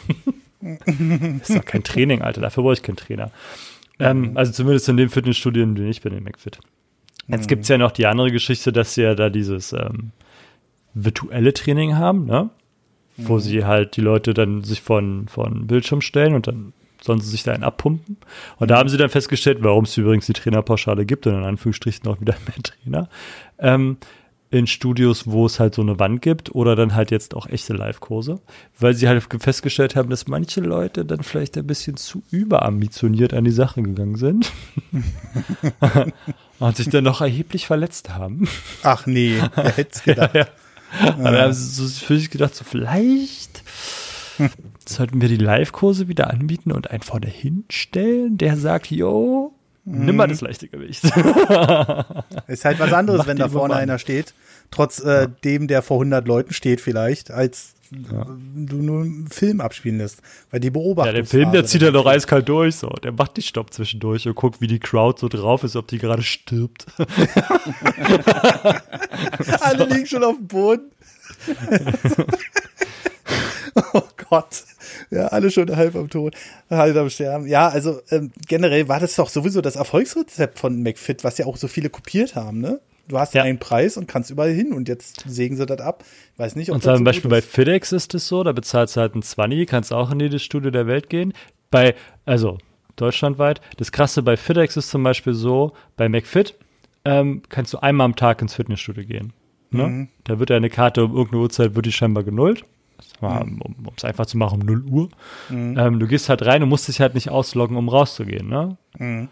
das ist doch kein Training, Alter, dafür brauche ich keinen Trainer. Ähm, also zumindest in dem Fitnessstudio, in dem ich bin, in McFit. Jetzt gibt's ja noch die andere Geschichte, dass sie ja da dieses ähm, virtuelle Training haben, ne? Wo sie halt die Leute dann sich von, von Bildschirm stellen und dann sollen sie sich da einen abpumpen. Und da haben sie dann festgestellt, warum es übrigens die Trainerpauschale gibt und in Anführungsstrichen auch wieder mehr Trainer. Ähm, in Studios, wo es halt so eine Wand gibt oder dann halt jetzt auch echte Live-Kurse, weil sie halt festgestellt haben, dass manche Leute dann vielleicht ein bisschen zu überambitioniert an die Sache gegangen sind und sich dann noch erheblich verletzt haben. Ach nee, wer hätte es gedacht. ja. Und dann haben sie so für sich gedacht, so vielleicht sollten wir die Live-Kurse wieder anbieten und einen vorne hinstellen, der sagt, yo, nimm mal das leichte Gewicht. Ist halt was anderes, Mach wenn da vorne Nummer. einer steht, trotz äh, dem, der vor 100 Leuten steht vielleicht, als Ja. du nur einen Film abspielen lässt. Weil die beobachten. Ja, der Film, der zieht ja doch eiskalt durch, so. Der macht die Stopp zwischendurch und guckt, wie die Crowd so drauf ist, ob die gerade stirbt. Alle liegen schon auf dem Boden. oh Gott. Ja, alle schon halb am Tod, halb am Sterben. Ja, also ähm, generell war das doch sowieso das Erfolgsrezept von McFit, was ja auch so viele kopiert haben, ne? Du hast Ja. einen Preis und kannst überall hin und jetzt sägen sie das ab. Weiß nicht, ob Und das zum so Beispiel bei. FedEx ist es so, da bezahlst du halt einen 20, kannst auch in jedes Studio der Welt gehen. Bei, also deutschlandweit, das krasse bei FedEx ist zum Beispiel so, bei McFit ähm, kannst du einmal am Tag ins Fitnessstudio gehen. Ne? Mhm. Da wird deine Karte um irgendeine Uhrzeit, wird die scheinbar genullt. War, Um es einfach zu machen, um 0 Uhr. Mhm. Ähm, du gehst halt rein und musst dich halt nicht ausloggen, um rauszugehen. Ne? Mhm.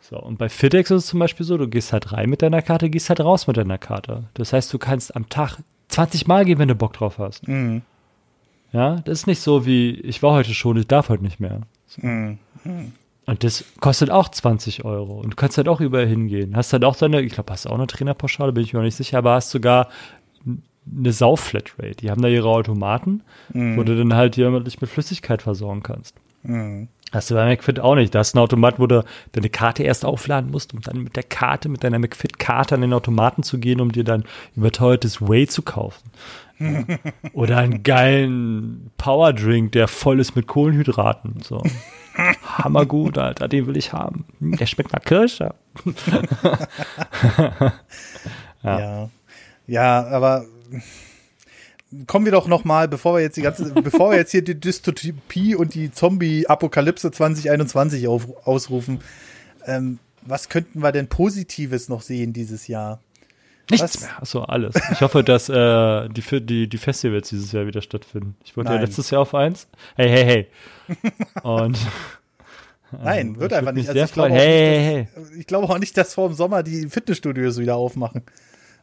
So, und bei FitEx ist es zum Beispiel so, du gehst halt rein mit deiner Karte, gehst halt raus mit deiner Karte. Das heißt, du kannst am Tag 20 Mal gehen, wenn du Bock drauf hast. Mhm. Ja, das ist nicht so wie, ich war heute schon, ich darf heute nicht mehr. Mhm. Und das kostet auch 20 Euro. Und du kannst halt auch überall hingehen. Hast halt auch deine, ich glaube, hast du auch eine Trainerpauschale, bin ich mir noch nicht sicher, aber hast sogar eine Sau-Flatrate. Die haben da ihre Automaten, wo du dann halt jemandlich mit Flüssigkeit versorgen kannst. Mhm. Hast du bei McFit auch nicht. Da hast du einen Automat, wo du deine Karte erst aufladen musst, um dann mit der Karte, mit deiner McFit-Karte an den Automaten zu gehen, um dir dann überteuertes Whey zu kaufen. Ja. Oder einen geilen Powerdrink, der voll ist mit Kohlenhydraten. So. Hammergut, Alter, den will ich haben. Hm, Der schmeckt nach Kirsche. Ja. Ja. ja. aber kommen wir doch noch mal, bevor wir jetzt die ganze, bevor wir jetzt hier die Dystopie und die Zombie-Apokalypse 2021 auf, ausrufen, ähm, was könnten wir denn Positives noch sehen dieses Jahr? Nichts Was? mehr. Achso, alles. Ich hoffe, dass äh, die, die, die Festivals dieses Jahr wieder stattfinden. Ich wollte ja letztes Jahr auf eins. Hey, hey, hey. Und Nein, wird ich einfach nicht. sehr ich, glaube Hey, nicht, dass, ich glaube auch nicht, dass vor dem Sommer die Fitnessstudios wieder aufmachen.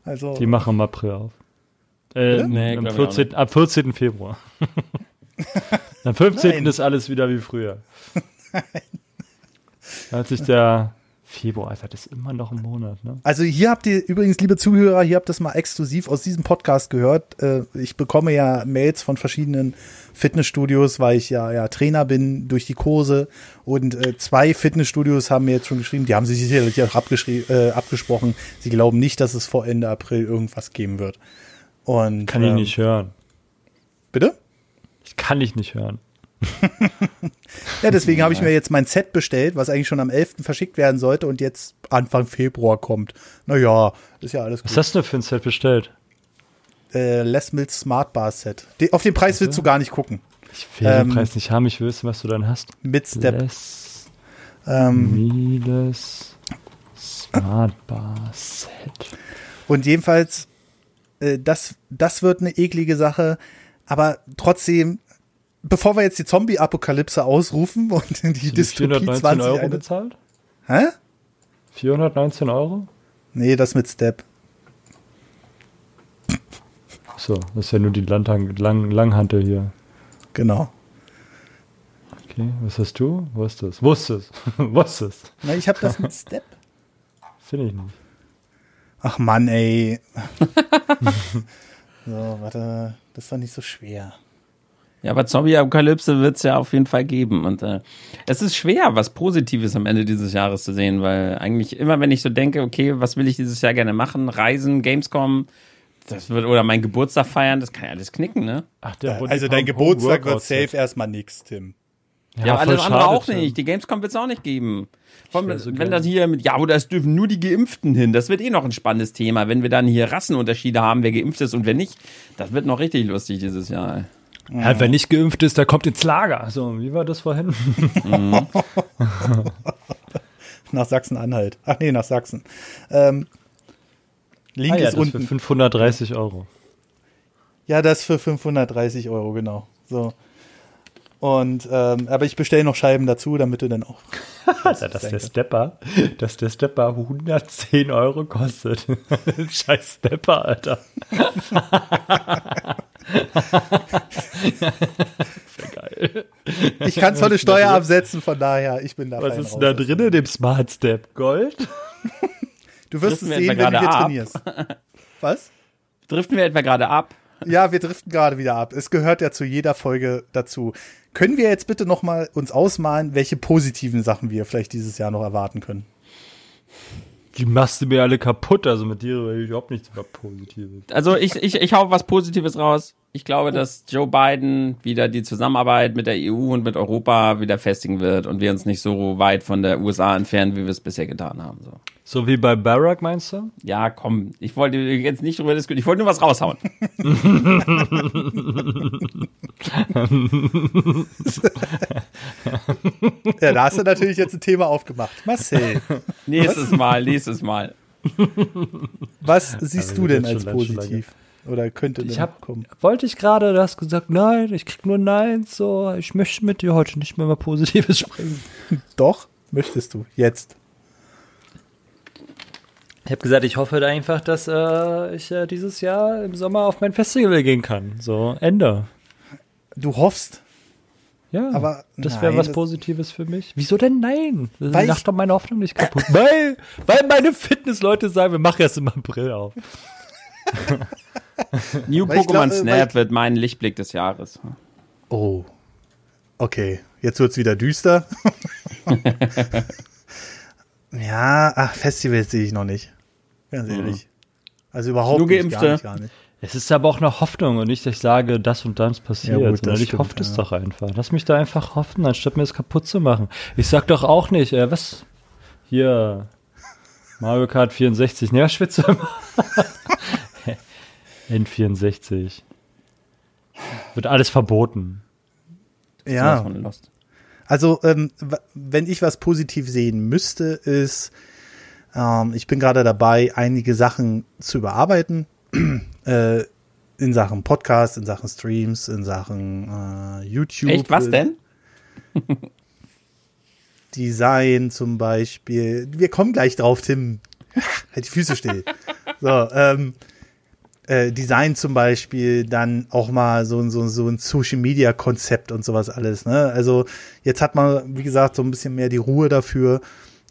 Also, Die machen im April auf. Äh? Nee, am glaub ich auch 14, ab 14. Februar. am 15. Nein. ist alles wieder wie früher. Da hat sich der Februar, Alter, das ist immer noch ein Monat, ne? Also hier habt ihr übrigens, liebe Zuhörer, hier habt ihr das mal exklusiv aus diesem Podcast gehört. Äh, Ich bekomme ja Mails von verschiedenen Fitnessstudios, weil ich ja, ja Trainer bin durch die Kurse. Und äh, zwei Fitnessstudios haben mir jetzt schon geschrieben, die haben sich sicherlich auch äh, abgesprochen. Sie glauben nicht, dass es vor Ende April irgendwas geben wird. Und, Kann ich ähm, nicht hören. Bitte? Ich kann dich nicht hören. Ja, deswegen habe ich mir jetzt mein Set bestellt, was eigentlich schon am 11. verschickt werden sollte und jetzt Anfang Februar kommt. Naja, ist ja alles Was gut. hast du für ein Set bestellt? Äh, Les Mills Smart Bar Set. Die, auf den Preis willst du gar nicht gucken. Ich will Ähm, den Preis nicht haben, ich will wissen, was du dann hast. Mit Step. Les Ähm, Miles Smart Bar Set. und jedenfalls, äh, das, das wird eine eklige Sache. Aber trotzdem, bevor wir jetzt die Zombie-Apokalypse ausrufen und die du Dystopie 419 20. Euro eine- bezahlt? Hä? 419 Euro? Nee, das mit Step. So, das ist ja nur die Landhang, Lang, Langhantel hier. Genau. Okay, was hast du? Wo ist das? Wo ist das? Wo ist das? Na, ich habe das mit Step. Finde ich nicht. Ach Mann, ey. so, warte. Das ist doch nicht so schwer. Ja, aber Zombie-Apokalypse wird es ja auf jeden Fall geben. Und äh, es ist schwer, was Positives am Ende dieses Jahres zu sehen, weil eigentlich immer, wenn ich so denke, okay, was will ich dieses Jahr gerne machen? Reisen, Gamescom, das wird, oder mein Geburtstag feiern, das kann ja alles knicken, ne? Ach, der also dein Geburtstag wird safe erstmal nix, Tim. Ja, ja aber alles andere auch nicht. Die Gamescom wird es auch nicht geben. Allem, so wenn das hier mit, ja, oder es dürfen nur die Geimpften hin, das wird eh noch ein spannendes Thema. Wenn wir dann hier Rassenunterschiede haben, wer geimpft ist und wer nicht, das wird noch richtig lustig dieses Jahr. Ja, wer nicht geimpft ist, der kommt ins Lager. So, wie war das vorhin? Mhm. nach Sachsen-Anhalt. Ach nee, nach Sachsen. Ähm, Link ah, ja, ist unten. Für 530 Euro. Ja, das für 530 Euro, genau. So. Und ähm, aber ich bestelle noch Scheiben dazu, damit du dann auch. Alter, dass der Stepper, dass der Stepper 110 Euro kostet. Scheiß Stepper, Alter. Sehr geil. Ich kann zwar eine Steuer absetzen, von daher, ich bin da. Was ist denn da drin in dem Smart Step? Gold? Du wirst es sehen, wenn du hier ab. trainierst. Was? Driften wir etwa gerade ab? Ja, wir driften gerade wieder ab. Es gehört ja zu jeder Folge dazu. Können wir jetzt bitte noch mal uns ausmalen, welche positiven Sachen wir vielleicht dieses Jahr noch erwarten können? Die machst du mir alle kaputt, also mit dir will ich überhaupt nichts mehr Positives. Also ich, ich, ich hau was Positives raus. Ich glaube, dass Joe Biden wieder die Zusammenarbeit mit der EU und mit Europa wieder festigen wird und wir uns nicht so weit von der USA entfernen, wie wir es bisher getan haben. So. So wie bei Barack, meinst du? Ja, komm, ich wollte jetzt nicht drüber diskutieren, ich wollte nur was raushauen. ja, da hast du natürlich jetzt ein Thema aufgemacht. Marcel. Nächstes Mal, nächstes Mal. Was siehst du denn als positiv? Oder könnte ich hab, kommen? Wollte ich gerade, du hast gesagt, nein, ich krieg nur Neins, so, ich möchte mit dir heute nicht mehr mal Positives sprechen. Doch, möchtest du, jetzt. Ich habe gesagt, ich hoffe einfach, dass äh, ich äh, dieses Jahr im Sommer auf mein Festival gehen kann. So, Ende. Du hoffst. Ja, aber das wäre was Positives für mich. Wieso denn nein? Weil Mach doch meine Hoffnung nicht kaputt. weil, weil meine Fitnessleute sagen, wir machen erst im April auf. New Pokémon Snap wird mein Lichtblick des Jahres. Oh. Okay, jetzt wird's wieder düster. ja, ach, Festivals sehe ich noch nicht. Ganz ehrlich. Mhm. Also überhaupt Nur Geimpfte. nicht, gar nicht, gar nicht. Es ist aber auch eine Hoffnung und nicht, dass ich sage, das und das passiert. Ja, gut, das ich hoffe es ja. doch einfach. Lass mich da einfach hoffen, anstatt mir das kaputt zu machen. Ich sag doch auch nicht, äh, was? Hier, Mario Kart 64, ne, schwitze immer. N64. Wird alles verboten. Ja. Also, ähm, wenn ich was positiv sehen müsste, ist, ähm, ich bin gerade dabei, einige Sachen zu überarbeiten. äh, in Sachen Podcast, in Sachen Streams, in Sachen äh, YouTube. Echt, was denn? Design zum Beispiel. Wir kommen gleich drauf, Tim. halt die Füße still. so, ähm, äh, Design zum Beispiel, dann auch mal so, so, so ein Social Media Konzept und sowas alles. Ne? Also jetzt hat man, wie gesagt, so ein bisschen mehr die Ruhe dafür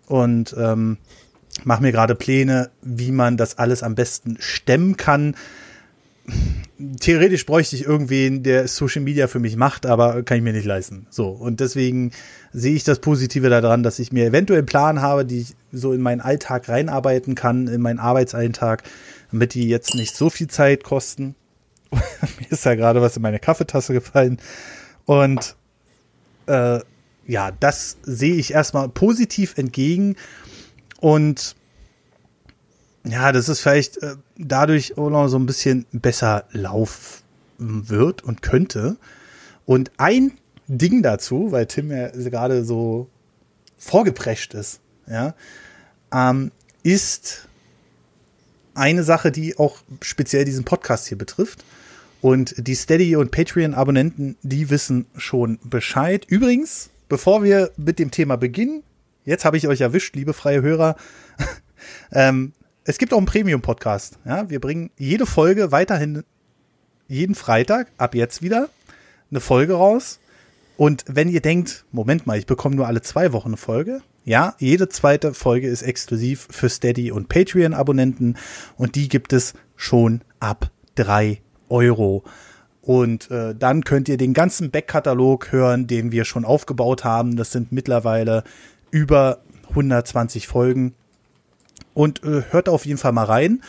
und ähm, mache mir gerade Pläne, wie man das alles am besten stemmen kann. Theoretisch bräuchte ich irgendwen, der Social Media für mich macht, aber kann ich mir nicht leisten. So. Und deswegen sehe ich das Positive daran, dass ich mir eventuell einen Plan habe, die ich so in meinen Alltag reinarbeiten kann, in meinen Arbeitsalltag, damit die jetzt nicht so viel Zeit kosten. mir ist da gerade was in meine Kaffeetasse gefallen. Und äh, ja, das sehe ich erstmal positiv entgegen. Und ja, das ist vielleicht äh, dadurch auch noch so ein bisschen besser laufen wird und könnte. Und ein Ding dazu, weil Tim ja gerade so vorgeprescht ist, ja, ähm, ist eine Sache, die auch speziell diesen Podcast hier betrifft. Und die Steady- und Patreon-Abonnenten, die wissen schon Bescheid. Übrigens, bevor wir mit dem Thema beginnen, jetzt habe ich euch erwischt, liebe freie Hörer. ähm, es gibt auch einen Premium-Podcast. Ja, wir bringen jede Folge weiterhin jeden Freitag, ab jetzt wieder, eine Folge raus. Und wenn ihr denkt, Moment mal, ich bekomme nur alle zwei Wochen eine Folge. Ja, jede zweite Folge ist exklusiv für Steady und Patreon-Abonnenten und die gibt es schon ab drei Euro. Und äh, dann könnt ihr den ganzen Backkatalog hören, den wir schon aufgebaut haben. Das sind mittlerweile über 120 Folgen. Und äh, hört auf jeden Fall mal rein.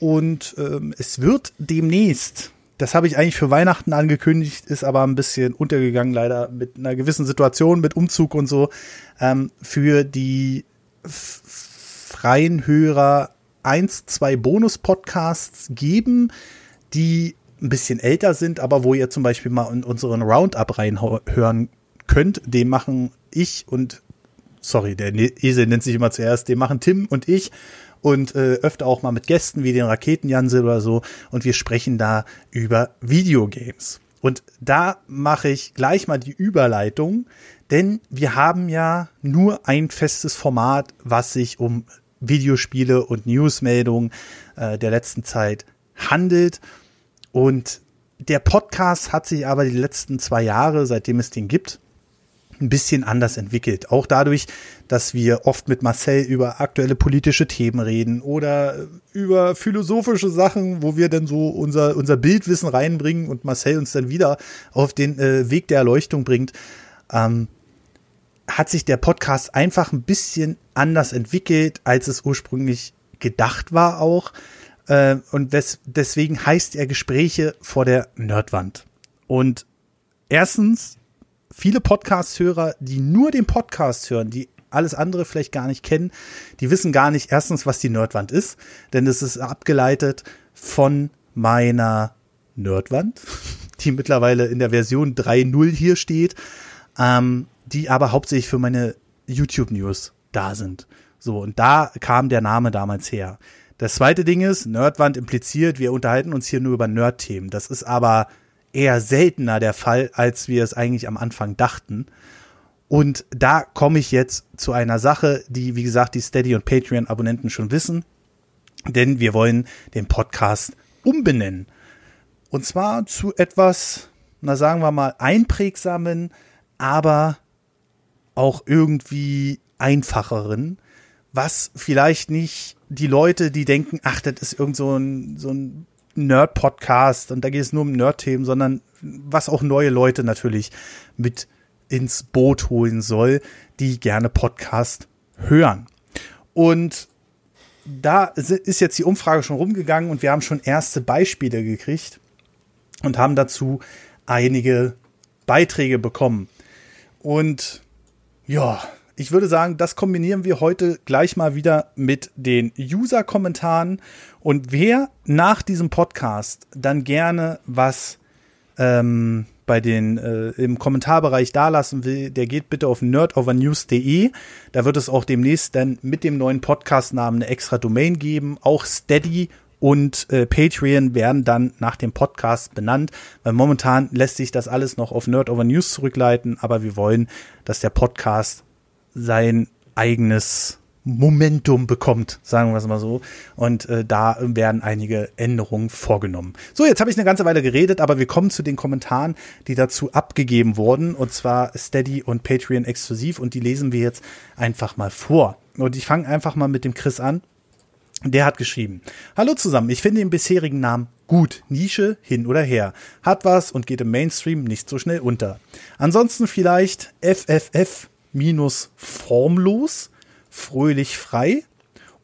Und ähm, es wird demnächst, das habe ich eigentlich für Weihnachten angekündigt, ist aber ein bisschen untergegangen, leider mit einer gewissen Situation, mit Umzug und so, ähm, für die freien Hörer eins, zwei Bonus-Podcasts geben, die ein bisschen älter sind, aber wo ihr zum Beispiel mal in unseren Roundup reinhören könnt. Den machen ich und, sorry, der Esel nennt sich immer zuerst, den machen Tim und ich und äh, öfter auch mal mit Gästen wie den Raketenjansel oder so und wir sprechen da über Videogames. Und da mache ich gleich mal die Überleitung, denn wir haben ja nur ein festes Format, was sich um Videospiele und Newsmeldungen äh, der letzten Zeit handelt. Und der Podcast hat sich aber die letzten zwei Jahre, seitdem es den gibt, ein bisschen anders entwickelt. Auch dadurch, dass wir oft mit Marcel über aktuelle politische Themen reden oder über philosophische Sachen, wo wir dann so unser, unser Bildwissen reinbringen und Marcel uns dann wieder auf den äh, Weg der Erleuchtung bringt, ähm, hat sich der Podcast einfach ein bisschen anders entwickelt, als es ursprünglich gedacht war auch. Äh, und des, deswegen heißt er Gespräche vor der Nerdwand. Und erstens viele Podcast-Hörer, die nur den Podcast hören, die alles andere vielleicht gar nicht kennen, die wissen gar nicht erstens, was die Nerdwand ist, denn es ist abgeleitet von meiner Nerdwand, die mittlerweile in der Version 3.0 hier steht, ähm, die aber hauptsächlich für meine YouTube-News da sind. So, und da kam der Name damals her. Das zweite Ding ist, Nerdwand impliziert, wir unterhalten uns hier nur über Nerd-Themen. Das ist aber eher seltener der Fall, als wir es eigentlich am Anfang dachten. Und da komme ich jetzt zu einer Sache, die, wie gesagt, die Steady und Patreon-Abonnenten schon wissen. Denn wir wollen den Podcast umbenennen. Und zwar zu etwas, na sagen wir mal, einprägsamen, aber auch irgendwie einfacheren, was vielleicht nicht die Leute, die denken, ach, das ist irgend so ein, so ein Nerd-Podcast und da geht es nur um Nerd-Themen, sondern was auch neue Leute natürlich mit ins Boot holen soll, die gerne Podcast hören. Und da ist jetzt die Umfrage schon rumgegangen und wir haben schon erste Beispiele gekriegt und haben dazu einige Beiträge bekommen. Und ja, ich würde sagen, das kombinieren wir heute gleich mal wieder mit den User-Kommentaren. Und wer nach diesem Podcast dann gerne was ähm, bei den äh, im Kommentarbereich dalassen will, der geht bitte auf nerdovernews.de. Da wird es auch demnächst dann mit dem neuen Podcast-Namen eine extra Domain geben. Auch Steady und äh, Patreon werden dann nach dem Podcast benannt, weil momentan lässt sich das alles noch auf Nerd Over News zurückleiten, aber wir wollen, dass der Podcast sein eigenes Momentum bekommt, sagen wir es mal so. Und äh, da werden einige Änderungen vorgenommen. So, jetzt habe ich eine ganze Weile geredet, aber wir kommen zu den Kommentaren, die dazu abgegeben wurden. Und zwar Steady und Patreon exklusiv. Und die lesen wir jetzt einfach mal vor. Und ich fange einfach mal mit dem Chris an. Der hat geschrieben, Hallo zusammen, ich finde den bisherigen Namen gut, Nische hin oder her, hat was und geht im Mainstream nicht so schnell unter. Ansonsten vielleicht FFF minus formlos, fröhlich frei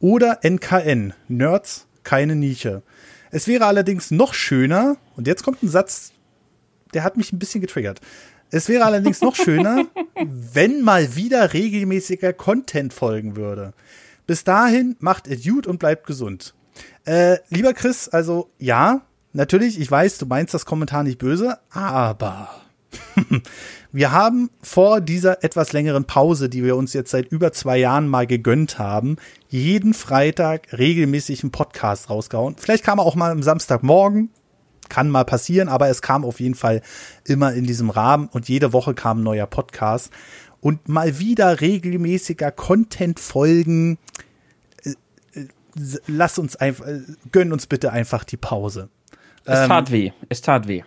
oder NKN, Nerds, keine Nische. Es wäre allerdings noch schöner, und jetzt kommt ein Satz, der hat mich ein bisschen getriggert. Es wäre allerdings noch schöner, wenn mal wieder regelmäßiger Content folgen würde. Bis dahin macht es gut und bleibt gesund. Äh, lieber Chris, also ja, natürlich, ich weiß, du meinst das Kommentar nicht böse, aber Wir haben vor dieser etwas längeren Pause, die wir uns jetzt seit über zwei Jahren mal gegönnt haben, jeden Freitag regelmäßig einen Podcast rausgehauen. Vielleicht kam er auch mal am Samstagmorgen, kann mal passieren, aber es kam auf jeden Fall immer in diesem Rahmen und jede Woche kam ein neuer Podcast. Und mal wieder regelmäßiger Content folgen. Äh, äh, lass uns einfach, äh, gönn uns bitte einfach die Pause. Es tat ähm, weh, es tat weh.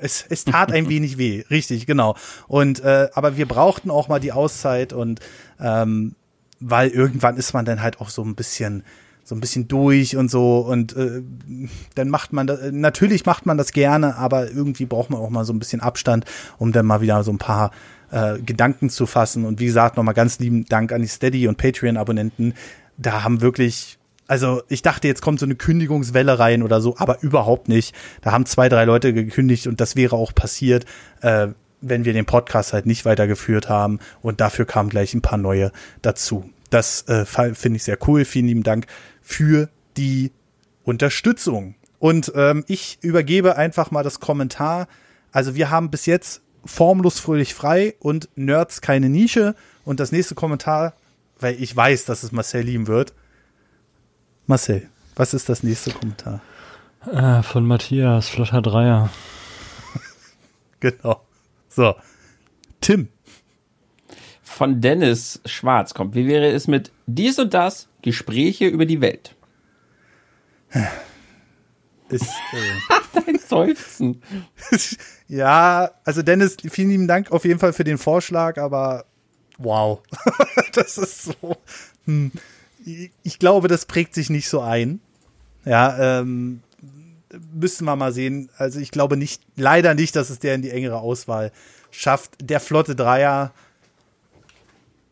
Es, es tat ein wenig weh, richtig, genau. Und äh, aber wir brauchten auch mal die Auszeit und ähm, weil irgendwann ist man dann halt auch so ein bisschen so ein bisschen durch und so und äh, dann macht man das, natürlich macht man das gerne, aber irgendwie braucht man auch mal so ein bisschen Abstand, um dann mal wieder so ein paar äh, Gedanken zu fassen. Und wie gesagt, nochmal ganz lieben Dank an die Steady und Patreon-Abonnenten, da haben wirklich also ich dachte, jetzt kommt so eine Kündigungswelle rein oder so, aber überhaupt nicht. Da haben zwei, drei Leute gekündigt und das wäre auch passiert, äh, wenn wir den Podcast halt nicht weitergeführt haben. Und dafür kamen gleich ein paar neue dazu. Das äh, finde ich sehr cool. Vielen lieben Dank für die Unterstützung. Und ähm, ich übergebe einfach mal das Kommentar. Also wir haben bis jetzt formlos fröhlich frei und Nerds keine Nische. Und das nächste Kommentar, weil ich weiß, dass es Marcel lieben wird, Marcel, was ist das nächste Kommentar? Äh, von Matthias, flotter Dreier. genau. So. Tim. Von Dennis Schwarz kommt. Wie wäre es mit dies und das Gespräche über die Welt? Ist, äh Dein Seufzen. ja, also Dennis, vielen lieben Dank auf jeden Fall für den Vorschlag, aber wow. das ist so. Hm ich glaube, das prägt sich nicht so ein. Ja, ähm, müssen wir mal sehen. Also ich glaube nicht, leider nicht, dass es der in die engere Auswahl schafft. Der flotte Dreier,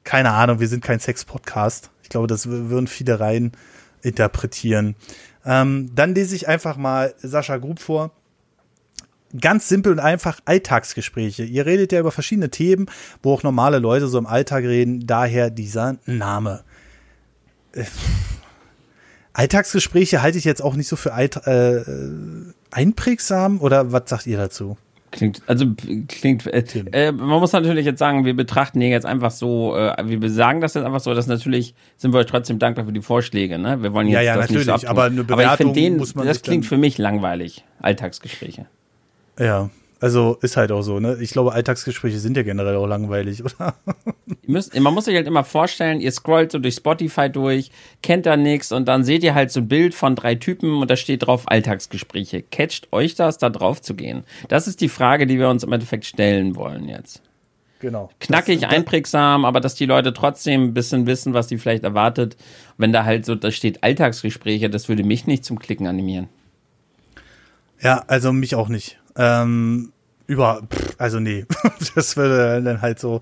keine Ahnung, wir sind kein Sex-Podcast. Ich glaube, das würden viele rein interpretieren. Ähm, dann lese ich einfach mal Sascha Grub vor. Ganz simpel und einfach Alltagsgespräche. Ihr redet ja über verschiedene Themen, wo auch normale Leute so im Alltag reden. Daher dieser Name. Äh, Alltagsgespräche halte ich jetzt auch nicht so für äh, einprägsam oder was sagt ihr dazu? Klingt, also klingt, äh, äh, man muss natürlich jetzt sagen, wir betrachten hier jetzt einfach so, äh, wir sagen das jetzt einfach so, dass natürlich sind wir euch trotzdem dankbar für die Vorschläge, ne? Wir wollen jetzt ja, ja, das natürlich, nicht so aber eine Bewertung aber ich den, muss man das klingt für mich langweilig, Alltagsgespräche. Ja, also ist halt auch so, ne? Ich glaube, Alltagsgespräche sind ja generell auch langweilig, oder? Müsst, man muss sich halt immer vorstellen, ihr scrollt so durch Spotify durch, kennt da nichts und dann seht ihr halt so ein Bild von drei Typen und da steht drauf Alltagsgespräche. Catcht euch das, da drauf zu gehen? Das ist die Frage, die wir uns im Endeffekt stellen wollen jetzt. Genau. Knackig, das, einprägsam, aber dass die Leute trotzdem ein bisschen wissen, was sie vielleicht erwartet. Wenn da halt so, da steht Alltagsgespräche, das würde mich nicht zum Klicken animieren. Ja, also mich auch nicht. Ähm, über, also nee, das würde dann halt so.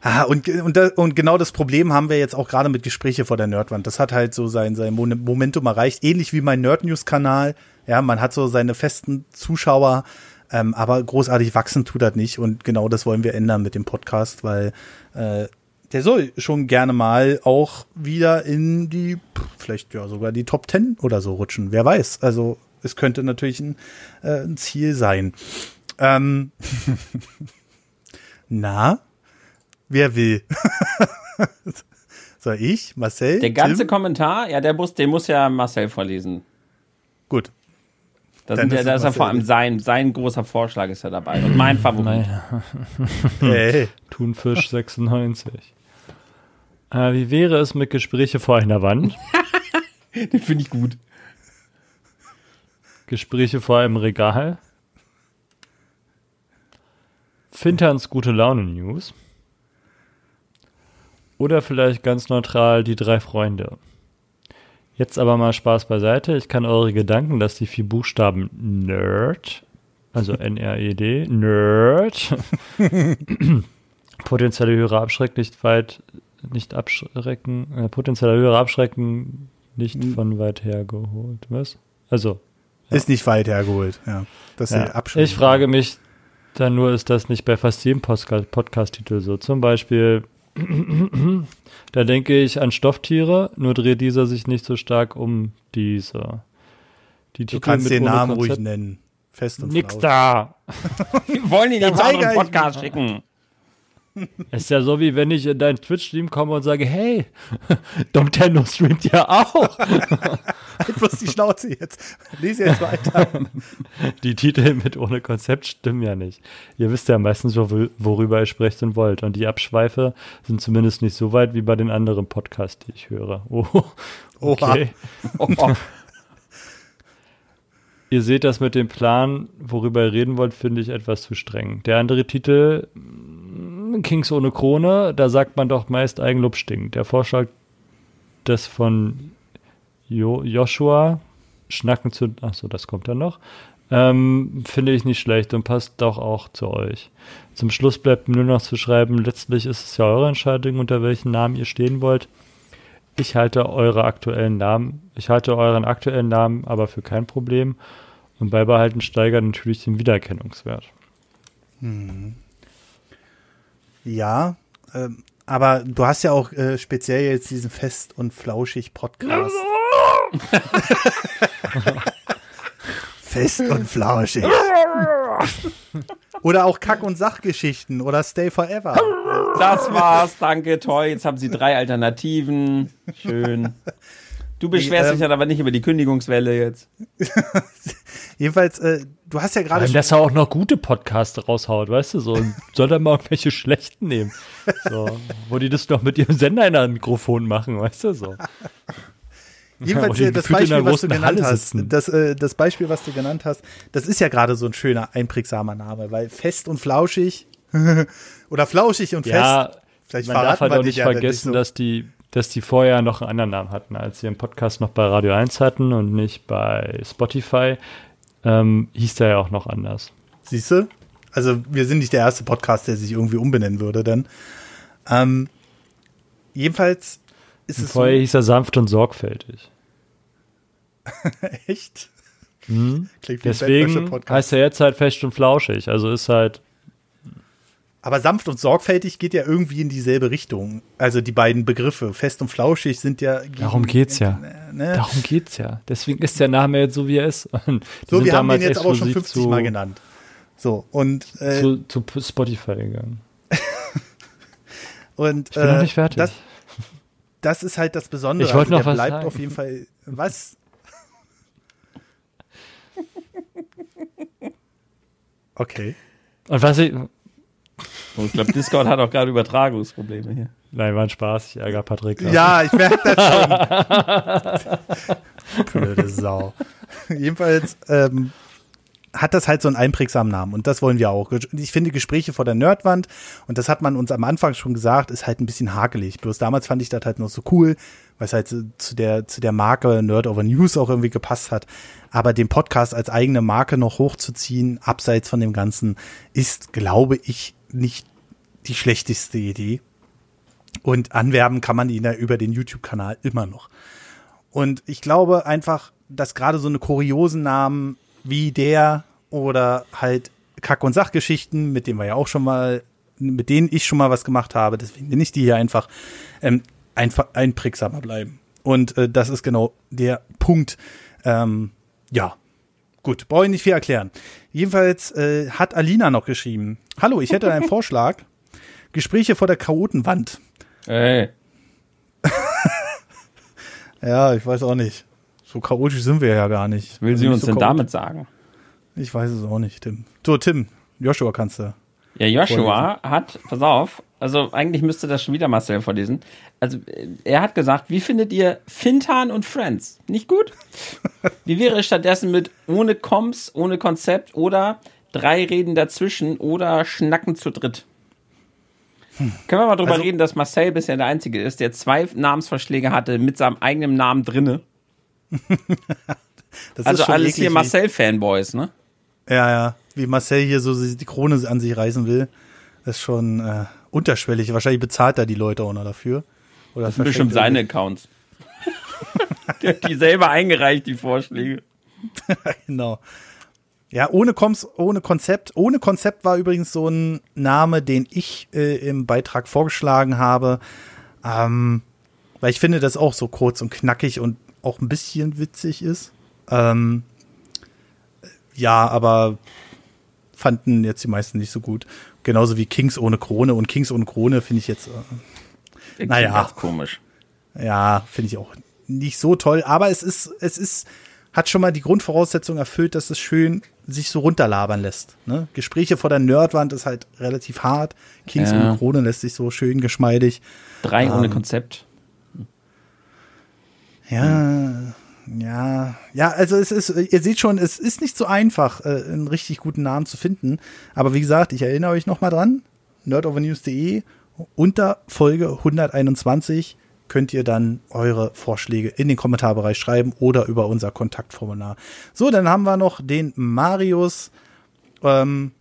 Ah, und, und, und genau das Problem haben wir jetzt auch gerade mit Gespräche vor der Nerdwand. Das hat halt so sein, sein Momentum erreicht, ähnlich wie mein Nerd News Kanal. Ja, man hat so seine festen Zuschauer, ähm, aber großartig wachsen tut das nicht. Und genau das wollen wir ändern mit dem Podcast, weil äh, der soll schon gerne mal auch wieder in die, vielleicht ja sogar die Top Ten oder so rutschen. Wer weiß. Also es könnte natürlich ein, äh, ein Ziel sein. Ähm, na, wer will? Soll ich? Marcel? Der ganze Tim? Kommentar, ja, der muss, den muss ja Marcel vorlesen. Gut. Da, sind ja, da ist ja vor allem sein, sein großer Vorschlag ist ja dabei. Und mein Favorit. hey. Thunfisch 96. Äh, wie wäre es mit Gespräche vor einer Wand? Den finde ich gut. Gespräche vor einem Regal. Finterns gute Laune News. Oder vielleicht ganz neutral die drei Freunde. Jetzt aber mal Spaß beiseite. Ich kann eure Gedanken, dass die vier Buchstaben Nerd, also N-R-E-D, Nerd, potenzielle Hörer abschrecken, nicht weit, nicht abschrecken, äh, potenzielle Hörer abschrecken, nicht von weit her geholt. Was? Also. Ja. Ist nicht weit hergeholt, ja. Das ja. Ich frage mich, dann nur ist das nicht bei fast jedem Podcast-Titel so. Zum Beispiel, da denke ich an Stofftiere, nur dreht dieser sich nicht so stark um diese. Die du kannst den Namen Konzept, ruhig nennen. Fest und Nix da. Wir wollen ihn jetzt auch einen Podcast schicken. Ist ja so, wie wenn ich in deinen Twitch-Stream komme und sage, hey, Dom Tenno streamt ja auch. halt bloß die Schnauze jetzt. Lies jetzt weiter. Die Titel mit ohne Konzept stimmen ja nicht. Ihr wisst ja meistens, worüber ihr sprecht und wollt. Und die Abschweife sind zumindest nicht so weit wie bei den anderen Podcasts, die ich höre. Oh, okay. Oha. Ihr seht das mit dem Plan, worüber ihr reden wollt, finde ich etwas zu streng. Der andere Titel, Kings ohne Krone, da sagt man doch meist Eigenlob stinkt. Der Vorschlag des von jo Joshua, Schnacken zu, achso, das kommt dann noch. Ähm, finde ich nicht schlecht und passt doch auch zu euch. Zum Schluss bleibt mir nur noch zu schreiben, letztlich ist es ja eure Entscheidung, unter welchen Namen ihr stehen wollt. Ich halte eure aktuellen Namen, ich halte euren aktuellen Namen aber für kein Problem und beibehalten steigert natürlich den Wiedererkennungswert. Hm. Ja, ähm, aber du hast ja auch äh, speziell jetzt diesen Fest- und Flauschig-Podcast. Fest und Flauschig. oder auch Kack- und Sachgeschichten oder Stay Forever. Das war's, danke, toll. Jetzt haben Sie drei Alternativen. Schön. Du beschwerst ähm, dich dann aber nicht über die Kündigungswelle jetzt. Jedenfalls, äh, du hast ja gerade Weil dass er auch noch gute Podcasts raushaut, weißt du, so. Soll er mal irgendwelche schlechten nehmen. So, wo die das noch mit ihrem Sender in ein Mikrofon machen, weißt du, so. Jedenfalls Oder äh, das Beispiel, was du genannt hast, das, äh, das Beispiel, was du genannt hast, das ist ja gerade so ein schöner, einprägsamer Name, weil fest und flauschig oder flauschig und Ja, fest. Vielleicht man darf halt auch nicht ja, vergessen, so. dass die, dass die vorher noch einen anderen Namen hatten, als sie ihren Podcast noch bei Radio 1 hatten und nicht bei Spotify, ähm, hieß der ja auch noch anders. Siehst du? Also wir sind nicht der erste Podcast, der sich irgendwie umbenennen würde dann. Ähm, jedenfalls ist es Vorher so, hieß er sanft und sorgfältig. echt. Hm? Ein Deswegen heißt er jetzt halt fest und flauschig. Also ist halt, Aber sanft und sorgfältig geht ja irgendwie in dieselbe Richtung. Also die beiden Begriffe, fest und flauschig, sind ja. Darum geht's ja. Ne? darum geht's ja. Deswegen ist der Name jetzt so, wie er ist. Die So, wir haben den damals jetzt aber auch schon exklusiv 50 Mal genannt. So, und, äh, Zu, zu Spotify gegangen. und Ich bin noch äh, nicht fertig. Das, das ist halt das Besondere. Ich wollte also noch der was bleibt sagen. auf jeden Fall. Was? Okay. Und was ich, ich glaube, Discord hat auch gerade Übertragungsprobleme hier. nein, war ein Spaß. Ich ärgere Patrick. Ja, ich merke das schon. Blöde Sau. Jedenfalls ähm, hat das halt so einen einprägsamen Namen und das wollen wir auch. Ich finde Gespräche vor der Nerdwand und das hat man uns am Anfang schon gesagt, ist halt ein bisschen hakelig. Bloß damals fand ich das halt noch so cool, weil es halt zu der zu der Marke Nerd Over News auch irgendwie gepasst hat. Aber den Podcast als eigene Marke noch hochzuziehen, abseits von dem Ganzen, ist, glaube ich, nicht die schlechteste Idee. Und anwerben kann man ihn ja über den YouTube-Kanal immer noch. Und ich glaube einfach, dass gerade so eine kuriosen Namen wie der oder halt Kack- und Sachgeschichten, mit denen wir ja auch schon mal, mit denen ich schon mal was gemacht habe, deswegen nenne ich die hier einfach, ähm, einfach einprägsamer bleiben. Und äh, das ist genau der Punkt. Ähm, ja, gut, brauche ich nicht viel erklären. Jedenfalls äh, hat Alina noch geschrieben, hallo, ich hätte einen Vorschlag. Gespräche vor der Chaotenwand. Ey, Ja, ich weiß auch nicht. So chaotisch sind wir ja gar nicht. will Also sie uns so denn chaot- damit sagen? Ich weiß es auch nicht, Tim. So, Tim, Joshua kannst du. Ja, Joshua hat, pass auf, also eigentlich müsste das schon wieder Marcel vorlesen. Also äh, er hat gesagt, wie findet ihr Fintan und Friends? Nicht gut? Wie wäre es stattdessen mit ohne Koms, ohne Konzept oder drei Reden dazwischen oder Schnacken zu dritt? Können wir mal drüber Also- reden, dass Marcel bisher der Einzige ist, der zwei Namensvorschläge hatte mit seinem eigenen Namen drinne. Das Also alles hier Marcel-Fanboys, ne? Ja, ja. Wie Marcel hier so die Krone an sich reißen will. Ist schon äh, unterschwellig. Wahrscheinlich bezahlt er die Leute auch noch dafür. Oder Das sind bestimmt seine Accounts. hat die selber eingereicht, die Vorschläge. Genau. Ja, ohne, Koms, ohne Konzept. Ohne Konzept war übrigens so ein Name, den ich äh, im Beitrag vorgeschlagen habe. Ähm, weil ich finde, dass auch so kurz und knackig und auch ein bisschen witzig ist. Ähm, ja, aber fanden jetzt die meisten nicht so gut. Genauso wie Kings ohne Krone. Und Kings ohne Krone finde ich jetzt, äh, Der Naja. komisch. ja, finde ich auch nicht so toll. Aber es ist, es ist, hat schon mal die Grundvoraussetzung erfüllt, dass es schön sich so runterlabern lässt. Ne? Gespräche vor der Nerdwand ist halt relativ hart. Kings Ja. ohne Krone lässt sich so schön geschmeidig. Drei ohne Ähm, Konzept. Ja, ja, ja, also es ist, ihr seht schon, es ist nicht so einfach, äh, einen richtig guten Namen zu finden. Aber wie gesagt, ich erinnere euch nochmal dran, nerdovernews.de unter Folge 121 könnt ihr dann eure Vorschläge in den Kommentarbereich schreiben oder über unser Kontaktformular. So, dann haben wir noch den Marius ähm,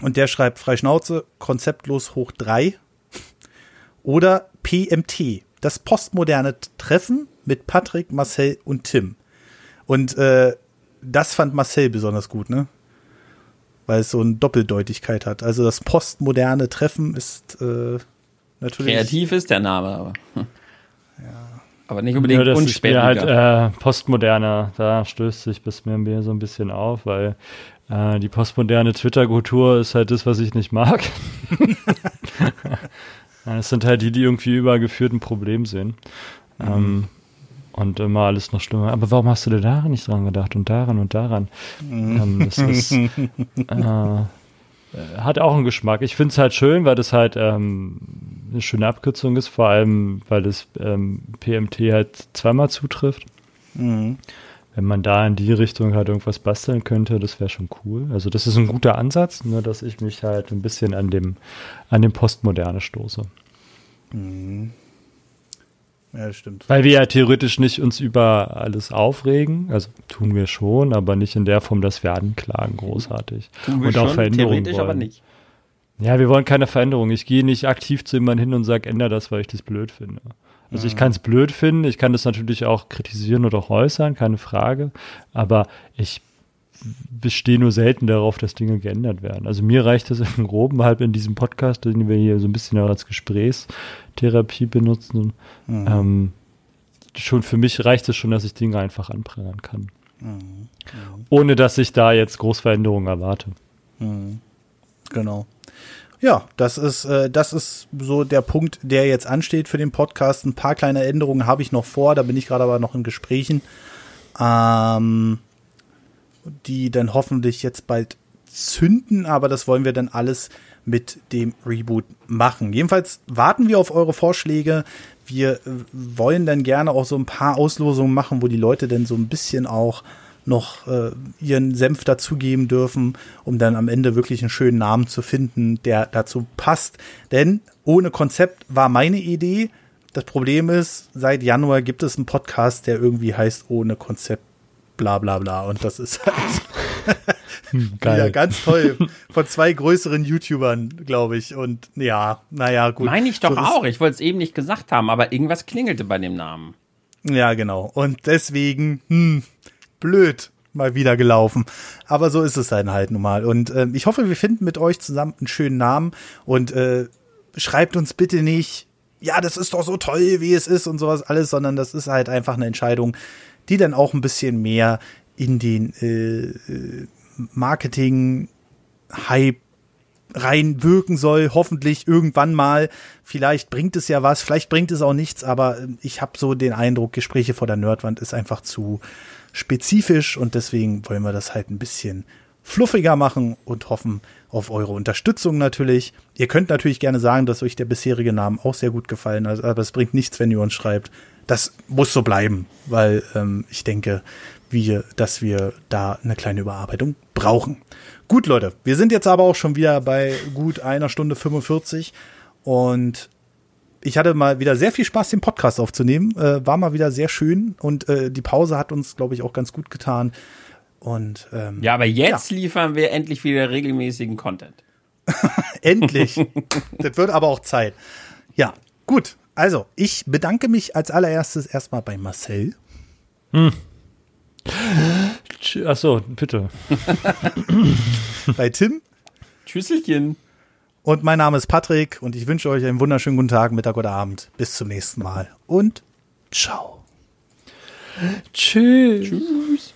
und der schreibt frei Schnauze, konzeptlos hoch drei oder PMT, das postmoderne Treffen mit Patrick, Marcel und Tim. Und äh, das fand Marcel besonders gut, ne? Weil es so eine Doppeldeutigkeit hat. Also das postmoderne Treffen ist äh, natürlich. Kreativ ist der Name, aber. Ja. Aber nicht unbedingt ja, das ist mir halt äh, postmoderne. Da stößt sich bis mir so ein bisschen auf, weil äh, die postmoderne Twitter-Kultur ist halt das, was ich nicht mag. Es sind halt die, die irgendwie übergeführt ein Problem sehen. Mhm. Ähm, und immer alles noch schlimmer. Aber warum hast du dir daran nicht dran gedacht und daran und daran? Mhm. Ähm, das ist, äh, hat auch einen Geschmack. Ich finde es halt schön, weil das halt ähm, eine schöne Abkürzung ist, vor allem, weil das ähm, PMT halt zweimal zutrifft. Mhm. Wenn man da in die Richtung halt irgendwas basteln könnte, das wäre schon cool. Also das ist ein guter Ansatz, nur dass ich mich halt ein bisschen an dem, an dem Postmoderne stoße. Mhm. Ja, das stimmt. Weil wir ja theoretisch nicht uns über alles aufregen, also tun wir schon, aber nicht in der Form, dass wir anklagen, großartig. Tun wir Und auch schon, Veränderungen theoretisch wollen. aber nicht. Ja, wir wollen keine Veränderung. Ich gehe nicht aktiv zu jemandem hin und sage, ändere das, weil ich das blöd finde. Also ich kann es blöd finden, ich kann das natürlich auch kritisieren oder auch äußern, keine Frage, aber ich bestehe nur selten darauf, dass Dinge geändert werden. Also mir reicht es im Groben halt in diesem Podcast, den wir hier so ein bisschen als Gesprächstherapie benutzen. Mhm. Ähm, schon für mich reicht es schon, dass ich Dinge einfach anprangern kann. Mhm. Mhm. Ohne dass ich da jetzt Großveränderungen erwarte. Mhm. Genau. Ja, das ist, äh, das ist so der Punkt, der jetzt ansteht für den Podcast. Ein paar kleine Änderungen habe ich noch vor, da bin ich gerade aber noch in Gesprächen. Ähm, die dann hoffentlich jetzt bald zünden, aber das wollen wir dann alles mit dem Reboot machen. Jedenfalls warten wir auf eure Vorschläge. Wir äh, wollen dann gerne auch so ein paar Auslosungen machen, wo die Leute dann so ein bisschen auch noch äh, ihren Senf dazugeben dürfen, um dann am Ende wirklich einen schönen Namen zu finden, der dazu passt. Denn ohne Konzept war meine Idee. Das Problem ist, seit Januar gibt es einen Podcast, der irgendwie heißt ohne Konzept bla bla bla. Und das ist halt Geil. ja ganz toll. Von zwei größeren YouTubern, glaube ich. Und ja, naja, gut. Meine ich doch so auch. Ich wollte es eben nicht gesagt haben, aber irgendwas klingelte bei dem Namen. Ja, genau. Und deswegen, hm, blöd mal wieder gelaufen. Aber so ist es dann halt nun mal. Und äh, ich hoffe, wir finden mit euch zusammen einen schönen Namen und äh, schreibt uns bitte nicht, ja, das ist doch so toll, wie es ist und sowas alles, sondern das ist halt einfach eine Entscheidung, die dann auch ein bisschen mehr in den äh, äh, Marketing-Hype reinwirken soll, hoffentlich irgendwann mal. Vielleicht bringt es ja was, vielleicht bringt es auch nichts, aber äh, ich habe so den Eindruck, Gespräche vor der Nerdwand ist einfach zu spezifisch und deswegen wollen wir das halt ein bisschen fluffiger machen und hoffen auf eure Unterstützung natürlich. Ihr könnt natürlich gerne sagen, dass euch der bisherige Name auch sehr gut gefallen hat, aber es bringt nichts, wenn ihr uns schreibt, das muss so bleiben, weil ähm, ich denke, wir, dass wir da eine kleine Überarbeitung brauchen. Gut, Leute, wir sind jetzt aber auch schon wieder bei gut einer Stunde 45 und ich hatte mal wieder sehr viel Spaß, den Podcast aufzunehmen. Äh, war mal wieder sehr schön und äh, die Pause hat uns, glaube ich, auch ganz gut getan. Und ähm, ja, aber jetzt ja. liefern wir endlich wieder regelmäßigen Content. endlich. das wird aber auch Zeit. Ja, gut. Also, ich bedanke mich als allererstes erstmal bei Marcel. Hm. Achso, bitte. bei Tim. Tschüsselchen. Und mein Name ist Patrick und ich wünsche euch einen wunderschönen guten Tag, Mittag oder Abend. Bis zum nächsten Mal und ciao. Tschüss. Tschüss.